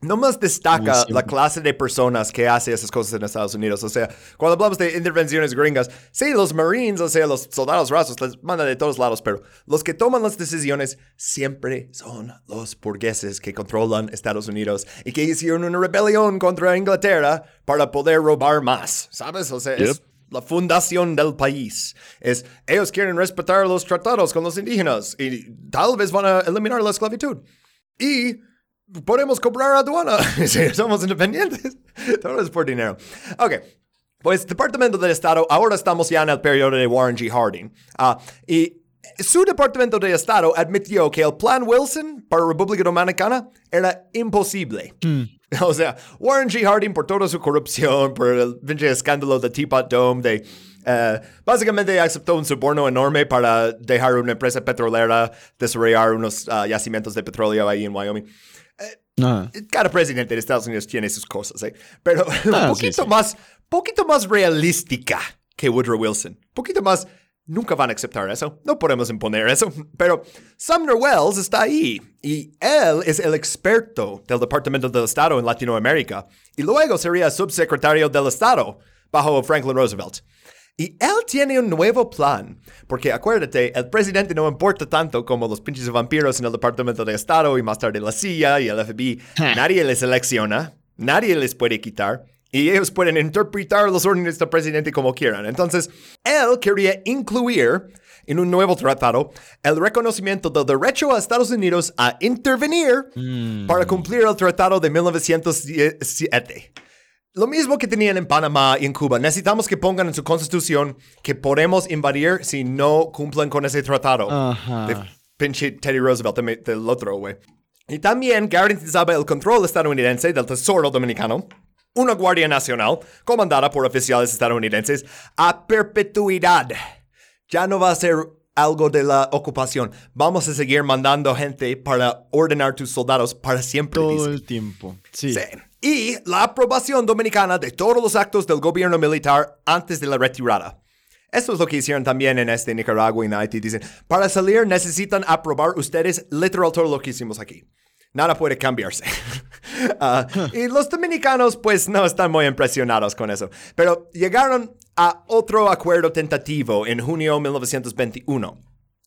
No más destaca la clase de personas que hace esas cosas en Estados Unidos. O sea, cuando hablamos de intervenciones gringas, sí, los Marines, o sea, los soldados rasos, les mandan de todos lados, pero los que toman las decisiones siempre son los burgueses que controlan Estados Unidos y que hicieron una rebelión contra Inglaterra para poder robar más, ¿sabes? O sea, es la fundación del país. Es, ellos quieren respetar los tratados con los indígenas y tal vez van a eliminar la esclavitud. Y podemos cobrar aduana. Somos independientes. Todo es por dinero. Ok. Pues Departamento del Estado, ahora estamos ya en el periodo de Warren G. Harding. Ah, y su Departamento de Estado admitió que el plan Wilson para República Dominicana era imposible. O sea, Warren G. Harding por toda su corrupción, por el pinche escándalo de Teapot Dome, de... eh, básicamente aceptó un soborno enorme para dejar una empresa petrolera desarrollar unos ah, yacimientos de petróleo ahí en Wyoming Ah. cada presidente de Estados Unidos tiene sus cosas, ¿eh? Pero un Ah, sí, poquito sí. más, poquito más realística que Woodrow Wilson. Poquito más, nunca van a aceptar eso. No podemos imponer eso. Pero Sumner Wells está ahí y él es el experto del Departamento del Estado en Latinoamérica y luego sería subsecretario del Estado bajo Franklin Roosevelt. Y él tiene un nuevo plan, porque acuérdate, el presidente no importa tanto como los pinches vampiros en el Departamento de Estado y más tarde la CIA y el FBI. Nadie les selecciona, nadie les puede quitar. Y ellos pueden interpretar los órdenes del presidente como quieran. Entonces, él quería incluir en un nuevo tratado el reconocimiento del derecho a Estados Unidos a intervenir para cumplir el tratado de 1907. Lo mismo que tenían en Panamá y en Cuba. Necesitamos que pongan en su constitución que podemos invadir si no cumplen con ese tratado. Ajá. De pinche Teddy Roosevelt del, del otro, güey. Y también garantizaba el control estadounidense del tesoro dominicano. Una Guardia Nacional, comandada por oficiales estadounidenses, a perpetuidad. Ya no va a ser algo de la ocupación. Vamos a seguir mandando gente para ordenar tus soldados para siempre. Todo dice. el tiempo. Sí. Sí. Y la aprobación dominicana de todos los actos del gobierno militar antes de la retirada. Esto es lo que hicieron también en este Nicaragua y en Haití. Dicen, para salir necesitan aprobar ustedes literal todo lo que hicimos aquí. Nada puede cambiarse. Ah, y los dominicanos pues no están muy impresionados con eso. Pero llegaron a otro acuerdo tentativo en junio de 1921.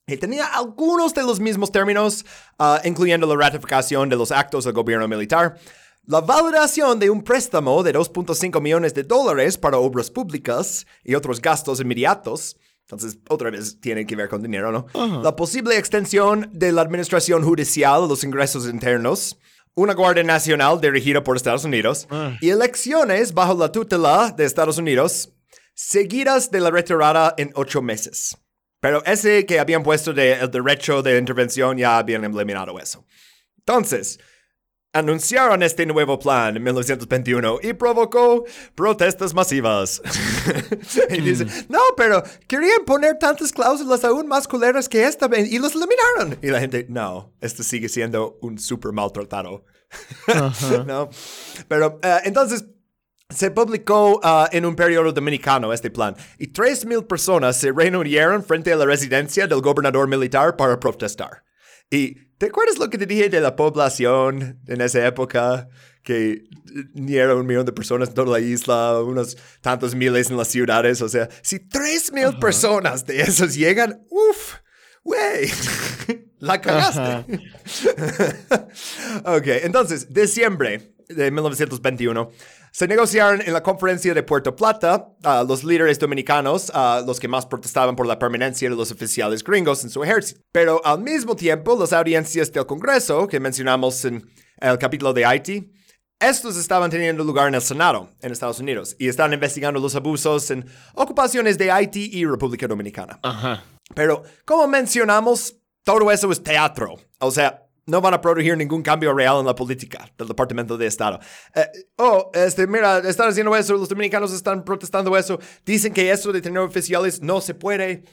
Y tenía algunos de los mismos términos, ah, incluyendo la ratificación de los actos del gobierno militar, la validación de un préstamo de 2.5 millones de dólares para obras públicas y otros gastos inmediatos. Entonces, otra vez tiene que ver con dinero, ¿no? La posible extensión de la administración judicial a los ingresos internos. una Guardia Nacional dirigida por Estados Unidos y elecciones bajo la tutela de Estados Unidos seguidas de la retirada en ocho meses. Pero ese que habían puesto de el derecho de intervención ya habían eliminado eso. Entonces, anunciaron este nuevo plan en 1921 y provocó protestas masivas. y dice, no, pero querían poner tantas cláusulas aún más culeras que esta y los eliminaron. Y la gente, no, esto sigue siendo un súper maltratado. no, pero eh, entonces se publicó uh, en un periodo dominicano este plan y 3.000 personas se reunieron frente a la residencia del gobernador militar para protestar. Y ¿te acuerdas lo que te dije de la población en esa época? Que ni era un millón de personas en toda la isla, unos tantos miles en las ciudades. O sea, si 3.000 personas de esos llegan, uff, güey, la cagaste. ok, entonces, diciembre de 1921 se negociaron en la conferencia de Puerto Plata uh, los líderes dominicanos, uh, los que más protestaban por la permanencia de los oficiales gringos en su ejército. Pero al mismo tiempo, las audiencias del Congreso, que mencionamos en el capítulo de Haití, estos estaban teniendo lugar en el Senado, en Estados Unidos, y están investigando los abusos en ocupaciones de Haití y República Dominicana. Ajá. Pero, como mencionamos, todo eso es teatro. O sea, no van a producir ningún cambio real en la política del Departamento de Estado. Eh, oh, este, mira, están haciendo eso, los dominicanos están protestando eso, dicen que eso de tener oficiales no se puede.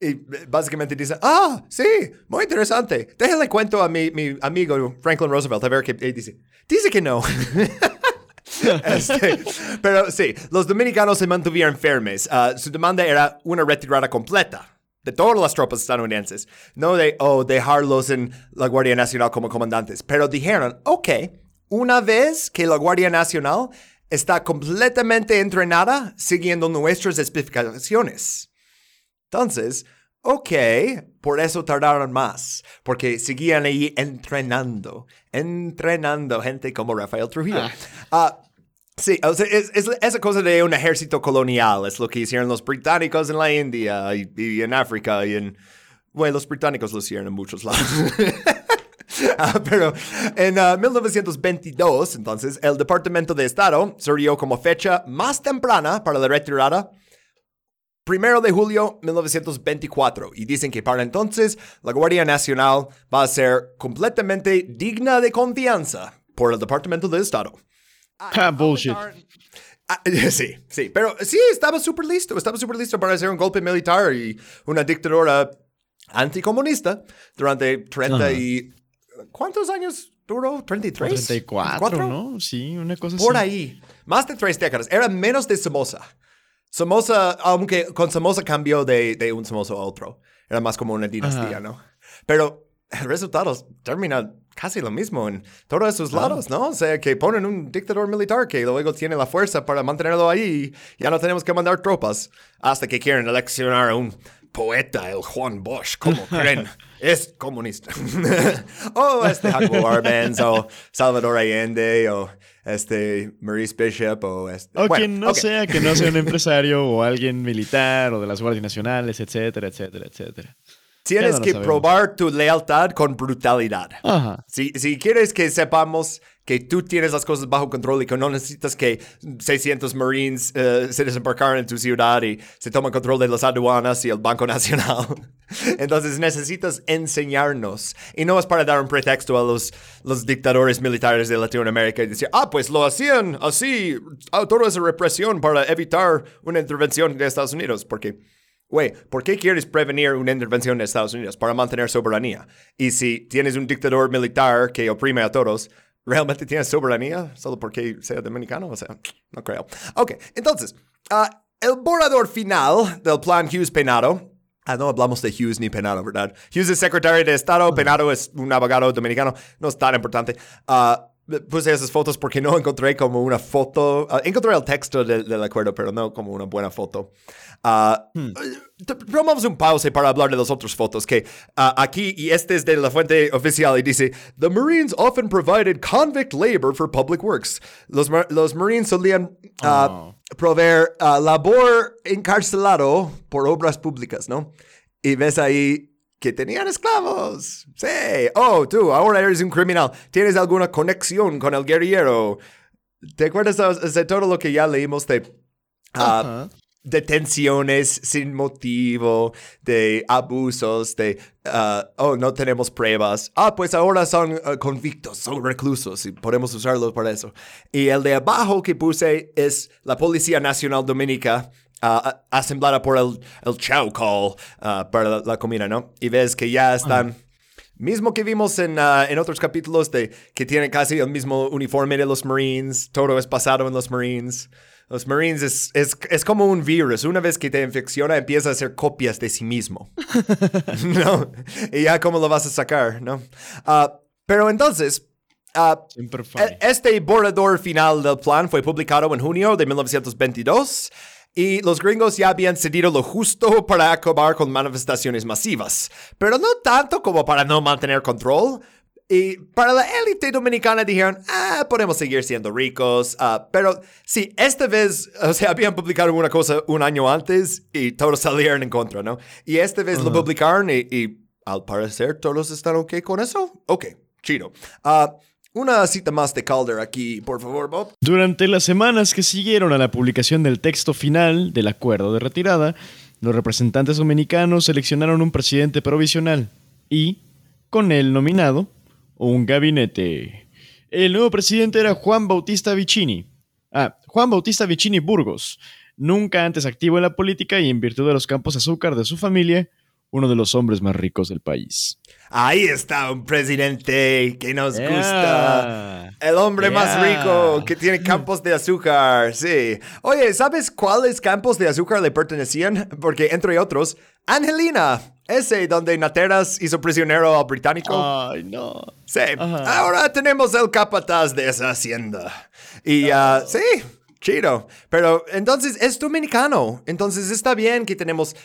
Y básicamente dicen, ah, sí, muy interesante. Déjenle cuento a mi, mi amigo Franklin Roosevelt a ver qué dice. Dice que no. Este, pero sí, los dominicanos se mantuvieron firmes. Uh, su demanda era una retirada completa de todas las tropas estadounidenses, no de, oh, dejarlos en la Guardia Nacional como comandantes, pero dijeron, ok, una vez que la Guardia Nacional está completamente entrenada siguiendo nuestras especificaciones. Entonces, ok, por eso tardaron más, porque seguían ahí entrenando, entrenando gente como Rafael Trujillo. Ah. Ah, Sí, sea, es, esa cosa de un ejército colonial, es lo que hicieron los británicos en la India y, en África y en... Bueno, los británicos lo hicieron en muchos lados. Ah, pero en 1922, entonces, el Departamento de Estado surgió como fecha más temprana para la retirada, primero de julio 1924, y dicen que para entonces la Guardia Nacional va a ser completamente digna de confianza por el Departamento de Estado. Ah, bullshit. Ah, sí, sí, pero sí, estaba súper listo, estaba súper listo para hacer un golpe militar y una dictadura anticomunista durante 30 y... ¿Cuántos años duró? ¿33? 34, ¿no? Sí, una cosa Por ahí, más de tres décadas. Era menos de Somoza. Somoza, aunque con Somoza cambió de, de un Somoza a otro. Era más como una dinastía, ¿no? Pero el resultado termina casi lo mismo en todos esos lados, ¿no? O sea, que ponen un dictador militar que luego tiene la fuerza para mantenerlo ahí. Ya no tenemos que mandar tropas hasta que quieren eleccionar a un poeta, el Juan Bosch, ¿cómo creen? es comunista. o este Jacobo Arbenz, o Salvador Allende, o este Maurice Bishop, o este... O quien no sea, que no sea un empresario, o alguien militar, o de las guardias nacionales, etcétera, etcétera, etcétera. Tienes que probar tu lealtad con brutalidad. Si, si quieres que sepamos que tú tienes las cosas bajo control y que no necesitas que 600 Marines eh, se desembarcaran en tu ciudad y se toman control de las aduanas y el Banco Nacional. Entonces necesitas enseñarnos. Y no es para dar un pretexto a los, los dictadores militares de Latinoamérica y decir, ah, pues lo hacían así, toda esa represión para evitar una intervención de Estados Unidos, porque Güey, ¿por qué quieres prevenir una intervención de Estados Unidos? Para mantener soberanía. Y si tienes un dictador militar que oprime a todos, ¿realmente tienes soberanía solo porque sea dominicano? O sea, no creo. Ok, entonces, ah, el borrador final del plan Hughes Penado. Ah, no hablamos de Hughes ni Penado, ¿verdad? Hughes es secretario de Estado, Penado es un abogado dominicano, no es tan importante. Uh, puse esas fotos porque no encontré como una foto. Uh, encontré el texto del acuerdo, pero no como una buena foto. Uh, hmm. Tomamos un pause para hablar de las otras fotos que uh, aquí, y este es de la fuente oficial, y dice, The Marines often provided convict labor for public works. Los, los Marines solían oh. proveer labor encarcelado por obras públicas, ¿no? Y ves ahí que tenían esclavos. Sí. Oh, tú, ahora eres un criminal. ¿Tienes alguna conexión con el guerrillero? ¿Te acuerdas de todo lo que ya leímos de ah, detenciones sin motivo, de abusos, de, ah, oh, no tenemos pruebas. Ah, pues ahora son ah, convictos, son reclusos y podemos usarlos para eso. Y el de abajo que puse es la Policía Nacional Dominica. Uh, asemblada por el, el chow call para la, comida, ¿no? Y ves que ya están... Mismo que vimos en, en otros capítulos de que tienen casi el mismo uniforme de los Marines, todo es pasado en los Marines. Los Marines es, es, es, como un virus. Una vez que te infecciona, empieza a hacer copias de sí mismo. ¿No? Y ya cómo lo vas a sacar, ¿no? Ah, pero entonces, uh, este borrador final del plan fue publicado en junio de 1922 y los gringos ya habían cedido lo justo para acabar con manifestaciones masivas, pero no tanto como para no mantener control. Y para la élite dominicana dijeron, ah, podemos seguir siendo ricos. Uh, pero sí, esta vez, o sea, habían publicado una cosa un año antes y todos salieron en contra, ¿no? Y esta vez lo publicaron y, al parecer todos están ok con eso. Ok, chido. Uh, una cita más de Calder aquí, por favor, Bob. Durante las semanas que siguieron a la publicación del texto final del acuerdo de retirada, los representantes dominicanos seleccionaron un presidente provisional y, con él nominado, un gabinete. El nuevo presidente era Juan Bautista Vicini. Ah, Juan Bautista Vicini Burgos, nunca antes activo en la política y en virtud de los campos de azúcar de su familia, uno de los hombres más ricos del país. Ahí está un presidente que nos gusta. El hombre más rico que tiene campos de azúcar. Sí. Oye, ¿sabes cuáles campos de azúcar le pertenecían? Porque, entre otros, Angelina. Ese donde Nateras hizo prisionero al británico. Ay, no. Sí. Ahora tenemos el capataz de esa hacienda. Y, uh, sí, chido. Pero entonces es dominicano. Entonces está bien que tenemos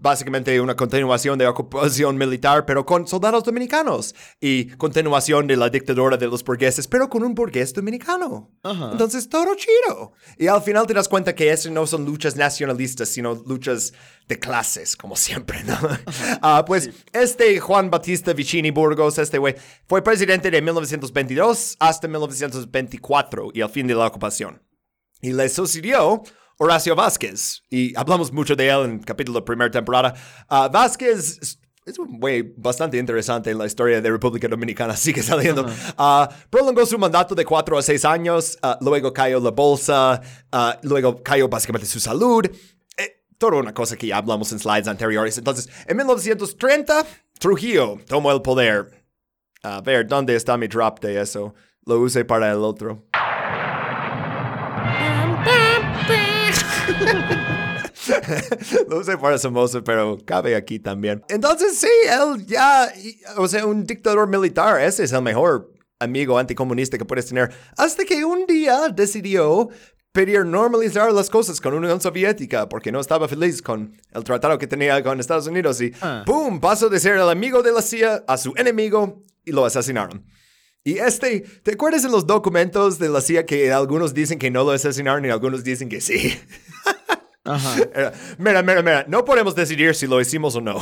básicamente una continuación de ocupación militar, pero con soldados dominicanos, y continuación de la dictadura de los burgueses, pero con un burgués dominicano. Entonces, todo chido. Y al final te das cuenta que eso no son luchas nacionalistas, sino luchas de clases, como siempre, ¿no? Ah, pues este Juan Batista Vicini Burgos, este güey, fue presidente de 1922 hasta 1924 y al fin de la ocupación. Y le sucedió Horacio Vázquez, y hablamos mucho de él en el capítulo de primera temporada. Uh, Vázquez es un güey bastante interesante en la historia de República Dominicana, sigue saliendo. Uh, prolongó su mandato de cuatro a seis años, uh, luego cayó la bolsa, luego cayó básicamente su salud. Eh, toda una cosa que ya hablamos en slides anteriores. Entonces, en 1930, Trujillo tomó el poder. A ver, ¿dónde está mi drop de eso? Lo usé para el otro. no sé para Somoza, pero cabe aquí también. Entonces, sí, él ya, o sea, un dictador militar, ese es el mejor amigo anticomunista que puedes tener. Hasta que un día decidió pedir normalizar las cosas con Unión Soviética porque no estaba feliz con el tratado que tenía con Estados Unidos y ah. ¡pum! pasó de ser el amigo de la CIA a su enemigo y lo asesinaron. Y este, ¿te acuerdas en los documentos de la CIA que algunos dicen que no lo asesinaron y algunos dicen que sí? Ajá. Mira, mira, mira, no podemos decidir si lo hicimos o no.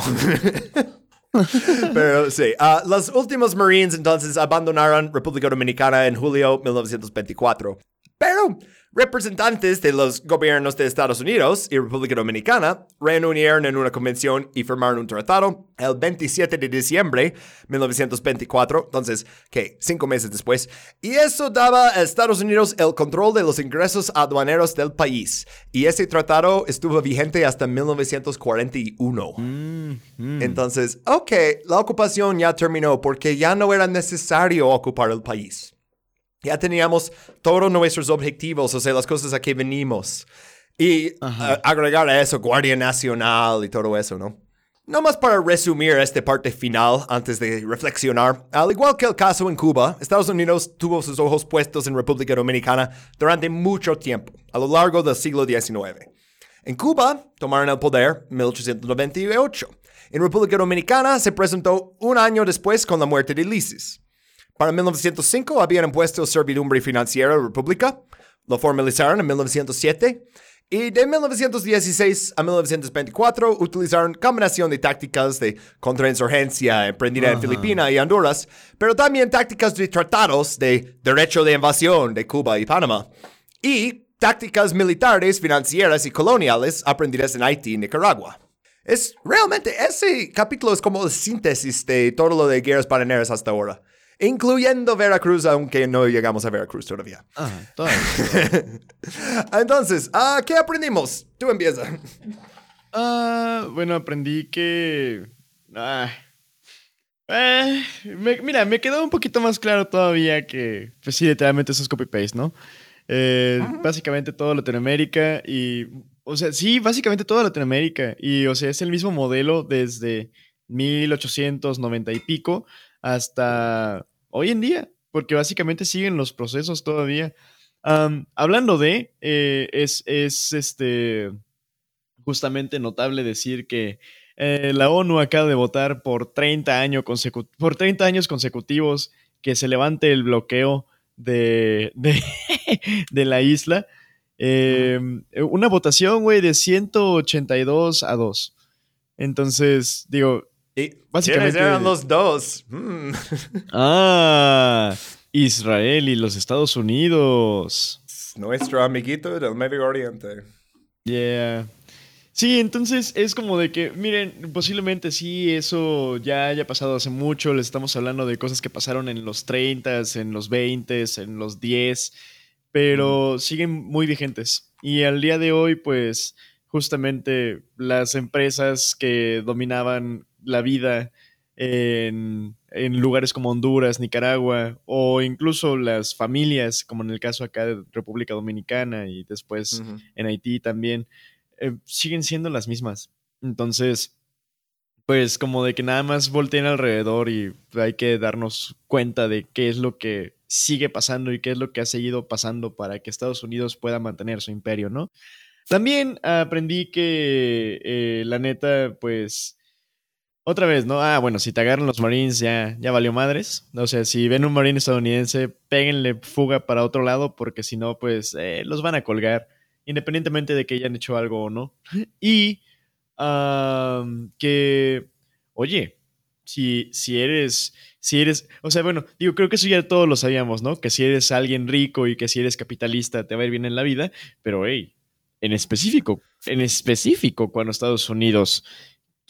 Pero sí, uh, los últimos Marines entonces abandonaron República Dominicana en julio de 1924. Pero Representantes de los gobiernos de Estados Unidos y República Dominicana reunieron en una convención y firmaron un tratado el 27 de diciembre de 1924, entonces, ¿qué? Cinco meses después. Y eso daba a Estados Unidos el control de los ingresos aduaneros del país. Y ese tratado estuvo vigente hasta 1941. Mm, mm. Entonces, ok, la ocupación ya terminó porque ya no era necesario ocupar el país. Ya teníamos todos nuestros objetivos, o sea, las cosas a que venimos. Y agregar a eso Guardia Nacional y todo eso, ¿no? No más para resumir esta parte final antes de reflexionar, al igual que el caso en Cuba, Estados Unidos tuvo sus ojos puestos en República Dominicana durante mucho tiempo, a lo largo del siglo XIX. En Cuba tomaron el poder en 1898. En República Dominicana se presentó un año después con la muerte de Lisis. Para 1905 habían impuesto servidumbre financiera a la República, lo formalizaron en 1907 Y de 1916 a 1924 utilizaron combinación de tácticas de contrainsurgencia emprendida en Filipinas y Honduras, pero también tácticas de tratados de derecho de invasión de Cuba y Panamá. Y tácticas militares, financieras y coloniales aprendidas en Haití y Nicaragua. Es realmente ese capítulo es como la síntesis de todo lo de guerras bananeras hasta ahora, incluyendo Veracruz, aunque no llegamos a Veracruz todavía. Todavía. Entonces, ah, ¿qué aprendimos? Tú empieza. Ah, bueno, aprendí que. ah, eh, me- mira, me quedó un poquito más claro todavía que, pues sí, literalmente eso es copy-paste, ¿no? Eh, básicamente todo Latinoamérica y, o sea, sí, básicamente toda Latinoamérica y, o sea, es el mismo modelo desde 1890 y pico hasta hoy en día, porque básicamente siguen los procesos todavía. Hablando de, eh, es, es este justamente notable decir que eh, la ONU acaba de votar por 30, año por 30 años consecutivos que se levante el bloqueo de, de, de la isla. Eh, una votación, güey, de 182 a 2. Entonces, digo, Y Básicamente- ¿quiénes eran los dos? Mm. ah, Israel y los Estados Unidos. Nuestro amiguito del Medio Oriente. Yeah. Sí, entonces es como de que, miren, posiblemente sí, eso ya haya pasado hace mucho, les estamos hablando de cosas que pasaron en los 30, en los 20, en los 10, pero siguen muy vigentes. Y al día de hoy, pues, justamente las empresas que dominaban la vida en, en lugares como Honduras, Nicaragua, o incluso las familias, como en el caso acá de República Dominicana y después en Haití también, eh, siguen siendo las mismas. Entonces, pues como de que nada más volteen alrededor y hay que darnos cuenta de qué es lo que sigue pasando y qué es lo que ha seguido pasando para que Estados Unidos pueda mantener su imperio, ¿no? También aprendí que eh, la neta, pues, otra vez, ¿no? Ah, bueno, si te agarran los Marines ya, ya valió madres. O sea, si ven un Marine estadounidense, péguenle fuga para otro lado porque si no, pues, eh, los van a colgar independientemente de que hayan hecho algo o no. Y que, oye, si, si eres, si eres, o sea, bueno, digo, creo que eso ya todos lo sabíamos, ¿no? Que si eres alguien rico y que si eres capitalista te va a ir bien en la vida, pero hey, en específico, en específico, cuando Estados Unidos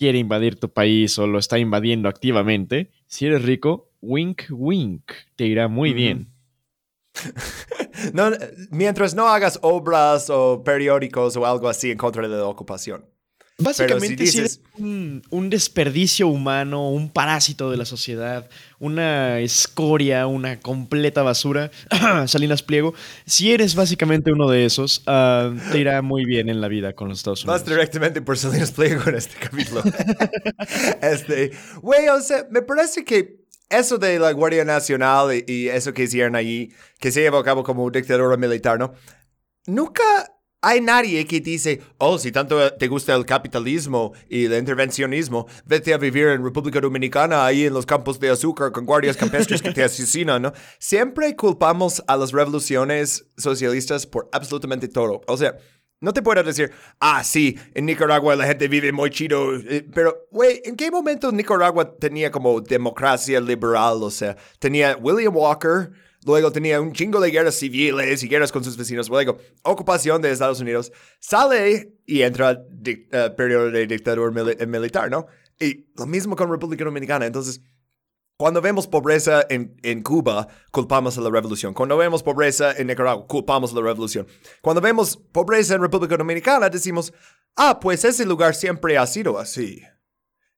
quiere invadir tu país o lo está invadiendo activamente, si eres rico, wink, wink, te irá muy bien. No, mientras no hagas obras o periódicos o algo así en contra de la ocupación. Básicamente, si si eres un, un desperdicio humano, un parásito de la sociedad, una escoria, una completa basura, Salinas Pliego, si eres básicamente uno de esos, ah, te irá muy bien en la vida con los Estados Vas Unidos. directamente por Salinas Pliego en este capítulo. este, güey, o sea, me parece que eso de la Guardia Nacional y, y eso que hicieron allí, que se llevó a cabo como dictadura militar, ¿no? Nunca hay nadie que dice, oh, si tanto te gusta el capitalismo y el intervencionismo, vete a vivir en República Dominicana, ahí en los campos de azúcar con guardias campestres que te asesinan, ¿no? Siempre culpamos a las revoluciones socialistas por absolutamente todo. O sea, no te puedo decir, ah, sí, en Nicaragua la gente vive muy chido, eh, pero, güey, ¿en qué momento Nicaragua tenía como democracia liberal? O sea, tenía William Walker, luego tenía un chingo de guerras civiles y guerras con sus vecinos, luego ocupación de Estados Unidos, sale y entra eh, periodo de dictadura mili- eh, militar, ¿no? Y lo mismo con República Dominicana, entonces... Cuando vemos pobreza en, en Cuba, culpamos a la revolución. Cuando vemos pobreza en Nicaragua, culpamos a la revolución. Cuando vemos pobreza en República Dominicana, decimos, ah, pues ese lugar siempre ha sido así.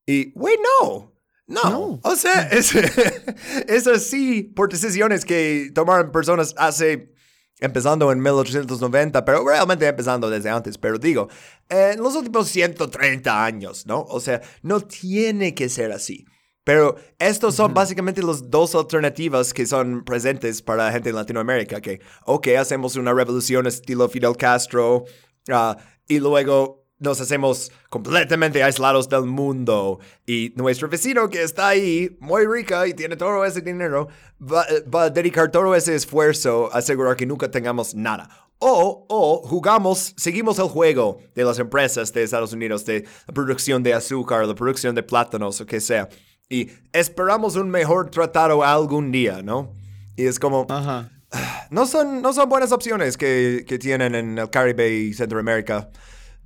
Y, güey, no. No. No. O sea, es, es así por decisiones que tomaron personas hace, empezando en 1890, pero realmente empezando desde antes. Pero digo, en los últimos 130 años, ¿no? O sea, no tiene que ser así. Pero estos son básicamente las dos alternativas que son presentes para gente en Latinoamérica, que, ok, hacemos una revolución estilo Fidel Castro ah, y luego nos hacemos completamente aislados del mundo y nuestro vecino que está ahí, muy rica y tiene todo ese dinero, va, va a dedicar todo ese esfuerzo a asegurar que nunca tengamos nada. O, o jugamos, seguimos el juego de las empresas de Estados Unidos, de la producción de azúcar, la producción de plátanos o que sea. Y esperamos un mejor tratado algún día, ¿no? Y es como, Ajá. no son, no son buenas opciones que, que tienen en el Caribe y Centroamérica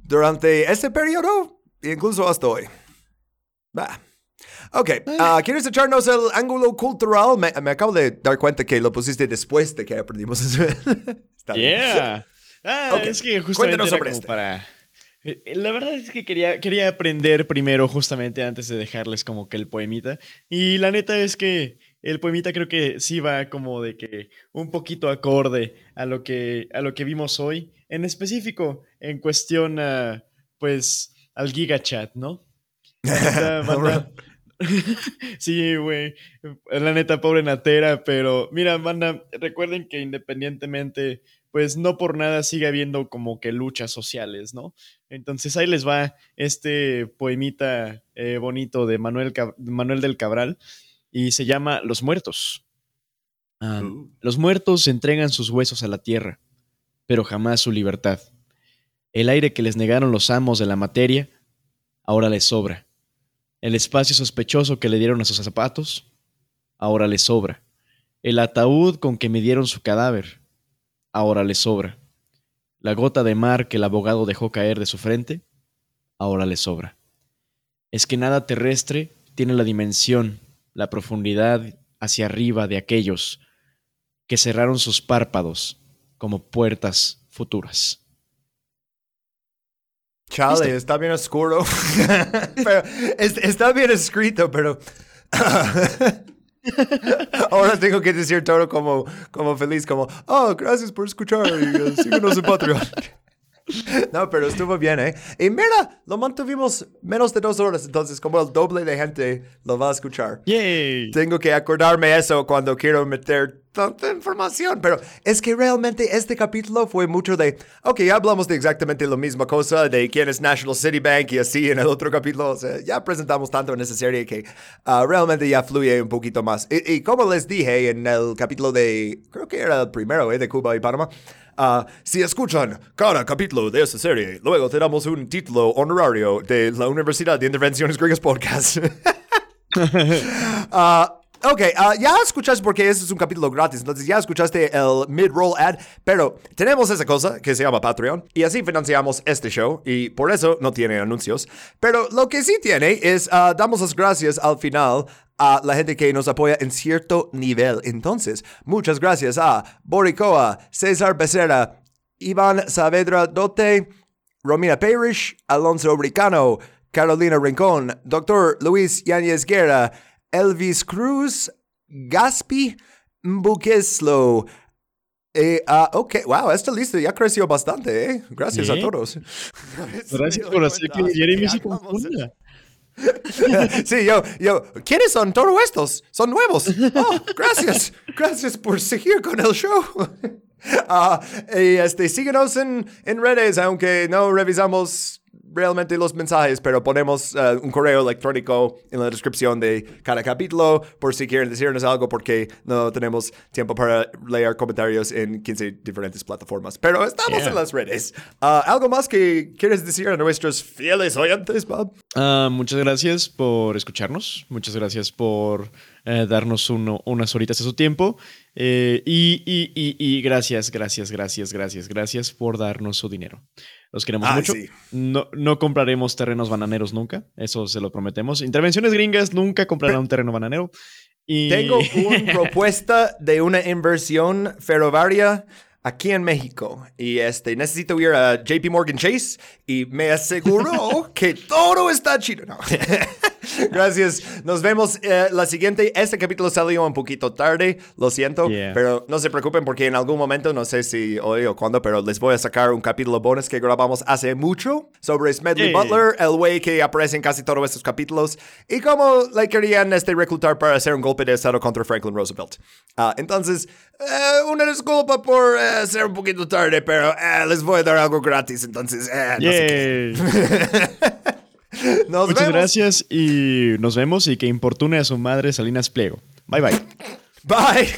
durante este periodo, incluso hasta hoy. Bah. Ok, ah, ¿quieres echarnos el ángulo cultural? Me, me acabo de dar cuenta que lo pusiste después de que aprendimos eso. Está bien. Yeah. Ah, Ok, es que justamente cuéntanos sobre este. para... Eh, La verdad es que quería, quería aprender primero justamente antes de dejarles como que el poemita. Y la neta es que el poemita creo que sí va como de que un poquito acorde a lo que, a lo que vimos hoy. En específico, en cuestión a, pues, al GigaChat, ¿no? Banda- sí, güey. La neta, pobre Natera, pero mira, banda, recuerden que independientemente, pues no por nada sigue habiendo como que luchas sociales, ¿no? Entonces ahí les va este poemita eh, bonito de Manuel, Cab- Manuel del Cabral y se llama Los Muertos. Ah, Uh. Los muertos entregan sus huesos a la tierra, pero jamás su libertad. El aire que les negaron los amos de la materia, ahora les sobra. El espacio sospechoso que le dieron a sus zapatos, ahora les sobra. El ataúd con que midieron su cadáver, ahora les sobra. La gota de mar que el abogado dejó caer de su frente, ahora les sobra. Es que nada terrestre tiene la dimensión, la profundidad hacia arriba de aquellos que cerraron sus párpados como puertas futuras. Chale, Listo. está bien oscuro. pero es- está bien escrito, pero. Ahora tengo que decir todo como, como feliz, como, oh, gracias por escuchar y eh, síguenos en Patreon. No, pero estuvo bien, ¿eh? Y mira, lo mantuvimos menos de dos horas, entonces como el doble de gente lo va a escuchar. ¡Yay! Tengo que acordarme eso cuando quiero meter tanta información, pero es que realmente este capítulo fue mucho de, ok, ya hablamos de exactamente la misma cosa, de quién es National City Bank y así en el otro capítulo, o sea, ya presentamos tanto en esa serie que ah, realmente ya fluye un poquito más. Y, y como les dije en el capítulo de, creo que era el primero, ¿eh? De Cuba y Panamá. Ah, si escuchan cada capítulo de esta serie, luego te damos un título honorario de la Universidad de Intervenciones Griegas Podcast. Ah, ok, ah, ya escuchaste porque este es un capítulo gratis, entonces ya escuchaste el mid-roll ad, pero tenemos esa cosa que se llama Patreon y así financiamos este show y por eso no tiene anuncios. Pero lo que sí tiene es, ah, damos las gracias al final a la gente que nos apoya en cierto nivel. Entonces, muchas gracias a Boricoa, César Becerra, Iván Saavedra Dote, Romina Parrish, Alonso Bricano, Carolina Rincón, Dr. Luis Yáñez Guerra, Elvis Cruz, Gaspi, Mbuqueslo. Eh, ah, ok, wow, esta lista ya creció bastante, ¿eh? Gracias a todos. Gracias por hacer que Jeremy se confunda. Sí, yo, yo, ¿quiénes son todos estos? Son nuevos. Oh, gracias, gracias por seguir con el show. Ah, y este, síguenos en, en redes, aunque no revisamos realmente los mensajes, pero ponemos eh, un correo electrónico en la descripción de cada capítulo por si quieren decirnos algo, porque no tenemos tiempo para leer comentarios en 15 diferentes plataformas. Pero estamos Yeah. en las redes. Ah, ¿Algo más que quieres decir a nuestros fieles oyentes, Bob? Ah, muchas gracias por escucharnos. Muchas gracias por eh, darnos uno- unas horitas de su tiempo. Eh, y, y- y- y gracias, gracias, gracias, gracias, gracias por darnos su dinero. Los queremos Ah, mucho. sí. No, no compraremos terrenos bananeros nunca. Eso se lo prometemos. Intervenciones gringas nunca comprarán un terreno bananero. Y... Tengo una propuesta de una inversión ferroviaria aquí en México y este necesito ir a JP Morgan Chase y me aseguró que todo está chido. No. Gracias. Nos vemos eh, la siguiente. Este capítulo salió un poquito tarde, lo siento, Yeah. pero no se preocupen porque en algún momento, no sé si hoy o cuándo, pero les voy a sacar un capítulo bonus que grabamos hace mucho sobre Smedley Hey. Butler, el güey que aparece en casi todos estos capítulos y cómo le querían este, reclutar para hacer un golpe de estado contra Franklin Roosevelt. Ah, entonces, eh, una disculpa por eh, ser un poquito tarde, pero eh, les voy a dar algo gratis, entonces, eh, no sé qué. Nos Muchas vemos. gracias y nos vemos y que importune a su madre Salinas Pliego. Bye bye. Bye.